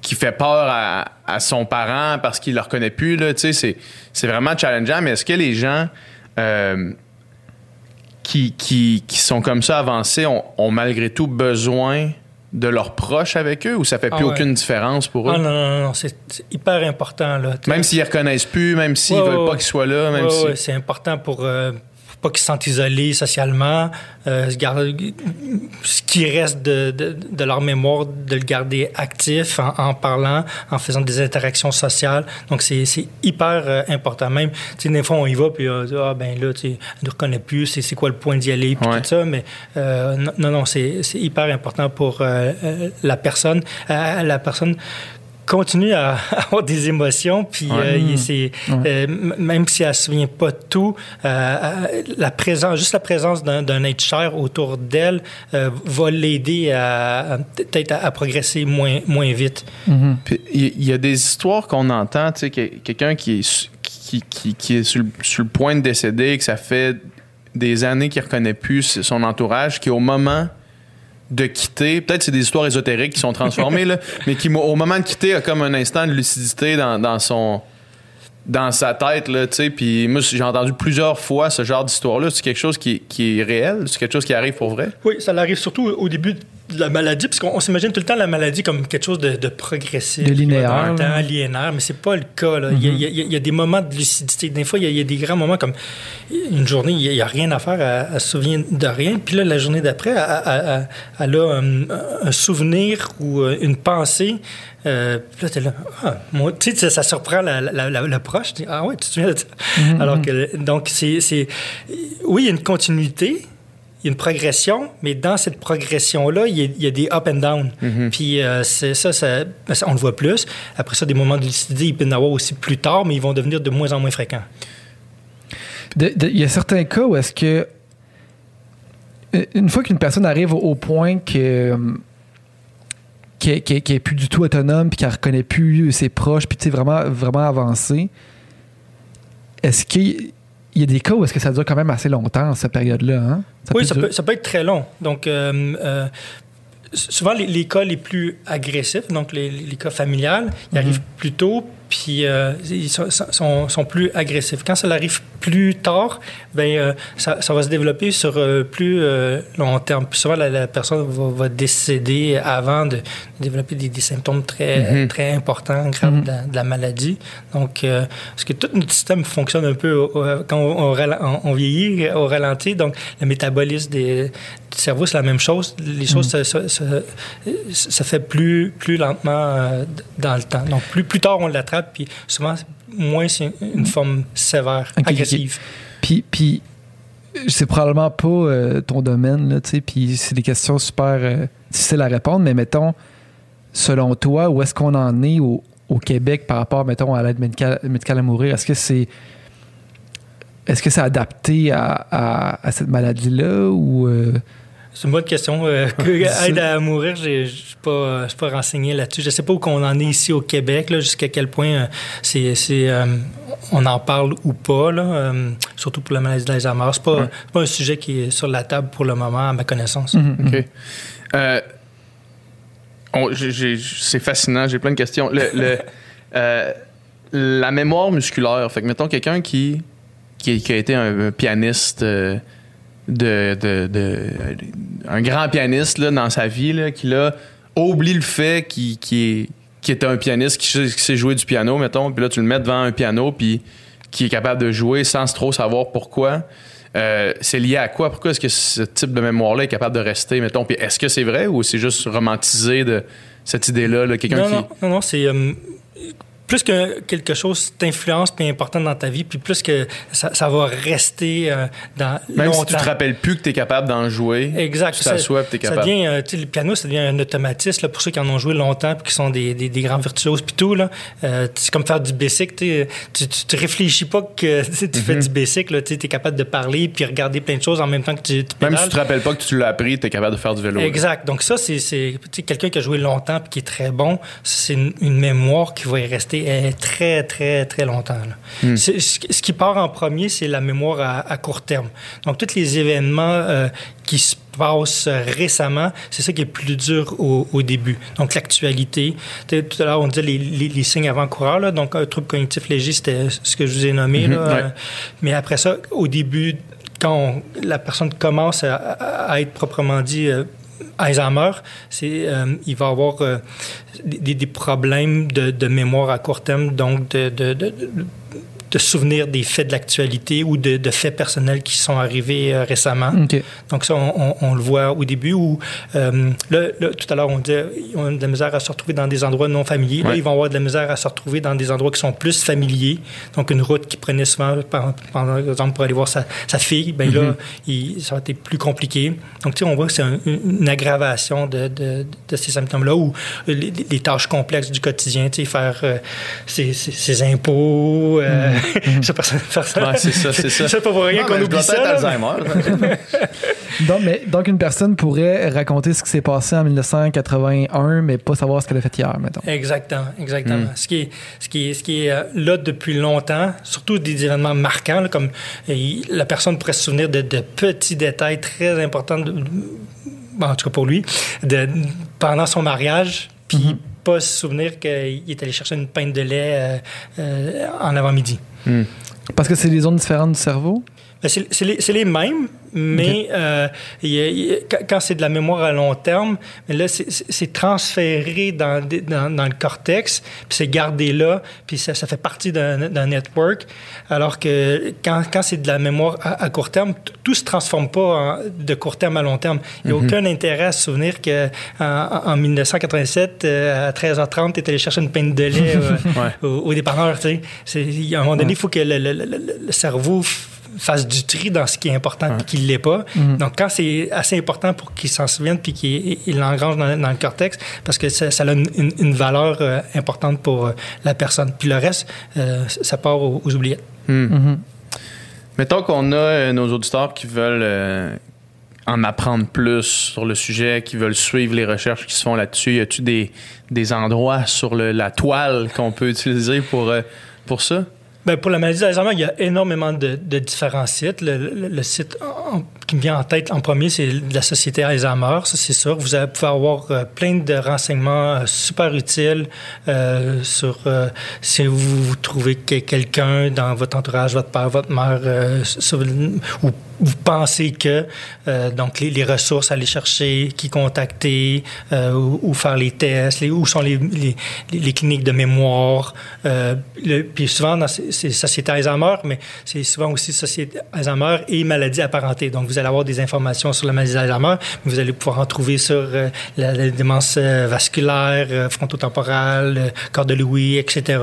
qui fait peur à, son parent parce qu'il ne le reconnaît plus, tu sais, c'est, vraiment challengeant. Mais est-ce que les gens euh, qui, qui, sont comme ça avancés ont malgré tout besoin de leurs proches avec eux ou ça fait plus ah aucune différence pour eux? Ah non, non, non, c'est hyper important. Là. Même s'ils ne reconnaissent plus, même s'ils ne veulent pas qu'ils soient là. Même si... c'est important pour, euh, pas qu'ils se sentent isolés socialement, euh, ce qui reste de, de, leur mémoire, de le garder actif en, parlant, en faisant des interactions sociales. Donc, c'est hyper euh, important. Même, tu sais, des fois, on y va, puis on dit, ah, ben là, tu ne reconnaît plus, c'est quoi le point d'y aller, puis tout ça. Mais euh, non, non, c'est hyper important pour la personne. la personne continue à avoir des émotions, puis euh, c'est euh, même si elle se souvient pas de tout, euh, la présence, juste la présence d'un être cher autour d'elle va l'aider à peut-être à, progresser moins moins vite. Mm-hmm. Il y, a des histoires qu'on entend, tu sais, quelqu'un qui est qui, qui, qui est sur le, sur le, point de décéder, que ça fait des années qu'il reconnaît plus son entourage, qui au moment de quitter, peut-être c'est des histoires ésotériques qui sont transformées, là, mais qui, au moment de quitter, a comme un instant de lucidité dans, son dans sa tête, là, tu sais. Puis moi, j'ai entendu plusieurs fois ce genre d'histoire-là. C'est quelque chose qui, qui est réel? C'est quelque chose qui arrive pour vrai? Oui, ça arrive surtout au début la maladie, parce qu'on s'imagine tout le temps la maladie comme quelque chose de, de progressif. De linéaire, temps linéaire, mais c'est pas le cas. Là. Y a, il y a- il y a des moments de lucidité. Des fois, il y a, il y a des grands moments comme une journée, il n'y a, rien à faire, elle, elle se souvient de rien. Puis là, la journée d'après, elle, elle- elle- a un, un souvenir ou euh, une pensée. Euh, puis là, t'es là, ah, moi, tu sais, ça, surprend la, la, la- la ah ouais, tu te souviens de ça? Alors que, donc, c'est, oui, il y a une continuité, il y a une progression, mais dans cette progression-là, il y a, il y a des up and down. Puis euh, c'est ça, ça, ben, ça, on le voit plus. Après ça, des moments de lucidité, il peut y en avoir aussi plus tard, mais ils vont devenir de moins en moins fréquents. De- de- Il y a certains cas où est-ce que euh, une fois qu'une personne arrive au, point que qu'elle qu'elle- qu'elle est plus du tout autonome puis qu'elle reconnaît plus ses proches puis tu sais vraiment vraiment avancé, est-ce qu'il il y a des cas où est-ce que ça dure quand même assez longtemps cette période-là hein? oui, peut ça peut, ça peut être très long. Donc, euh, euh, souvent, les, les cas les plus agressifs, donc les, les cas familiales, ils arrivent plus tôt, puis euh, ils sont, sont- sont plus agressifs. Quand ça arrive plus tard, ben, ça, ça va se développer sur plus long terme. Puis souvent, la, la personne va, va décéder avant de développer des, des symptômes très, très importants, graves de, la, de la maladie. Donc, euh, parce que tout notre système fonctionne un peu au- au- quand on, vieillit au ralenti. Donc, le métabolisme des, du cerveau, c'est la même chose. Les choses se, se- se- se fait plus, plus lentement euh, dans le temps. Donc, plus, plus tard on l'attrape, puis souvent, moins c'est une forme sévère, agressive. Puis, puis c'est probablement pas euh, ton domaine, là, tu sais, puis c'est des questions super euh, difficiles à répondre, mais mettons, selon toi, où est-ce qu'on en est au, au Québec par rapport, mettons, à l'aide médicale, médicale à mourir? Est-ce que c'est est-ce que c'est adapté à, à- à cette maladie-là ou euh, C'est une bonne question. Euh, que- aide à mourir, j'ai- je ne suis pas, je suis pas renseigné là-dessus. Je ne sais pas où qu'on en est ici au Québec, là, jusqu'à quel point euh, c'est, c'est, euh, on en parle ou pas, là, euh, surtout pour la maladie d'Alzheimer. Ce n'est pas, c'est pas un sujet qui est sur la table pour le moment, à ma connaissance. OK. Euh, on- j'ai- j'ai- c'est fascinant, j'ai plein de questions. Le, euh, la mémoire musculaire, fait que mettons quelqu'un qui, qui, a été un, pianiste, euh, de, de- de- un grand pianiste là, dans sa vie, là, qui là, oublie le fait qu'il est, qu'il est un pianiste, qui sait jouer du piano, mettons, puis là tu le mets devant un piano, puis qui est capable de jouer sans trop savoir pourquoi. Euh, c'est lié à quoi? Pourquoi est-ce que ce type de mémoire-là est capable de rester, mettons? Puis est-ce que c'est vrai ou c'est juste romantisé de cette idée-là? là, Quelqu'un Non, qui. non, non, non, c'est euh, plus que quelque chose t'influence puis important dans ta vie, puis plus que ça, ça va rester euh, dans Même longtemps. si tu te rappelles plus que tu es capable d'en jouer, Exact. tu t'assois tu es Ça capable. devient, euh, le piano, ça devient un automatisme là, pour ceux qui en ont joué longtemps puis qui sont des, des, des grands virtuoses puis tout. là. Euh, c'est comme faire du basic. tu Tu réfléchis pas que tu sais, tu Mhm. fais du basic. Tu es capable de parler puis regarder plein de choses en même temps que tu, tu Même si tu te rappelles pas que tu l'as appris, tu es capable de faire du vélo. là. Exact. Donc ça, c'est quelqu'un qui a joué longtemps puis qui est très bon. C'est une, une mémoire qui va y rester très, très, très longtemps. Hmm. Ce qui part en premier, c'est la mémoire à, à court terme. Donc tous les événements euh, qui se passent récemment, c'est ça qui est plus dur au, au début. Donc l'actualité. Tout à l'heure, on disait les, les- les signes avant-coureurs. Donc un trouble cognitif léger, c'était ce que je vous ai nommé. là. Mhm, ouais. Mais après ça, au début, quand on- la personne commence à être proprement dit euh, Alzheimer, c'est, euh, il va avoir euh, des, des problèmes de, de mémoire à court terme, donc de, de, de, de- souvenirs des faits de l'actualité ou de, de faits personnels qui sont arrivés euh, récemment. Donc ça, on, on- on le voit au début où, euh, là, là, tout à l'heure, on disait ils ont de la misère à se retrouver dans des endroits non familiers. Là, ils vont avoir de la misère à se retrouver dans des endroits qui sont plus familiers. Donc une route qu'ils prenaient souvent, par, par exemple, pour aller voir sa, sa fille, ben là, il- ça va être plus compliqué. Donc, tu sais, on voit que c'est un- une, une aggravation de, de- de ces symptômes-là ou les, les tâches complexes du quotidien, tu sais, faire euh, ses, ses- ses impôts, euh, je sais pas, faire ça. Ouais, c'est ça, c'est ça. C'est pas pour rien qu'on oublie ça. Alzheimer. Donc, mais, donc, une personne pourrait raconter ce qui s'est passé en 1981, mais pas savoir ce qu'elle a fait hier, mettons. Exactement, exactement. Hmm. Ce qui est, ce qui est, ce qui est euh, là depuis longtemps, surtout des événements marquants, là, comme la personne pourrait se souvenir de, de petits détails très importants, de- en tout cas pour lui, de, pendant son mariage, puis pas se souvenir qu'il est allé chercher une pinte de lait euh, euh, en avant-midi. Parce que c'est des zones différentes du cerveau? Ben, c'est les, mêmes, mais euh, il y a- il y a- quand- c'est de la mémoire à long terme, mais là, c'est- transféré dans, des- dans, dans le cortex, puis c'est gardé là, puis ça, ça fait partie d'un network. Alors que quand, quand c'est de la mémoire à, à court terme, tout se transforme pas en- de court terme à long terme. Il n'y a aucun intérêt à se souvenir que en, en 1987, euh, à 13h30, tu es allé chercher une pinte de lait euh, au, au dépanneur. tu sais. C'est- il y a un moment donné, il faut que le, le- le- le- cerveau fasse du tri dans ce qui est important et qui ne l'est pas. Donc, quand c'est assez important pour qu'il s'en souvienne puis qu'il il l'engrange dans, dans le cortex, parce que ça, ça a une, une- une valeur euh, importante pour euh, la personne. Puis le reste, euh, ça part aux, aux oubliettes. Mettons qu'on a euh, nos auditeurs qui veulent euh, en apprendre plus sur le sujet, qui veulent suivre les recherches qui se font là-dessus. Y a-tu des, des endroits sur le- la toile qu'on peut utiliser pour, euh, pour ça? Ben, pour la maladie d'Alzheimer, il y a énormément de, différents sites. Le, site qui me vient en tête en premier, c'est la Société Alzheimer, ça c'est sûr. Vous allez pouvoir avoir euh, plein de renseignements euh, super utiles euh, sur si vous, trouvez que quelqu'un dans votre entourage, votre père, votre mère, ou vous pensez que, donc les, ressources à aller chercher, qui contacter, où faire les tests, où sont les, cliniques de mémoire. puis souvent, dans ces, ces sociétés Alzheimer, mais c'est souvent aussi société Alzheimer et maladies apparentées. Donc, vous allez avoir des informations sur la maladie d'Alzheimer, mais vous allez pouvoir en trouver sur euh, la, la démence euh, vasculaire, euh, frontotemporale, euh, corps de Louis, etc.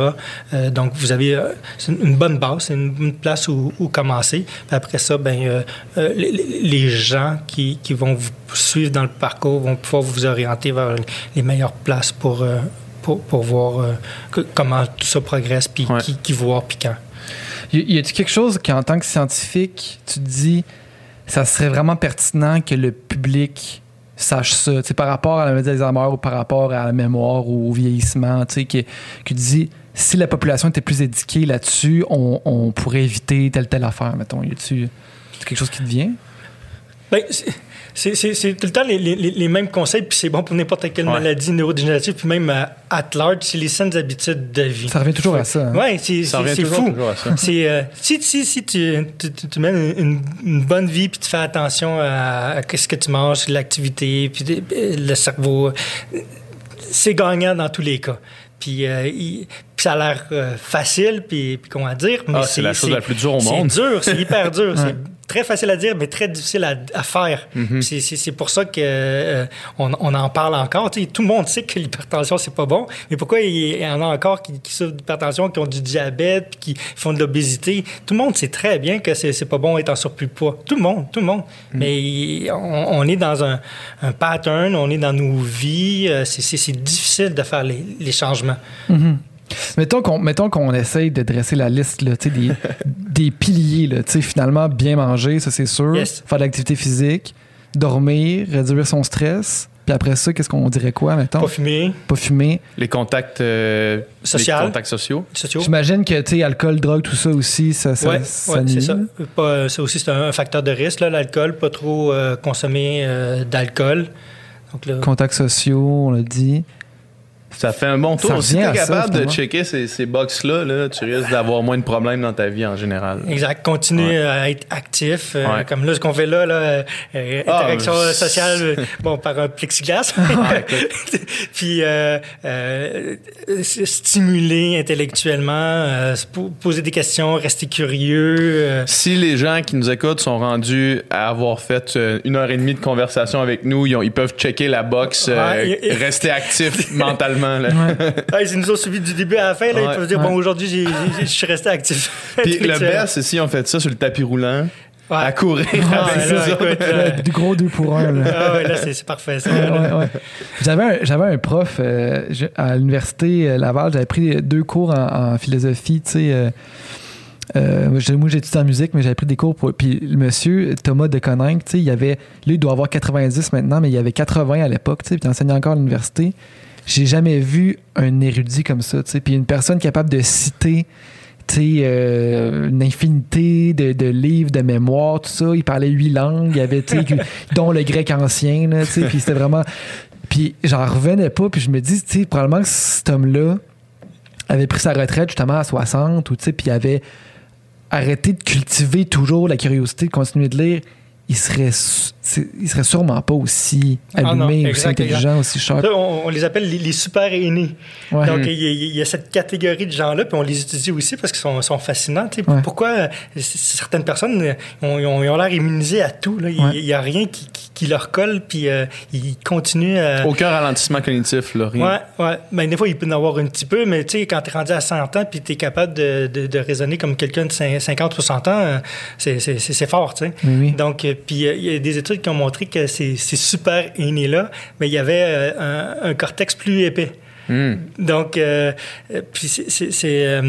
Donc, vous avez c'est une, bonne base, c'est une, une place où, commencer. Après ça, ben, les, gens qui, qui vont vous suivre dans le parcours vont pouvoir vous orienter vers les meilleures places pour, pour, pour voir euh, que- comment tout ça progresse, puis Ouais. qui, qui voir, puis quand. Y y a-t-il quelque chose qu'en tant que scientifique, tu te dis, ça serait vraiment pertinent que le public sache ça, tu sais, par rapport à la maladie d'Alzheimer ou par rapport à la mémoire ou au vieillissement, tu sais, que, que tu dis, si la population était plus éduquée là-dessus, on, on pourrait éviter telle telle affaire, mettons. Y a-tu quelque chose qui te vient? Ben, c'est- c'est c'est- c'est tout le temps les, les- les mêmes conseils, puis c'est bon pour n'importe quelle Ouais. maladie neurodégénérative, puis même à at large, c'est les saines habitudes de vie. Ça revient toujours à ça. hein? Ouais, c'est fou. C'est euh, si, si, si tu, tu, tu- tu mènes une, une bonne vie puis tu fais attention à, à ce que tu manges, l'activité, puis de- le cerveau, c'est gagnant dans tous les cas. Puis, euh, il- puis ça a l'air euh, facile, puis, puis comment dire, mais Ah, c'est la chose la plus dure au monde. C'est dur, c'est hyper dur. Très facile à dire, mais très difficile à, à faire. Mhm. C'est- C'est pour ça que euh, on, on en parle encore. Tu sais, tout le monde sait que l'hypertension c'est pas bon, mais pourquoi il y en a encore qui, qui souffrent d'hypertension, qui ont du diabète, puis qui font de l'obésité? Tout le monde sait très bien que c'est pas bon être en surplus de poids. Tout le monde, tout le monde. Mhm. Mais on, on est dans un, un pattern, on est dans nos vies. euh, c'est- difficile de faire les, les changements. Mettons qu'on mettons qu'on essaye de dresser la liste là, des, des piliers. Là, finalement, bien manger, ça c'est sûr. Yes. Faire de l'activité physique, dormir, réduire son stress. Puis après ça, qu'est-ce qu'on dirait quoi, mettons? Pas fumer, Pas fumer. Les contacts, euh, Social. les contacts sociaux. sociaux. J'imagine que, tu sais, alcool, drogue, tout ça aussi, ça, ça, Ouais, ça ouais, c'est ça. Pas, ça aussi, c'est un, un facteur de risque, là, l'alcool. Pas trop euh, consommer euh, d'alcool. Donc, là, Contacts sociaux, on l'a dit. Ça fait un bon tour. Ça si t'es ça, capable de checker ces, ces box-là, là, tu risques d'avoir moins de problèmes dans ta vie en général. Exact. Continuer Ouais. à être actif. euh, Ouais. Comme là, ce qu'on fait là, là euh, Ah, interaction sociale, euh, bon, par un plexiglas. Puis, euh, euh, s- stimuler intellectuellement, se po- poser des questions, rester curieux. Si les gens qui nous écoutent sont rendus à avoir fait une heure et demie de conversation avec nous, ils, ont- ils peuvent checker la box, Ouais, rester actifs mentalement. Là. ouais, ils nous ont suivis du début à la fin. Là, Ouais. Ils peuvent dire, Ouais. bon, aujourd'hui, je suis resté actif. Puis le best, c'est si on fait ça sur le tapis roulant, Ouais. à courir Ah, avec là, écoute, Du gros deux pour un. là. ah ouais, là, c'est parfait. ça. Ouais, ouais, ouais. J'avais un, j'avais un prof euh, je- à l'université euh, Laval, j'avais pris deux cours en, en philosophie, tu sais. euh, euh, moi, j'étudie en musique, mais j'avais pris des cours pour. Puis le monsieur, Thomas de Coninck, tu sais, il avait. Lui, il doit avoir 90 maintenant, mais il avait 80 à l'époque, tu sais, puis il enseignait encore à l'université. J'ai jamais vu un érudit comme ça, tu sais. Puis une personne capable de citer euh, une infinité de, de livres, de mémoires, tout ça. Il parlait huit langues, il avait, dont le grec ancien, là, tu sais, puis c'était vraiment... Puis j'en revenais pas, puis je me dis, tu sais, probablement que cet homme-là avait pris sa retraite justement à 60, ou tu sais, puis avait arrêté de cultiver toujours la curiosité, de continuer de lire il serait, il serait sûrement pas aussi ah allumé, aussi intelligent, aussi sharp. on, on, les appelle les, super aînés. Donc, il y, a cette catégorie de gens-là, puis on les étudie aussi parce qu'ils sont, sont, fascinants. Pourquoi euh, certaines personnes euh, ont, ont l'air immunisées à tout? Il n'y a rien qui, qui, leur colle, puis euh, ils continuent à... Aucun ralentissement cognitif, là, rien. Ouais, ouais. Ben, des fois, il peut en avoir un petit peu, mais tu sais, quand tu es rendu à 100 ans, puis tu es capable de, de, raisonner comme quelqu'un de 50 ou 100 ans, c'est fort, tu sais. Oui, Donc, puis il y a des études qui ont montré que ces, super aînés-là, mais il y avait euh, un, cortex plus épais. Hmm. Donc, euh, puis c'est.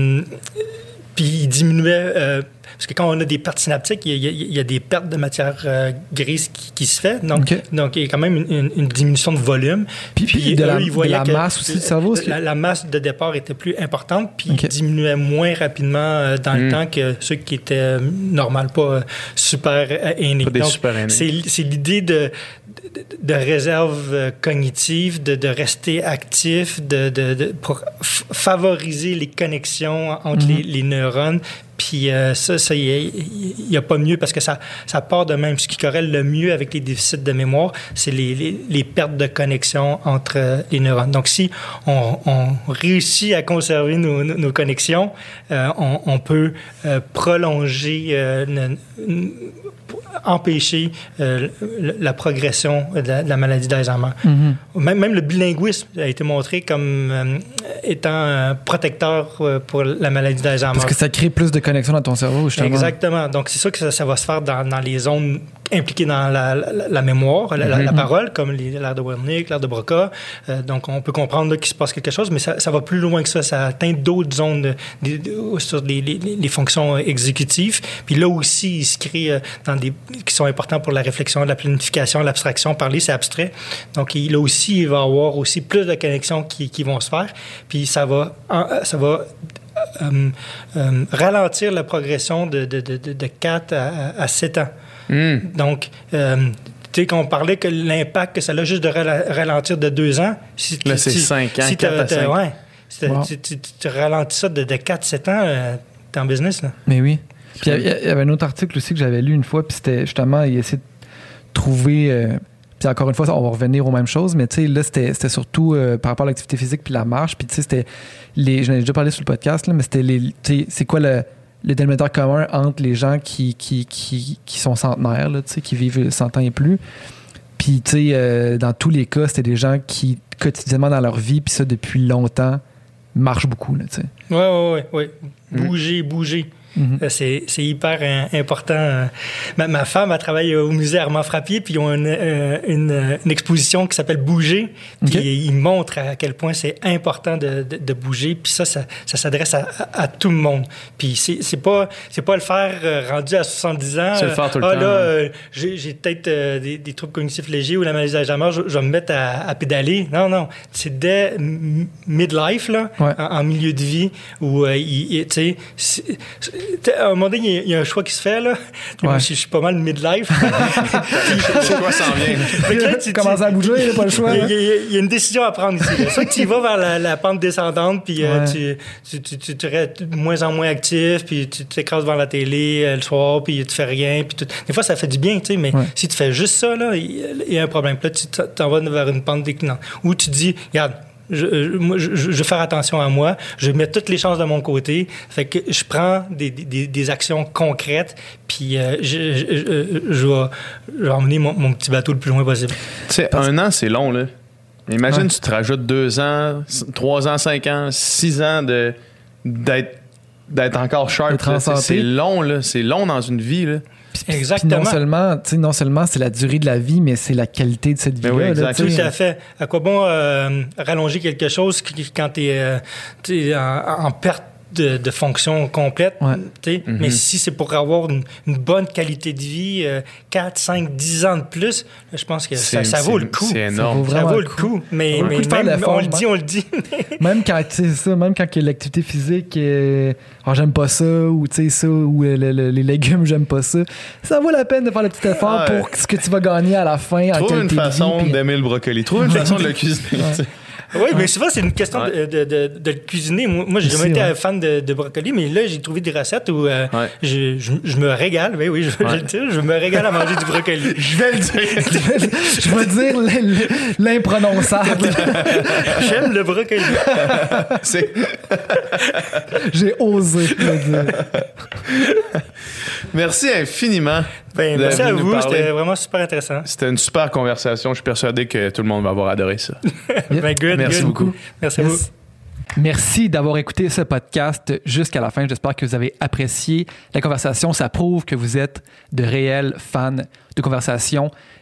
puis il diminuait parce que quand on a des pertes synaptiques, il y a, des pertes de matière euh, grise qui, se fait. Donc, donc, il y a quand même une, diminution de volume. Puis, puis, de, la, masse aussi du cerveau? La, masse de départ était plus importante, puis diminuait moins rapidement euh, dans le hmm. temps que ceux qui étaient euh, normal, pas super aînés. C'est l'idée de, de, réserve cognitive, de, rester actif, de, pour favoriser les connexions entre hmm. les, les neurones, puis euh, ça, il n'y a, pas mieux parce que ça, ça part de même. Ce qui corrèle le mieux avec les déficits de mémoire, c'est les, les, pertes de connexion entre euh, les neurones. Donc, si on, réussit à conserver nos, nos connexions, euh, on, on, peut prolonger empêcher euh, la progression de la, maladie d'Alzheimer. Mhm. même, même, le bilinguisme a été montré comme euh, étant un protecteur euh, pour la maladie d'Alzheimer. Parce que ça crée plus de connexions dans ton cerveau, justement. Exactement. Donc, c'est sûr que ça, ça, va se faire dans, dans les zones impliqués dans la, la, mémoire, la, mhm. parole, comme l'art de Wernicke, l'art de Broca. Euh, donc, on peut comprendre qu'il se passe quelque chose, mais ça, ça, va plus loin que ça. Ça atteint d'autres zones de, sur les, les, les, fonctions exécutives. Puis là aussi, il se crée euh, dans des qui sont importants pour la réflexion, la planification, l'abstraction. Parler, c'est abstrait. Donc, là aussi, il va y avoir aussi plus de connexions qui, qui vont se faire. Puis ça va, ça va euh, ralentir la progression de, de 4 à, à 7 ans. Hmm. Donc, euh, tu sais, qu'on parlait que l'impact que ça a juste de ralentir de deux ans. Si Là, c'est cinq ans, si 4 à 5. Ouais, si tu, ralentis ça de, de 4-7 ans, euh, t'es en business. Là. Mais oui. Puis il y, avait un autre article aussi que j'avais lu une fois, puis c'était justement, il essayait de trouver. Euh, puis encore une fois, on va revenir aux mêmes choses, mais tu sais, là, c'était surtout par rapport à l'activité physique puis la marche. Puis tu sais, c'était les. J'en ai déjà parlé sur le podcast, là, mais c'était les. Tu sais, c'est quoi le le dénominateur commun entre les gens qui, qui, qui, qui sont centenaires, là, qui vivent 100 ans et plus. Puis, tu sais, euh, dans tous les cas, c'était des gens qui, quotidiennement dans leur vie, puis ça depuis longtemps, marchent beaucoup. Oui, oui, oui. Bouger, bouger. Euh, c'est, hyper euh, important. Euh. Ma, femme a travaillé au musée Armand Frappier, puis ils ont une, une, exposition qui s'appelle Bouger. Puis ils montrent à quel point c'est important de, de, bouger. Puis ça, ça, s'adresse à, à, tout le monde. Puis c'est, c'est pas c'est pas le faire rendu à 70 ans. C'est le faire tout le ah, temps. là, j'ai, peut-être des, des, troubles cognitifs légers ou la maladie d'Alzheimer, je, je, vais me mettre à, pédaler. Non, non. C'est dès midlife, là, en, milieu de vie, où, tu sais, à un moment donné, il y, a un choix qui se fait, là. Moi, je, suis pas mal midlife. C'est quoi ça en vient? tu commences à bouger, il n'y a pas le choix. Il y, a une décision à prendre ici. Soit que tu vas vers la, pente descendante, puis euh, tu, tu, tu, tu, restes de moins en moins actif, puis tu t'écrases devant la télé euh, le soir, puis tu fais rien. Puis Des fois, ça fait du bien, tu sais, mais si tu fais juste ça, là, il y, a un problème. Là, tu t'en vas vers une pente déclinante. Ou tu dis, regarde, je, moi, je, je, vais faire attention à moi, je mets toutes les chances de mon côté. Fait que je prends des, des, des actions concrètes, puis euh, je, je, je, vais, emmener mon, mon, petit bateau le plus loin possible. Tu sais, un an, c'est long, là. Imagine, tu te rajoutes deux ans, trois ans, cinq ans, six ans de d'être d'être encore sharp. C'est long, là. C'est long dans une vie, là. Exactement. non seulement, non seulement c'est la durée de la vie, mais c'est la qualité de cette ben vie-là. Oui, Tout à fait. À quoi bon euh, rallonger quelque chose quand tu es, euh, en, perte de, de fonction complète. Ouais. sais. Mais si c'est pour avoir une, une bonne qualité de vie, euh, 4, 5, 10 ans de plus, là, je pense que ça, vaut le coup. C'est énorme. vaut Ça vaut le coup. coup. Mais, même, on le dit, on le dit. Même quand, tu sais, ça, même quand que l'activité physique, euh, oh, j'aime pas ça, ou tu sais, ça, ou euh, le- le- les légumes, j'aime pas ça, ça vaut la peine de faire le petit effort Ouais. pour ce que tu vas gagner à la fin en Trouve qualité une de vie, façon d'aimer le brocoli. Trouve une façon de le cuisiner. Oui, mais souvent, c'est une question Ouais. de, de, de, de le cuisiner. Moi, j'ai jamais été ouais. un fan de, de brocoli, mais là, j'ai trouvé des recettes où euh, Ouais. je, je, je me régale. Oui, oui, je, je le dis, je me régale à manger du brocoli. Je vais le dire. Je vais dire l'imprononçable. J'aime le brocoli. J'ai osé le dire. Merci infiniment. Ben, de merci à vous, parler. c'était vraiment super intéressant. C'était une super conversation. Je suis persuadé que tout le monde va avoir adoré ça. Ben, good, Merci good. beaucoup. Merci à vous. Merci d'avoir écouté ce podcast jusqu'à la fin. J'espère que vous avez apprécié la conversation. Ça prouve que vous êtes de réels fans de conversation